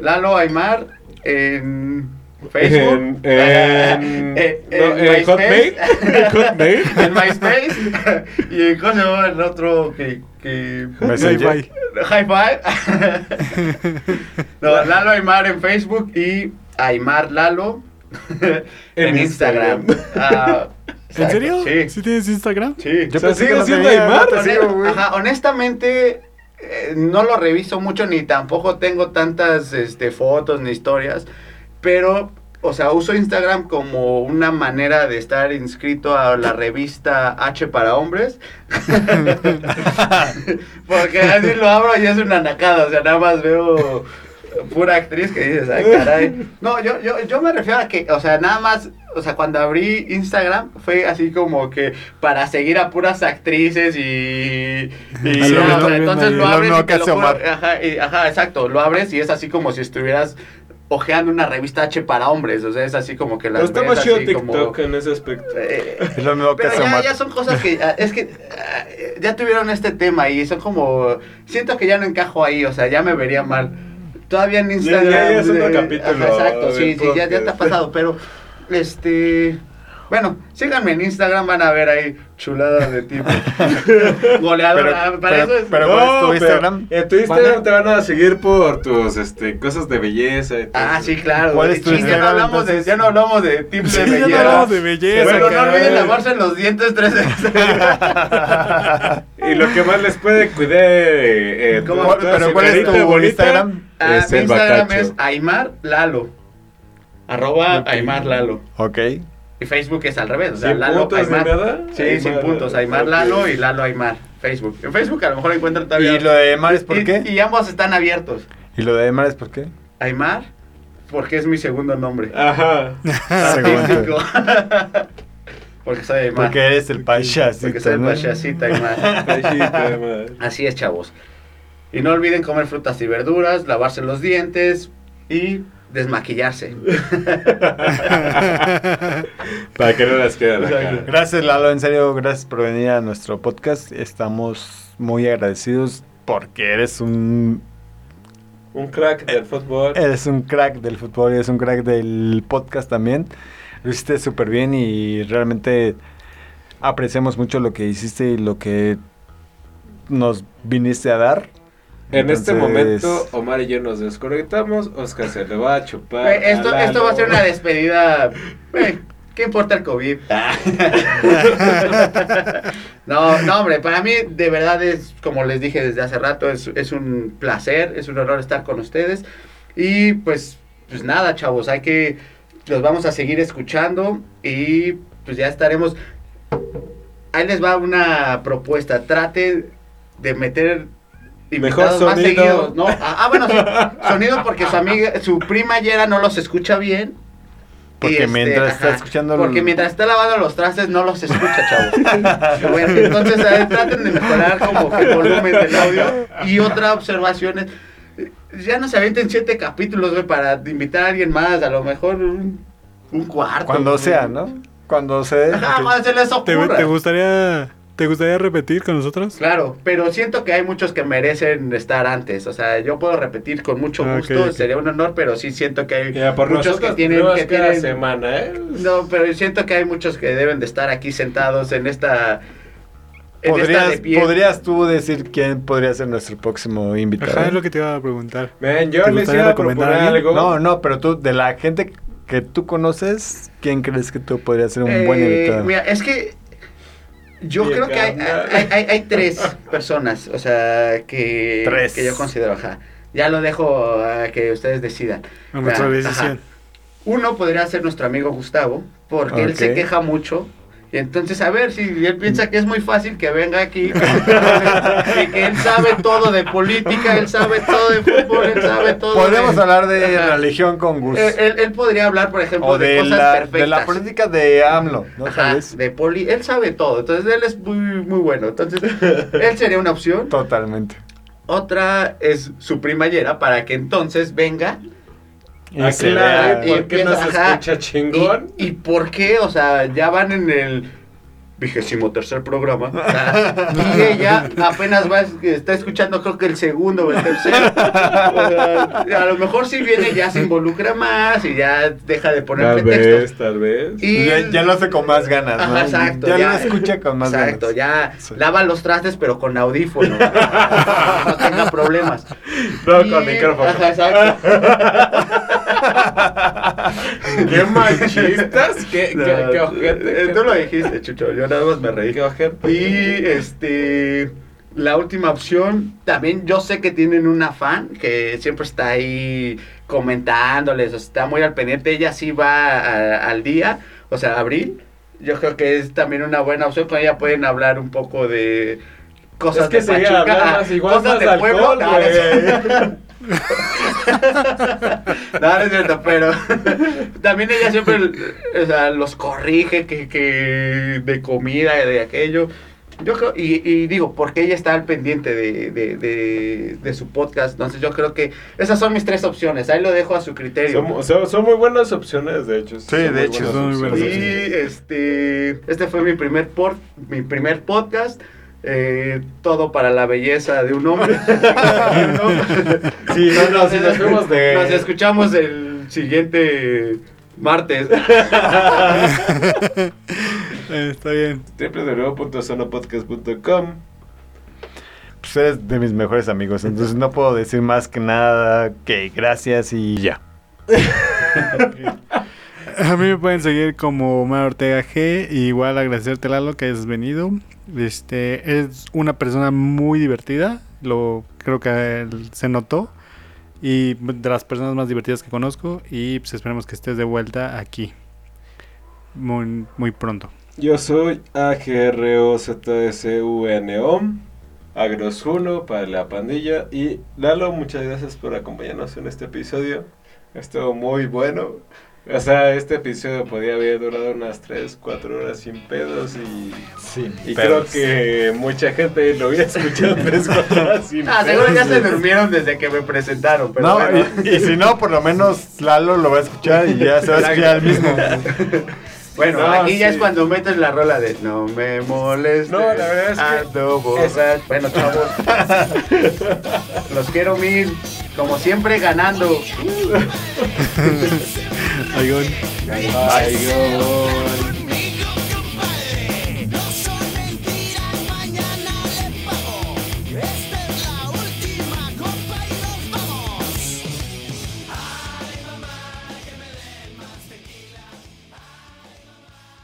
Lalo Aymar en Facebook. En, en, Eh, no, en en MySpace. Hotmail. En Hotmail. en MySpace. y en ¿cómo se llama el otro que. que... Hi-Fi. Hi-Fi. no, Lalo Aymar en Facebook y Aymar Lalo en, En Instagram. Instagram. Ah, ¿En serio? Sí. ¿Sí tienes Instagram? Sí. Yo O sea, pensé ¿sigue que siendo tenía, Aymar? Ajá, honestamente, eh, no lo reviso mucho ni tampoco tengo tantas este, fotos ni historias, pero, o sea, uso Instagram como una manera de estar inscrito a la revista H para hombres. Porque así lo abro y es una nacada, o sea, nada más veo pura actriz que dices, ay, caray. No, yo, yo, yo me refiero a que, o sea, nada más, o sea, cuando abrí Instagram fue así como que para seguir a puras actrices y... y Sí, ya, lo o sea, estoy viendo entonces lo abres y te lo juro, ajá, y- ajá, exacto, lo abres y es así como si estuvieras ojeando una revista H para hombres, o sea, es así como que Pero las está ves más chido TikTok como... en ese aspecto. eh, Es lo mismo que pero ya, ya son cosas que, ah, es que ah, ya tuvieron este tema y son como, siento que ya no encajo ahí, o sea, ya me vería mal. Todavía en Instagram. ya es otro eh, capítulo ajá, exacto, sí, sí, ya, ya te ha pasado, pero, este, bueno, síganme en Instagram, van a ver ahí chuladas de tipo. Goleadora, Pero- para pero- eso es... pero- ¿cuál es tu Instagram? En tu Instagram te van a seguir por tus este, cosas de belleza. y todo Ah, sí, claro. ¿Cuál es tu Sí, ya no Instagram, hablamos de, ya no hablamos de tips Sí, de ya belleza. no hablamos de belleza. Bueno, no caray. olviden lavarse los dientes tres veces. Y lo que más les puede cuidar. Eh, eh, ¿Cómo? toda Pero ¿cuál es tu bonita Instagram? Ah, Es mi el Instagram bacacho. es Aymar Lalo. Arroba Ok. Aymar Lalo. Ok. Y Facebook es al revés. O sea, ¿Sin Lalo puntos ni Aymar. nada? Sí, Aymar, sin puntos. Aymar. Lalo y Lalo Aymar. Facebook. En Facebook a lo mejor encuentran todavía. ¿Y lo de Aymar es por Y- qué? Y ambos están abiertos. ¿Y lo de Aymar es por qué? Aymar, porque es mi segundo nombre. Ajá. Artístico. porque soy Aymar. Porque eres el payasito, Porque soy el payasito Aymar. Ay, sí, está mal. Así es, chavos. Y no olviden comer frutas y verduras, lavarse los dientes y desmaquillarse. Para que no las quede la cara. Gracias, Lalo. En serio, gracias por venir a nuestro podcast. Estamos muy agradecidos porque eres un Un crack del fútbol. eres un crack del fútbol y eres un crack del podcast también. Lo hiciste súper bien y realmente apreciamos mucho lo que hiciste y lo que nos viniste a dar. En este momento, Omar y yo nos desconectamos. Oscar se le va a chupar. Eh, esto, a esto va a ser una despedida. eh, ¿Qué importa el COVID? no, no, hombre, para mí de verdad es, como les dije desde hace rato, es, es un placer, es un honor estar con ustedes. Y pues, pues nada, chavos, hay que, los vamos a seguir escuchando y pues ya estaremos. Ahí les va una propuesta, trate de meter Mejor invitados más sonido. seguidos, ¿no? Ah, ah, bueno, sonido porque su amiga, su prima Yera no los escucha bien. Porque este, mientras está escuchando Porque mientras está lavando los trastes no los escucha, chavos. Bueno, entonces eh, traten de mejorar como que el volumen del audio. Y otra observación es, ya no se avienten siete capítulos, güey, para invitar a alguien más, a lo mejor un, un cuarto. Cuando güey. sea, ¿no? Cuando se... Ajá, cuando se les ¿Te, ocurra. te gustaría, ¿Te gustaría repetir con nosotros? Claro, pero siento que hay muchos que merecen estar antes. O sea, yo puedo repetir con mucho Ah, gusto, sería un honor, pero sí siento que hay Ya, por muchos nosotros que tienen no es que tienen semana, ¿eh? No, pero siento que hay muchos que deben de estar aquí sentados en esta en esta de ¿Podrías, pie. ¿Podrías tú decir quién podría ser nuestro próximo invitado? Ajá, es lo que te iba a preguntar. Man, yo ¿Te les gustaría iba a recomendar proponer a alguien? algo. No, no, pero tú, de la gente que tú conoces, ¿quién crees que tú podrías ser un buen Eh, invitado? Mira, es que yo Bien, creo que hay, hay, hay- hay tres personas, o sea, que, Tres. que yo considero, ajá. Ya lo dejo a que ustedes decidan. A nuestra decisión. Uno podría ser nuestro amigo Gustavo, porque él se queja mucho. Entonces, a ver, si él piensa que es muy fácil que venga aquí y que él sabe todo de política, él sabe todo de fútbol, él sabe todo Podemos de- hablar de Ajá. religión con Gus. Él, él- él podría hablar, por ejemplo, o de, de cosas la, perfectas. de la política de AMLO, ¿no Ajá, sabes? de poli, él sabe todo, entonces él es muy, muy bueno. Entonces, él sería una opción. Totalmente. otra es su primallera para que entonces venga Ah, vea. ¿por qué no se Ajá. escucha chingón? ¿Y, y por qué? O sea, ya van en el vigésimo tercer programa. o sea, y ella apenas va, está escuchando creo que el segundo o el tercero. O sea, a lo mejor si viene ya se involucra más y ya deja de poner Tal pretextos. vez, tal vez. Y Ya, ya lo hace con más ganas, ¿no? Exacto, ya, ya- lo escucha con más Exacto, ganas. ya Sí. lava los trastes pero con audífono. no tenga problemas. No, Y- con micrófono. Ajá, exacto. ¿Qué machistas? ¿Qué, qué, qué ojete? Eh, Tú lo dijiste, Chucho, yo nada más me reí. ¿Qué ojete? Y este la última opción, también yo sé que tienen una fan que siempre está ahí comentándoles, o sea, está muy al pendiente, ella sí va a- al día, o sea, abril. Yo creo que es también una buena opción, con ella pueden hablar un poco de cosas Es que de Pachuca, hablar ah, más igual cosas más de pueblo. alcohol, No, no no, es cierto, pero también ella siempre o sea, los corrige que, que de comida, de aquello. Yo creo, y, y digo, porque ella está al pendiente de, de, de, de su podcast. Entonces yo creo que esas son mis tres opciones. Ahí lo dejo a su criterio. Son, son- son muy buenas opciones, de hecho. Sí, son de hecho, son muy buenas Y este, este fue mi primer, por, mi primer podcast. Eh, todo para la belleza de un hombre. Sí, no, no, si nos fuimos de... Nos escuchamos el siguiente martes. Está bien. www.sonopodcast.com Pues eres de mis mejores amigos, entonces no puedo decir más que nada que gracias y ya. A mí me pueden seguir como Omar Ortega G. y igual agradecerte, Lalo, que hayas venido. Este, es una persona muy divertida. Lo creo que se notó. Y de las personas más divertidas que conozco. Y pues esperemos que estés de vuelta aquí. Muy, muy pronto. Yo soy AGROZSUNO, Agros1 para la pandilla. Y Lalo, muchas gracias por acompañarnos en este episodio. Estuvo muy bueno. O sea, este episodio podía haber durado unas 3, 4 horas sin pedos y, Sí, y creo que mucha gente lo hubiera escuchado 3, 4 horas sin Ah, pedos. seguro ya se durmieron desde que me presentaron. Pero No, bueno. y, y si no, por lo menos Lalo lo va a escuchar y ya se va a escuchar el mismo. Bueno, No, aquí ya es cuando metes la rola de No me molestes. No, la verdad es que- ando borracho". Bueno, chavos. los quiero mil. Como siempre, ganando. Ayun. you Ayun.